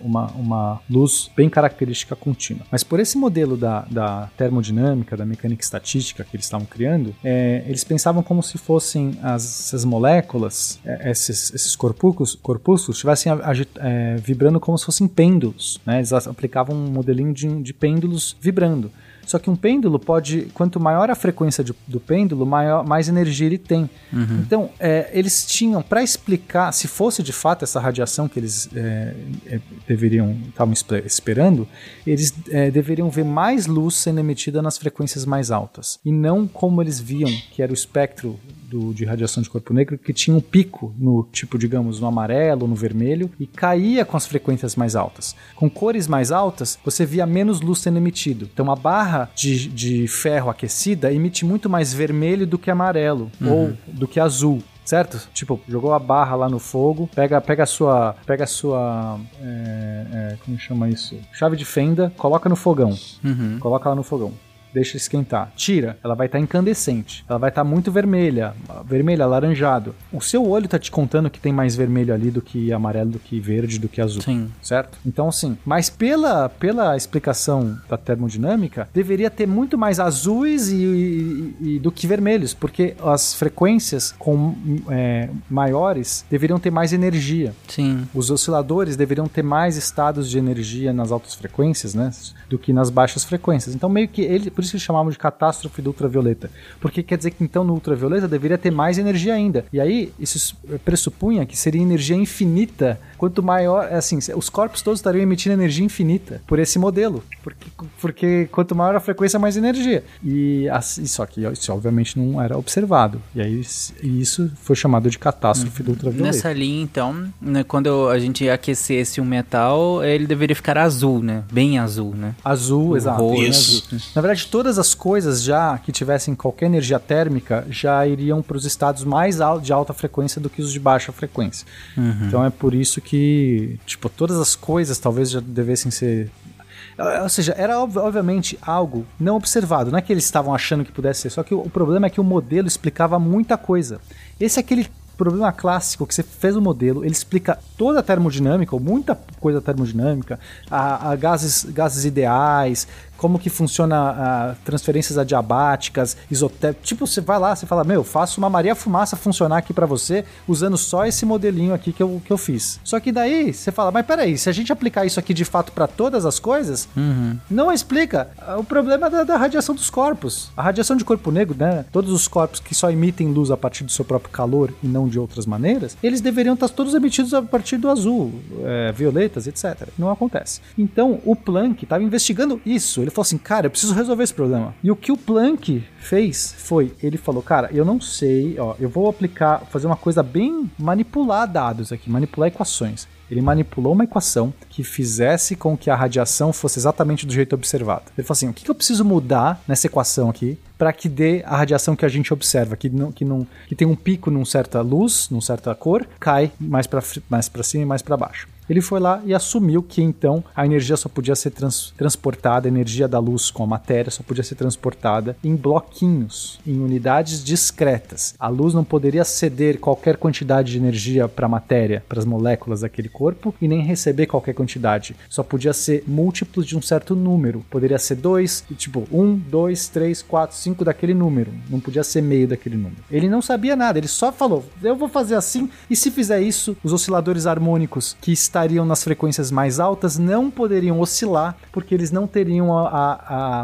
uma, uma luz bem característica contínua. Mas por esse modelo da, da termodinâmica, da mecânica estatística que eles estavam criando, é, eles pensavam como se fossem as, essas moléculas, é, esses, esses corpúsculos, corpúsculos estivessem agi- é, vibrando como se fossem pêndulos. Né? Eles aplicavam um modelinho de, de pêndulos vibrando. Só que um pêndulo pode, quanto maior a frequência de- do pêndulo, maior, mais energia ele tem. Uhum. Então, é, eles tinham, para explicar, se fosse de fato essa radiação que eles é, é, deveriam, estavam espe- esperando, eles é, deveriam ver mais luz sendo emitida nas frequências mais altas. E não como eles viam, que era o espectro do, de radiação de corpo negro que tinha um pico no tipo, digamos, no amarelo, no vermelho e caía com as frequências mais altas. Com cores mais altas, você via menos luz sendo emitido. Então a barra de, de ferro aquecida emite muito mais vermelho do que amarelo Uhum. ou do que azul. Certo? Tipo, jogou a barra lá no fogo, pega, pega a sua. Pega a sua. é, é, como chama isso? Chave de fenda, coloca no fogão. Uhum. Coloca lá no fogão. Deixa esquentar. Tira, ela vai estar incandescente. Ela vai estar muito vermelha, vermelha, alaranjado. O seu olho tá te contando que tem mais vermelho ali do que amarelo, do que verde, do que azul. Sim. Certo? Então, assim, mas pela, pela explicação da termodinâmica, deveria ter muito mais azuis e, e- e- do que vermelhos, porque as frequências com é, maiores deveriam ter mais energia. Sim. Os osciladores deveriam ter mais estados de energia nas altas frequências, né? Do que nas baixas frequências. Então, meio que ele. Por isso que chamavam de catástrofe do ultravioleta. Porque quer dizer que então no ultravioleta deveria ter mais energia ainda. E aí, isso pressupunha que seria energia infinita. Quanto maior. Assim, os corpos todos estariam emitindo energia infinita por esse modelo. Porque, porque quanto maior a frequência, mais energia. E assim, só que isso obviamente não era observado. E aí isso foi chamado de catástrofe do ultravioleta. Nessa linha, então, né, quando a gente aquecesse um metal, ele deveria ficar azul, né? Bem azul, né? Azul, O exato. rosto. bem azul. Na verdade, todas as coisas já que tivessem qualquer energia térmica já iriam para os estados mais de alta frequência do que os de baixa frequência. Uhum. Então é por isso que, tipo, todas as coisas talvez já devessem ser eh, ou seja, era ob- obviamente algo não observado, não é que eles estavam achando que pudesse ser, só que o, o problema é que o modelo explicava muita coisa. Esse é aquele problema clássico que você fez o modelo, ele explica toda a termodinâmica, ou muita coisa termodinâmica, a, a gases, gases ideais, como que funciona a transferências adiabáticas, isotérmicas. Tipo, você vai lá, você fala, meu, faço uma Maria Fumaça funcionar aqui pra você usando só esse modelinho aqui que eu, que eu fiz. Só que daí você fala, mas peraí, se a gente aplicar isso aqui de fato pra todas as coisas, não explica o problema da, da radiação dos corpos. A radiação de corpo negro, né? Todos os corpos que só emitem luz a partir do seu próprio calor e não de outras maneiras, eles deveriam estar todos emitidos a partir do azul, é, violetas, etc. Não acontece. Então, o Planck estava investigando isso. Ele falou assim, cara, eu preciso resolver esse problema. E o que o Planck fez foi, ele falou, cara, eu não sei, ó, eu vou aplicar, fazer uma coisa bem manipular dados aqui, manipular equações. Ele manipulou uma equação que fizesse com que a radiação fosse exatamente do jeito observado. Ele falou assim: o que eu preciso mudar nessa equação aqui para que dê a radiação que a gente observa, que não, que não, que tem um pico num certa luz, num certa cor, cai mais para mais para cima e mais para baixo. Ele foi lá e assumiu que então a energia só podia ser trans- transportada, a energia da luz com a matéria só podia ser transportada em bloquinhos, em unidades discretas. A luz não poderia ceder qualquer quantidade de energia para a matéria, para as moléculas daquele corpo, e nem receber qualquer quantidade. Só podia ser múltiplos de um certo número. Poderia ser dois, e tipo um, dois, três, quatro, cinco daquele número. Não podia ser meio daquele número. Ele não sabia nada, ele só falou: eu vou fazer assim, e se fizer isso, os osciladores harmônicos que estariam nas frequências mais altas não poderiam oscilar, porque eles não teriam a, a-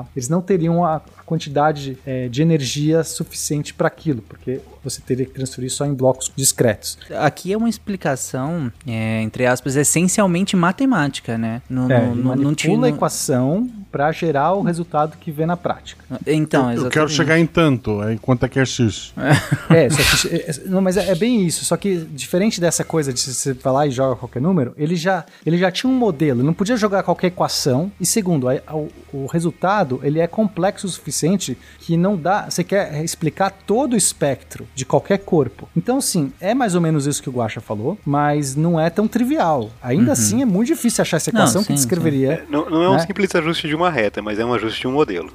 a- eles não teriam a quantidade eh, de energia suficiente para aquilo, porque você teria que transferir só em blocos discretos. Aqui é uma explicação, é, entre aspas, essencialmente matemática, né? Não, É, não manipula tinha- a equação para gerar o resultado que vê na prática. Então, eu, eu quero chegar em tanto, aí quanto é que é X? É, só que, é, é, não, mas é, é bem isso. Só que diferente dessa coisa de você lá e joga qualquer número, ele já, ele já tinha um modelo. Ele não podia jogar qualquer equação. E segundo, a- a- o, o resultado ele é complexo o suficiente que não dá. Você quer explicar todo o espectro de qualquer corpo. Então, sim, é mais ou menos isso que o Guaxa falou, mas não é tão trivial. Ainda Uhum. assim, é muito difícil achar essa Não, equação que sim, descreveria. Não, não é um né? simples ajuste de uma reta, mas é um ajuste de um modelo.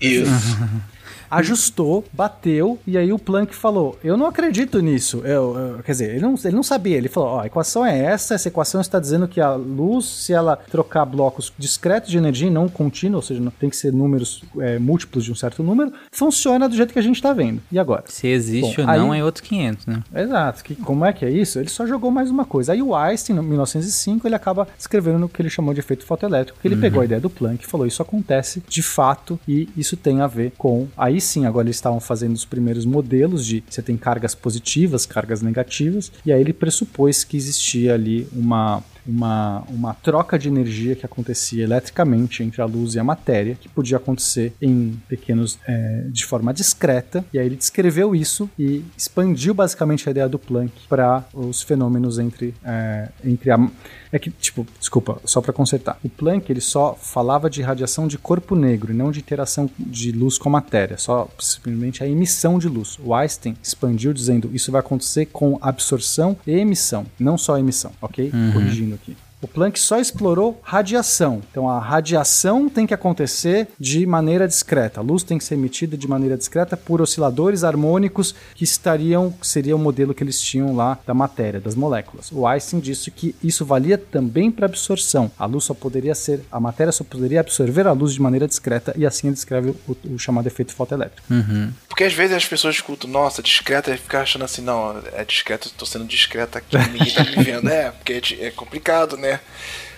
Isso. ajustou, bateu, e aí o Planck falou: Eu não acredito nisso. Eu, eu- quer dizer, ele não, ele não sabia. Ele falou: Ó, a equação é essa, essa equação está dizendo que a luz, se ela trocar blocos discretos de energia e não contínuo, ou seja, não, tem que ser números é, múltiplos de um certo número, funciona do jeito que a gente está vendo. E agora? Se existe Bom, ou não aí- é outros 500, né? Exato. Que, como é que é isso? Ele só jogou mais uma coisa. Aí o Einstein, em 1905, ele acaba escrevendo o que ele chamou de efeito fotoelétrico, que ele Uhum. pegou a ideia do Planck e falou, isso acontece de fato e isso tem a ver com... Aí sim, agora eles estavam fazendo os primeiros modelos de você tem cargas positivas, cargas negativas, e aí ele pressupôs que existia ali uma uma, uma troca de energia que acontecia eletricamente entre a luz e a matéria, que podia acontecer em pequenos é, de forma discreta. E aí ele descreveu isso e expandiu basicamente a ideia do Planck para os fenômenos entre, é, entre a é que, tipo, desculpa, só para consertar. O Planck, ele só falava de radiação de corpo negro e não de interação de luz com matéria, só simplesmente a emissão de luz. O Einstein expandiu dizendo isso vai acontecer com absorção e emissão, não só emissão, ok? Uhum. Corrigindo aqui. O Planck só explorou radiação. Então a radiação tem que acontecer de maneira discreta. A luz tem que ser emitida de maneira discreta por osciladores harmônicos que estariam, que seria o modelo que eles tinham lá da matéria, das moléculas. O Einstein disse que isso valia também para absorção. A luz só poderia ser, a matéria só poderia absorver a luz de maneira discreta e assim ele descreve o, o chamado efeito fotoelétrico. Uhum. Porque às vezes as pessoas escutam, nossa, discreta, e ficam achando assim, não, é discreto, tô sendo discreta aqui, ninguém tá me vendo. É, porque é complicado, né?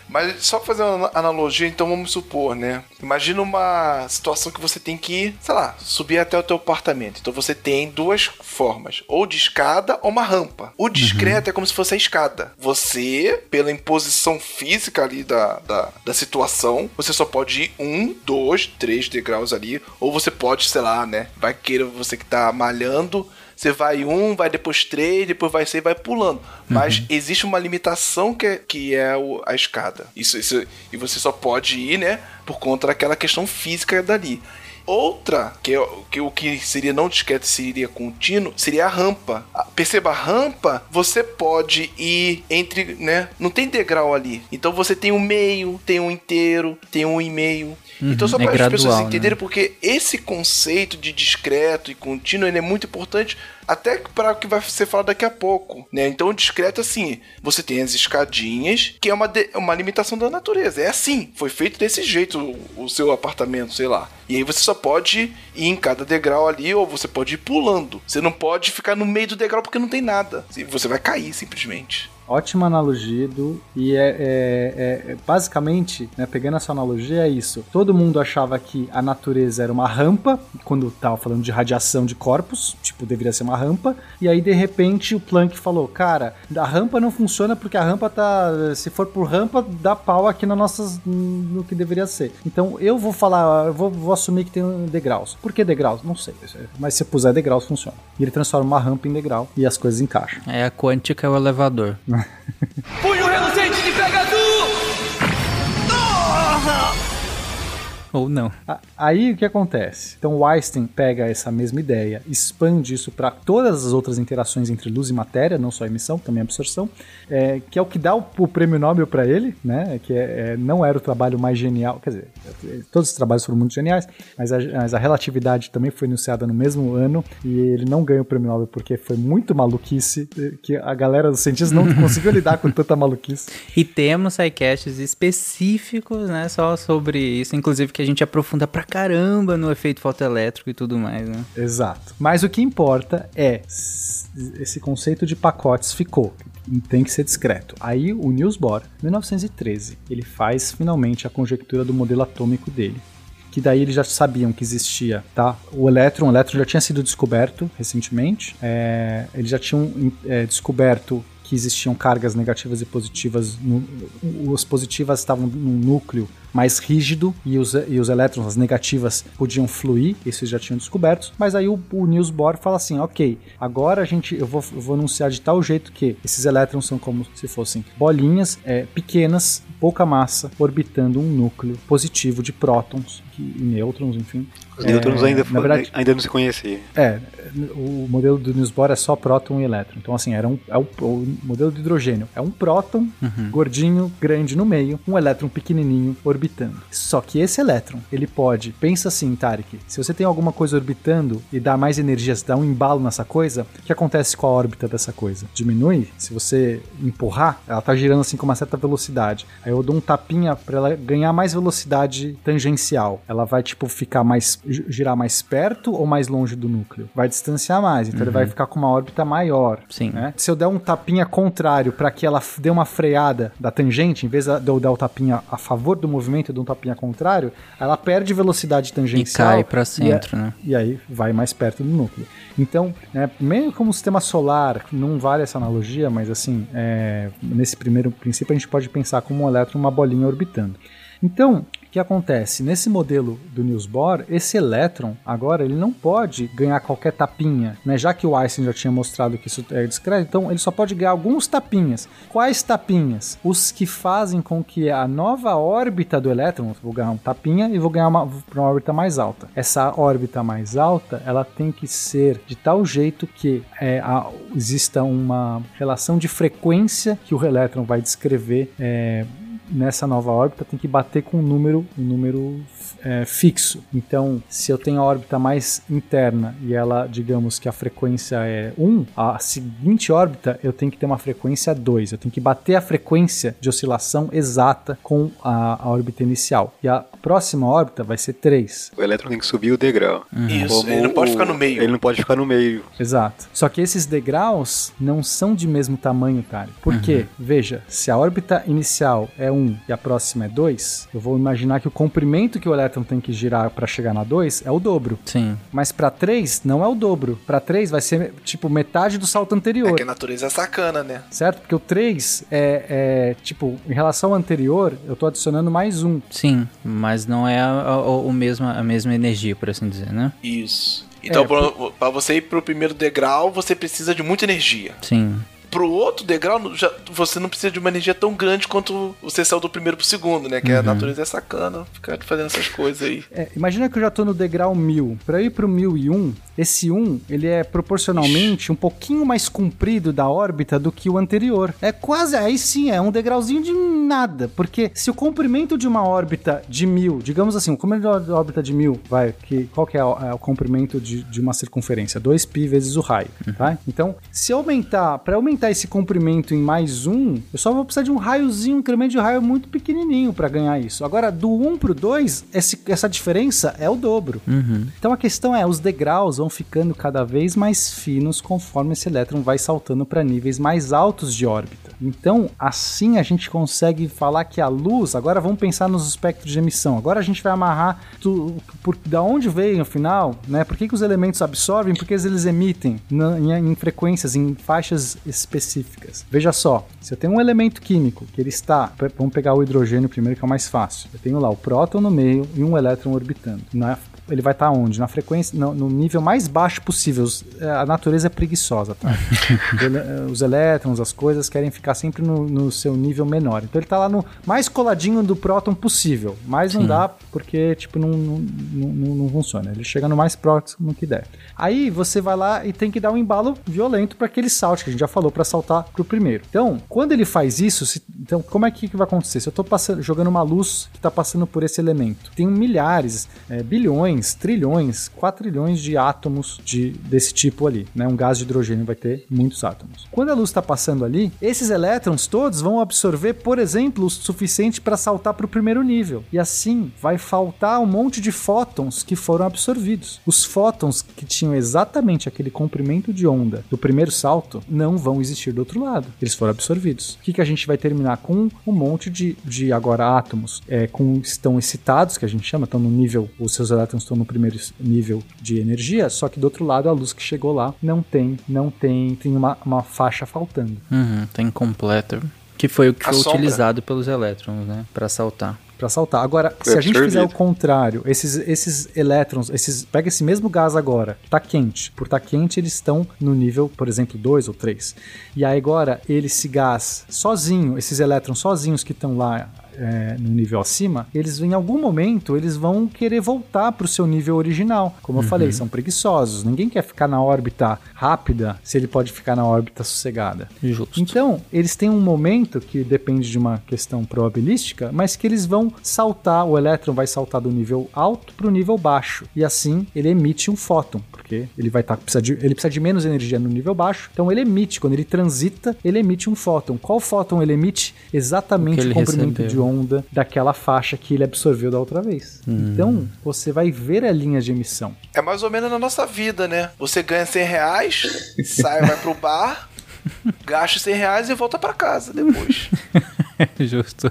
Mas só fazer uma analogia, então vamos supor, né? Imagina uma situação que você tem que, sei lá, subir até o teu apartamento. Então você tem duas formas, ou de escada ou uma rampa. O discreto uhum. é como se fosse a escada. Você, pela imposição física ali da, da, da situação, você só pode ir um, dois, três degraus ali, ou você pode, sei lá, né? Vai querer você que tá malhando você vai um, vai depois três, depois vai seis, vai pulando. Mas uhum. existe uma limitação que é, que é a escada. Isso, isso, e você só pode ir, né, por conta daquela questão física dali. Outra, que, é, que o que seria não discreto seria contínuo, seria a rampa. Perceba, a rampa você pode ir entre, né? Não tem degrau ali. Então você tem um meio, tem um inteiro, tem um e meio. Uhum, então só é para as pessoas entenderem, né? porque esse conceito de discreto e contínuo é muito importante até para o que vai ser falado daqui a pouco, né? Então, discreto assim, você tem as escadinhas, que é uma, de, uma limitação da natureza. É assim, foi feito desse jeito o, o, seu apartamento, sei lá. E aí você só pode ir em cada degrau ali, ou você pode ir pulando. Você não pode ficar no meio do degrau porque não tem nada. Você vai cair simplesmente. Ótima analogia, do E é, é, é basicamente, né, pegando essa analogia, é isso. Todo mundo achava que a natureza era uma rampa, quando tava falando de radiação de corpos, tipo, deveria ser uma rampa. E aí, de repente, o Planck falou: Cara, a rampa não funciona porque a rampa tá. Se for por rampa, dá pau aqui na nossas, no que deveria ser. Então eu vou falar, eu vou, vou assumir que tem degraus. Por que degraus? Não sei. Mas se puser degraus, funciona. E ele transforma uma rampa em degrau e as coisas encaixam. É a quântica é o elevador. Punho reluzente de Pegadu! Ou não. Aí o que acontece? Então o Einstein pega essa mesma ideia, expande isso para todas as outras interações entre luz e matéria, não só emissão, também absorção, é, que é o que dá o, o prêmio Nobel para ele, né? Que é, é, não era o trabalho mais genial, quer dizer, todos os trabalhos foram muito geniais, mas a, mas a relatividade também foi anunciada no mesmo ano e ele não ganhou o prêmio Nobel porque foi muito maluquice, que a galera dos cientistas não conseguiu lidar com tanta maluquice. E temos sidecasts específicos, né, só sobre isso, inclusive que a gente aprofunda pra caramba no efeito fotoelétrico e tudo mais, né? Exato. Mas o que importa é esse conceito de pacotes ficou tem que ser discreto. Aí o Niels Bohr, 1913, ele faz finalmente a conjectura do modelo atômico dele. Que daí eles já sabiam que existia, tá? O elétron, o elétron já tinha sido descoberto recentemente. É, eles já tinham é, descoberto que existiam cargas negativas e positivas. No, as positivas estavam num núcleo mais rígido e os, e os elétrons, as negativas, podiam fluir, isso já tinham descoberto, mas aí o, o Niels Bohr fala assim, ok, agora a gente, eu vou, eu vou anunciar de tal jeito que esses elétrons são como se fossem bolinhas é, pequenas, pouca massa, orbitando um núcleo positivo de prótons e nêutrons, enfim. Os nêutrons é, ainda, verdade, ainda não se conhecia. É, o modelo do Niels Bohr é só próton e elétron. Então, assim, era um, é o, o modelo de hidrogênio. É um próton uhum. gordinho, grande no meio, um elétron pequenininho orbitando orbitando. Só que esse elétron, ele pode, pensa assim, Tarek, se você tem alguma coisa orbitando e dá mais energia, se dá um embalo nessa coisa, o que acontece com a órbita dessa coisa? Diminui? Se você empurrar, ela tá girando assim com uma certa velocidade. Aí eu dou um tapinha para ela ganhar mais velocidade tangencial. Ela vai, tipo, ficar mais. girar mais perto ou mais longe do núcleo? Vai distanciar mais, então ele vai ficar com uma órbita maior. Sim. né? Se eu der um tapinha contrário para que ela dê uma freada da tangente, em vez de eu dar o tapinha a favor do movimento, eu dou um tapinha contrário, ela perde velocidade E tangencial. cai pra e a- centro, né? e aí vai mais perto do núcleo. Então, né, meio como um sistema solar, não vale essa analogia, mas assim, é, nesse primeiro princípio a gente pode pensar como um uma bolinha orbitando. Então, o que acontece? Nesse modelo do Niels Bohr, esse elétron, agora, ele não pode ganhar qualquer tapinha, né? Já que o Einstein já tinha mostrado que isso é discreto, então ele só pode ganhar alguns tapinhas. Quais tapinhas? Os que fazem com que a nova órbita do elétron, vou ganhar um tapinha e vou ganhar uma, uma órbita mais alta. Essa órbita mais alta, ela tem que ser de tal jeito que é, a- exista uma relação de frequência que o elétron vai descrever é, nessa nova órbita tem que bater com um número, um número é, fixo. Então, se eu tenho a órbita mais interna e ela, digamos que a frequência é 1, a seguinte órbita eu tenho que ter uma frequência 2. Eu tenho que bater a frequência de oscilação exata com a, a órbita inicial. E a próxima órbita vai ser 3. O elétron tem que subir o degrau. Isso, Como ele não pode o- ficar no meio. Ele não pode ficar no meio. Exato. Só que esses degraus não são de mesmo tamanho, Tari. Por quê? Veja, se a órbita inicial é 1 e a próxima é 2, eu vou imaginar que o comprimento que o elétron tem que girar para chegar na 2 é o dobro. Sim. Mas para 3 não é o dobro. Para 3 vai ser tipo metade do salto É anterior. que a natureza é sacana, né? Certo? Porque o 3 é, é, tipo, em relação ao anterior, eu tô adicionando mais um. Sim, mas não é a, a- o mesmo, a mesma energia, por assim dizer, né? Isso. Então, É, pra você ir pro primeiro degrau, você precisa de muita energia. Sim. Pro outro degrau, já, você não precisa de uma energia tão grande quanto você saiu do primeiro pro segundo, né? Que a natureza é sacana, ficar fazendo essas coisas aí. É, imagina que eu já tô no degrau 1000. Para ir pro 1001, esse 1, ele é proporcionalmente um pouquinho mais comprido da órbita do que o anterior. É quase, aí sim, é um degrauzinho de nada, porque se o comprimento de uma órbita de 1000, digamos assim, o comprimento da órbita de 1000, vai, que qual que é o, é o comprimento de, de uma circunferência? 2π vezes o raio, tá? Então, se eu aumentar, para aumentar esse comprimento em mais um, eu só vou precisar de um raiozinho, um incremento de raio muito pequenininho para ganhar isso. Agora, do 1 pro 2, esse, essa diferença é o dobro. Então a questão é, os degraus vão ficando cada vez mais finos conforme esse elétron vai saltando para níveis mais altos de órbita. Então, assim a gente consegue falar que a luz, agora vamos pensar nos espectros de emissão. Agora a gente vai amarrar tu, por, da onde veio no final, né? Por que, que os elementos absorvem? Porque eles emitem na- em, em frequências, em faixas específicas. Veja só, se eu tenho um elemento químico que ele está, vamos pegar o hidrogênio primeiro que é o mais fácil. Eu tenho lá o próton no meio e um elétron orbitando. Na ele vai estar onde? Na frequência, no, no nível mais baixo possível. Os- é, A natureza é preguiçosa, tá? Os ele- Os elétrons, as coisas querem ficar sempre no, no seu nível menor. Então ele tá lá no mais coladinho do próton possível. Mas não Sim. dá porque, tipo, não, não, não, não- não funciona. Ele chega no mais próximo que der. Aí você vai lá e tem que dar um embalo violento para aquele salte que a gente já falou para saltar pro primeiro. Então, quando ele faz isso, se- então como é que, que vai acontecer? Se eu passando, jogando uma luz que tá passando por esse elemento, tem milhares, é, bilhões, trilhões, quatrilhões de átomos de, desse tipo ali, né? Um gás de hidrogênio vai ter muitos átomos. Quando a luz está passando ali, esses elétrons todos vão absorver, por exemplo, o suficiente para saltar para o primeiro nível. E assim vai faltar um monte de fótons que foram absorvidos. Os fótons que tinham exatamente aquele comprimento de onda do primeiro salto não vão existir do outro lado. Eles foram absorvidos. O que, que a gente vai terminar com um monte de, de agora átomos é, com, estão excitados, que a gente chama, estão no nível, os seus elétrons estão no primeiro nível de energia, só que do outro lado a luz que chegou lá não tem, não tem, tem uma, uma faixa faltando. Uhum, tá incompleto. Que foi o que A foi sombra. utilizado pelos elétrons, né? Pra saltar. Pra saltar. Agora, se a gente fizer o contrário, esses, esses elétrons, esses pega esse mesmo gás agora, tá quente. Por tá quente, eles estão no nível, por exemplo, 2 ou 3. E aí agora, ele, esse gás sozinho, esses elétrons sozinhos que estão lá é, no nível acima, eles em algum momento eles vão querer voltar para o seu nível original. Como eu falei, são preguiçosos. Ninguém quer ficar na órbita rápida se ele pode ficar na órbita sossegada. Justo. Então, eles têm um momento que depende de uma questão probabilística, mas que eles vão saltar, o elétron vai saltar do nível alto para o nível baixo. E assim ele emite um fóton, porque ele vai estar precisa de, ele precisa de menos energia no nível baixo. Então ele emite, quando ele transita, ele emite um fóton. Qual fóton ele emite? O Exatamente o, ele comprimento recebeu. de onda daquela faixa que ele absorveu da outra vez. Hum. Então, você vai ver a linha de emissão. É mais ou menos na nossa vida, né? Você ganha 100 reais, sai, vai pro bar, gasta 100 reais e volta pra casa depois. Justo.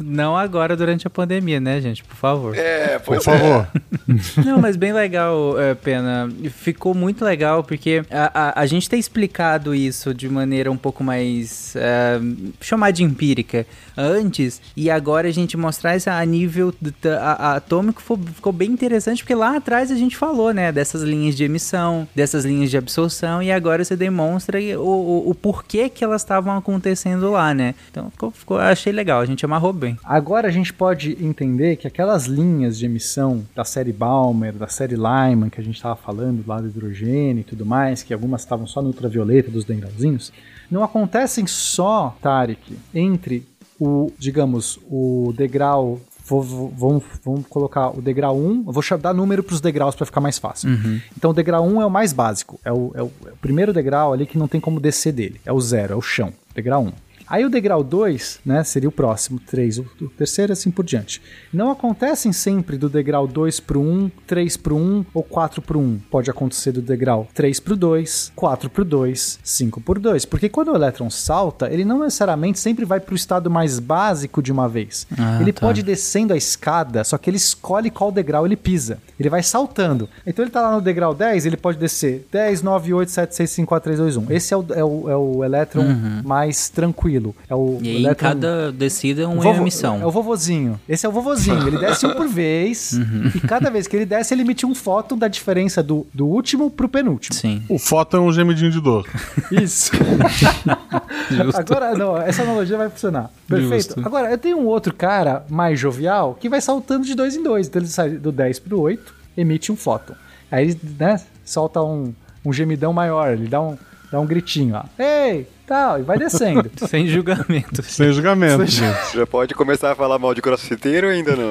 Não agora durante a pandemia, né, gente? Por favor. É, Por favor. Não, mas bem legal, é, Pena. Ficou muito legal porque a, a, a gente tem explicado isso de maneira um pouco mais. é, chamar de empírica antes, e agora a gente mostrar isso a nível a- a- atômico ficou, ficou bem interessante porque lá atrás a gente falou, né, dessas linhas de emissão, dessas linhas de absorção, e agora você demonstra o, o, o porquê que elas estavam acontecendo lá, né? Então ficou, ficou, achei legal, a gente amarrou bem. Agora a gente pode entender que aquelas linhas de emissão da série Balmer, da série Lyman, que a gente estava falando lá do hidrogênio e tudo mais, que algumas estavam só no ultravioleta dos degrauzinhos, não acontecem só, Tarek, entre o, digamos, o degrau. vou- vou- Vamos, vamos colocar o degrau 1. Eu vou dar número para os degraus para ficar mais fácil. Então o degrau 1 é o mais básico. É o, é o- é o primeiro degrau ali que não tem como descer dele. É o zero, é o chão. Degrau 1. Aí o degrau 2, né, seria o próximo, 3, o, o terceiro assim por diante. Não acontecem sempre do degrau 2 pro 1, 3 pro 1 ou 4 pro 1. Pode acontecer do degrau 3 pro 2, 4 pro 2, 5 por 2. Porque quando o elétron salta, ele não necessariamente sempre vai pro estado mais básico de uma vez. Ah, ele tá. pode ir descendo a escada, só que ele escolhe qual degrau ele pisa. Ele vai saltando. Então ele tá lá no degrau 10, ele pode descer 10, 9, 8, 7, 6, 5, 4, 3, 2, 1. Esse é o, é o, é o elétron mais tranquilo. É o. E aí, cada descida é uma vovo- emissão. É o vovozinho. Esse é o vovozinho. Ele desce um por vez. Uhum. E cada vez que ele desce, ele emite um fóton da diferença do, do último pro penúltimo. Sim. O foto é um gemidinho de dor. Isso. Agora, não, essa analogia vai funcionar. Perfeito. Justo. Agora, eu tenho um outro cara mais jovial que vai saltando de dois em dois. Então ele sai do 10 pro 8, emite um fóton. Aí né, solta um, um gemidão maior, ele dá um, dá um gritinho, ó. Ei! Tal, e vai descendo. Sem julgamento. Sem julgamento, Sem gente. Já pode começar a falar mal de crossfiteiro ainda não?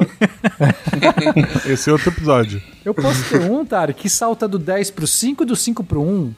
Esse é outro episódio. Eu posso ter um, Tari, que salta do 10 pro 5 e do 5 pro 1.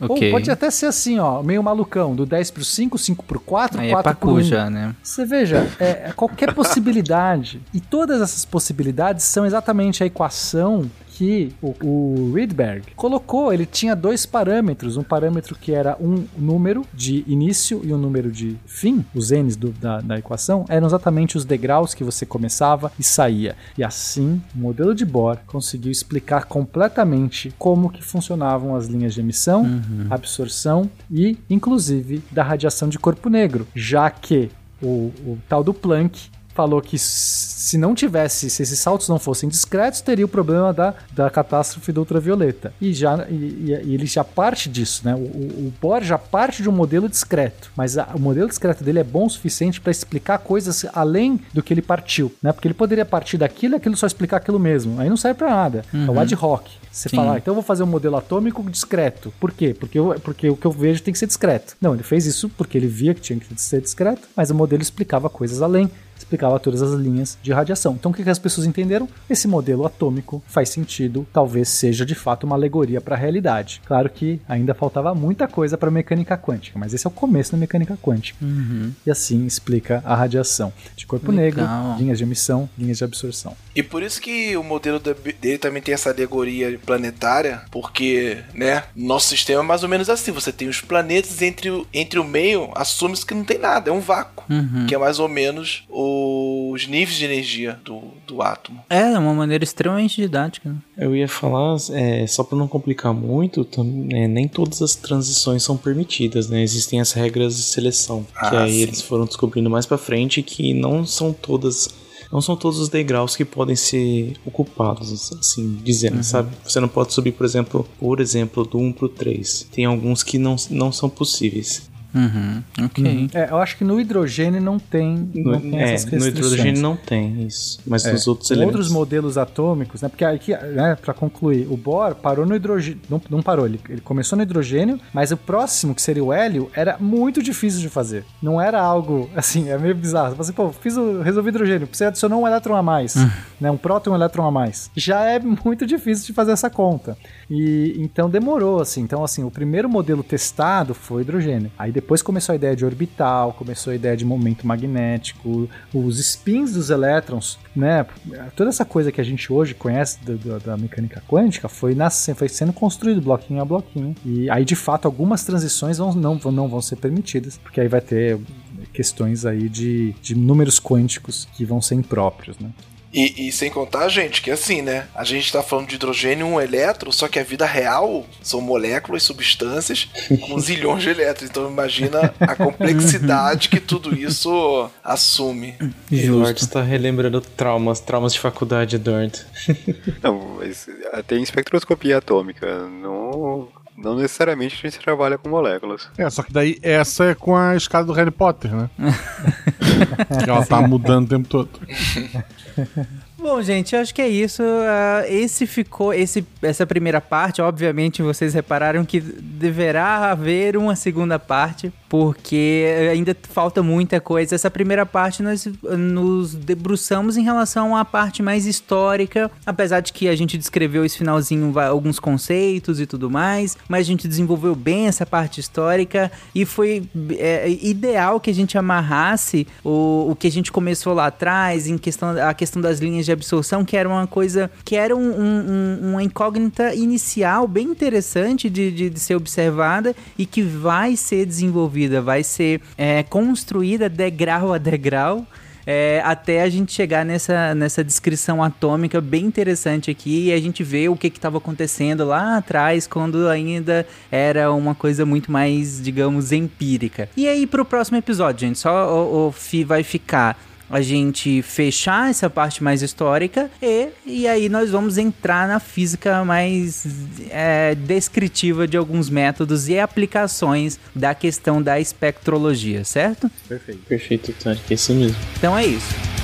Ok. Ou pode até ser assim, ó, meio malucão, do 10 pro 5, 5 pro 4, Aí é 4 pro pacu 1. já, né? Você veja, é, é qualquer possibilidade. E todas essas possibilidades são exatamente a equação que o, o Rydberg colocou. Ele tinha dois parâmetros. Um parâmetro que era um número de início e um número de fim. Os n's do- da, da equação eram exatamente os degraus que você começava e saía. E assim, o modelo de Bohr conseguiu explicar completamente como que funcionavam as linhas de emissão, absorção e, inclusive, da radiação de corpo negro, já que o, o tal do Planck falou que se não tivesse, se esses saltos não fossem discretos, teria o problema da, da catástrofe do ultravioleta. E, já, e, e- ele já parte disso, né? O, o, o Bohr já parte de um modelo discreto, mas a- o modelo discreto dele é bom o suficiente para explicar coisas além do que ele partiu, né? Porque ele poderia partir daquilo e aquilo só explicar aquilo mesmo. Aí não serve para nada. É o Uhum. ad hoc. Você Sim. fala, ah, então eu vou fazer um modelo atômico discreto. Por quê? Porque, eu- porque o que eu vejo tem que ser discreto. Não, ele fez isso porque ele via que tinha que ser discreto, mas o modelo explicava coisas além, explicava todas as linhas de radiação. Então o que, as pessoas entenderam? Esse modelo atômico faz sentido, talvez seja de fato uma alegoria para a realidade. Claro que ainda faltava muita coisa para mecânica quântica, mas esse é o começo da mecânica quântica. Uhum. E assim explica a radiação de corpo Legal. negro, linhas de emissão, linhas de absorção. E por isso que o modelo da- dele também tem essa alegoria planetária, porque, né, nosso sistema é mais ou menos assim, você tem os planetas entre o, entre o meio, assume-se que não tem nada, é um vácuo, Uhum. que é mais ou menos os níveis de energia do, do átomo. É, é uma maneira extremamente didática. Né? Eu ia falar, é, só para não complicar muito, é, nem todas as transições são permitidas, né? Existem as regras de seleção, que Ah, aí sim. eles foram descobrindo mais para frente que não são todas, não são todos os degraus que podem ser ocupados, assim dizendo, sabe? Você não pode subir, por exemplo, por exemplo, do 1 pro 3. Tem alguns que não, não são possíveis. Uhum. Ok. É, eu acho que no hidrogênio não tem, não No, tem é, essas no hidrogênio não tem isso, mas É. nos outros Em elementos. outros modelos atômicos, né? Porque aqui, né, para concluir, o Bohr parou no hidrogênio. Não, não parou, ele, ele começou no hidrogênio, mas o próximo, que seria o hélio, era muito difícil de fazer. Não era algo assim, é meio bizarro. Você, pô, fiz o, resolvi hidrogênio, você adicionou um elétron a mais, né? Um próton e um elétron a mais. Já é muito difícil de fazer essa conta. E então demorou, assim. Então, assim, o primeiro modelo testado foi hidrogênio. Aí depois começou a ideia de orbital, começou a ideia de momento magnético, os spins dos elétrons, né? Toda essa coisa que a gente hoje conhece do, da mecânica quântica foi, nascendo, foi sendo construído bloquinho a bloquinho. E aí, de fato, algumas transições vão, não, não vão ser permitidas, porque aí vai ter questões aí de, de números quânticos que vão ser impróprios, né? E, e, sem contar, gente, que assim, né? A gente tá falando de hidrogênio e um elétron, só que a vida real são moléculas, substâncias com zilhões de elétrons. Então imagina a complexidade que tudo isso assume. E o Dort está relembrando traumas, traumas de faculdade, Dort. Não, mas tem espectroscopia atômica. Não não necessariamente a gente trabalha com moléculas. É, só que daí essa é com a escada do Harry Potter, né? que ela tá mudando o tempo todo. Bom, gente, acho que é isso. Uh, esse ficou. Esse, essa primeira parte, obviamente, vocês repararam que deverá haver uma segunda parte, porque ainda falta muita coisa. Essa primeira parte nós nos debruçamos em relação à parte mais histórica, apesar de que a gente descreveu esse finalzinho alguns conceitos e tudo mais, mas a gente desenvolveu bem essa parte histórica e foi é, ideal que a gente amarrasse o, o que a gente começou lá atrás, em questão a questão das linhas de absorção, que era uma coisa que era um, um, uma incógnita inicial bem interessante de, de, de, ser observada e que vai ser desenvolvida, vai ser é, construída degrau a degrau. É, até a gente chegar nessa, nessa descrição atômica bem interessante aqui e a gente vê o que estava acontecendo lá atrás, quando ainda era uma coisa muito mais, digamos, empírica. E aí, para o próximo episódio, gente, só o, o Fi vai ficar a gente fechar essa parte mais histórica e, e aí nós vamos entrar na física mais é, descritiva de alguns métodos e aplicações da questão da espectrologia, certo? Perfeito. Perfeito, então acho que é isso mesmo. Então é isso.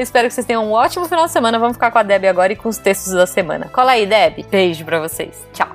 espero que vocês tenham um ótimo final de semana. Vamos ficar com a Deb agora e com os textos da semana. Cola aí, Deb. Beijo pra vocês. Tchau.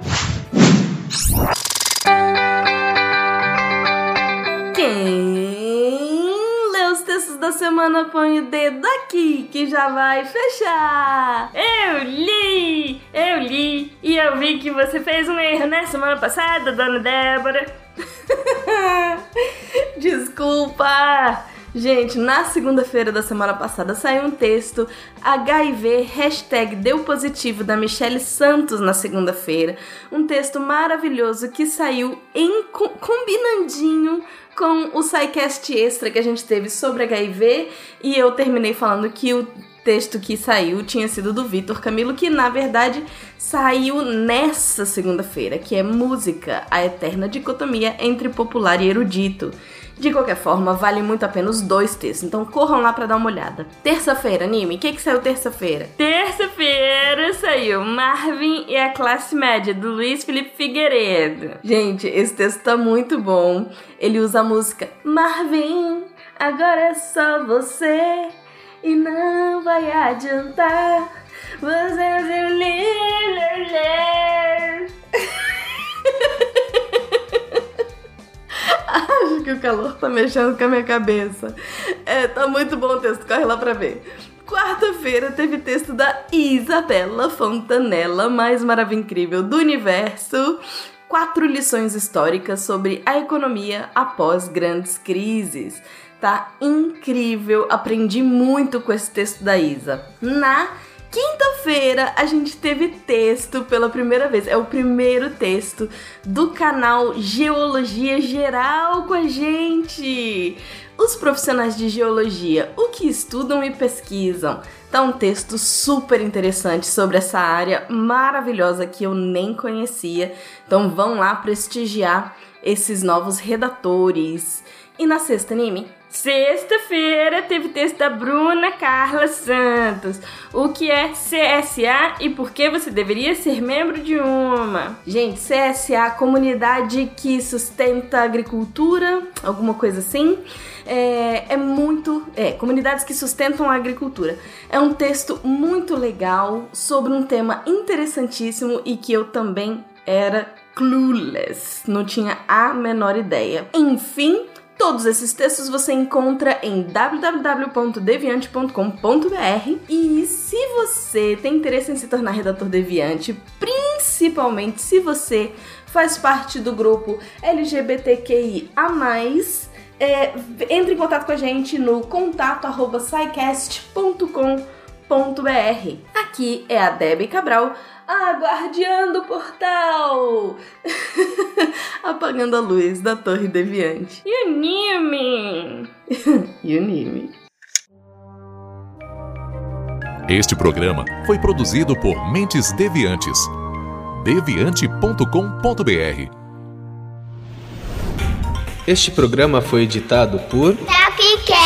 Quem lê os textos da semana põe o dedo aqui que já vai fechar. Eu li, eu li e eu vi que você fez um erro na semana passada, dona Débora. Desculpa. Gente, na segunda-feira da semana passada saiu um texto HIV hashtag deu positivo da Michelle Santos na segunda-feira. Um texto maravilhoso que saiu em combinandinho com o SciCast Extra que a gente teve sobre HIV e eu terminei falando que o texto que saiu tinha sido do Vitor Camilo, que na verdade saiu nessa segunda-feira, que é Música, a eterna dicotomia entre popular e erudito. De qualquer forma, vale muito a pena os dois textos, então corram lá para dar uma olhada. Terça-feira, anime, o que, que saiu terça-feira? Terça-feira saiu Marvin e a classe média, do Luiz Felipe Figueiredo. Gente, esse texto tá muito bom. Ele usa a música Marvin, agora é só você e não vai adiantar. Você é Acho que o calor tá mexendo com a minha cabeça. É, tá muito bom o texto, corre lá pra ver. quarta-feira teve texto da Isabela Fontanella, mais maravilha incrível do universo. Quatro lições históricas sobre a economia após grandes crises. Tá incrível, aprendi muito com esse texto da Isa. Na quinta-feira a gente teve texto pela primeira vez. É o primeiro texto do canal Geologia Geral com a gente. Os profissionais de geologia, o que estudam e pesquisam. Tá um texto super interessante sobre essa área maravilhosa que eu nem conhecia. Então vão lá prestigiar esses novos redatores. E na sexta anime, Sexta-feira teve texto da Bruna Carla Santos. O que é CSA e por que você deveria ser membro de uma? Gente, CSA, comunidade que sustenta a agricultura, alguma coisa assim. É, é muito. É, comunidades que sustentam a agricultura. É um texto muito legal sobre um tema interessantíssimo e que eu também era clueless, não tinha a menor ideia. Enfim, Todos esses textos você encontra em www.deviante.com.br e se você tem interesse em se tornar redator deviante, principalmente se você faz parte do grupo LGBTQIA+, é, entre em contato com a gente no contato@scicast.com.br. Aqui é a Debbie Cabral a guardiã do portal! Apagando a luz da torre deviante. E o Nime! e o Nime. Este programa foi produzido por Mentes Deviantes. deviante.com.br Este programa foi editado por Tapcast.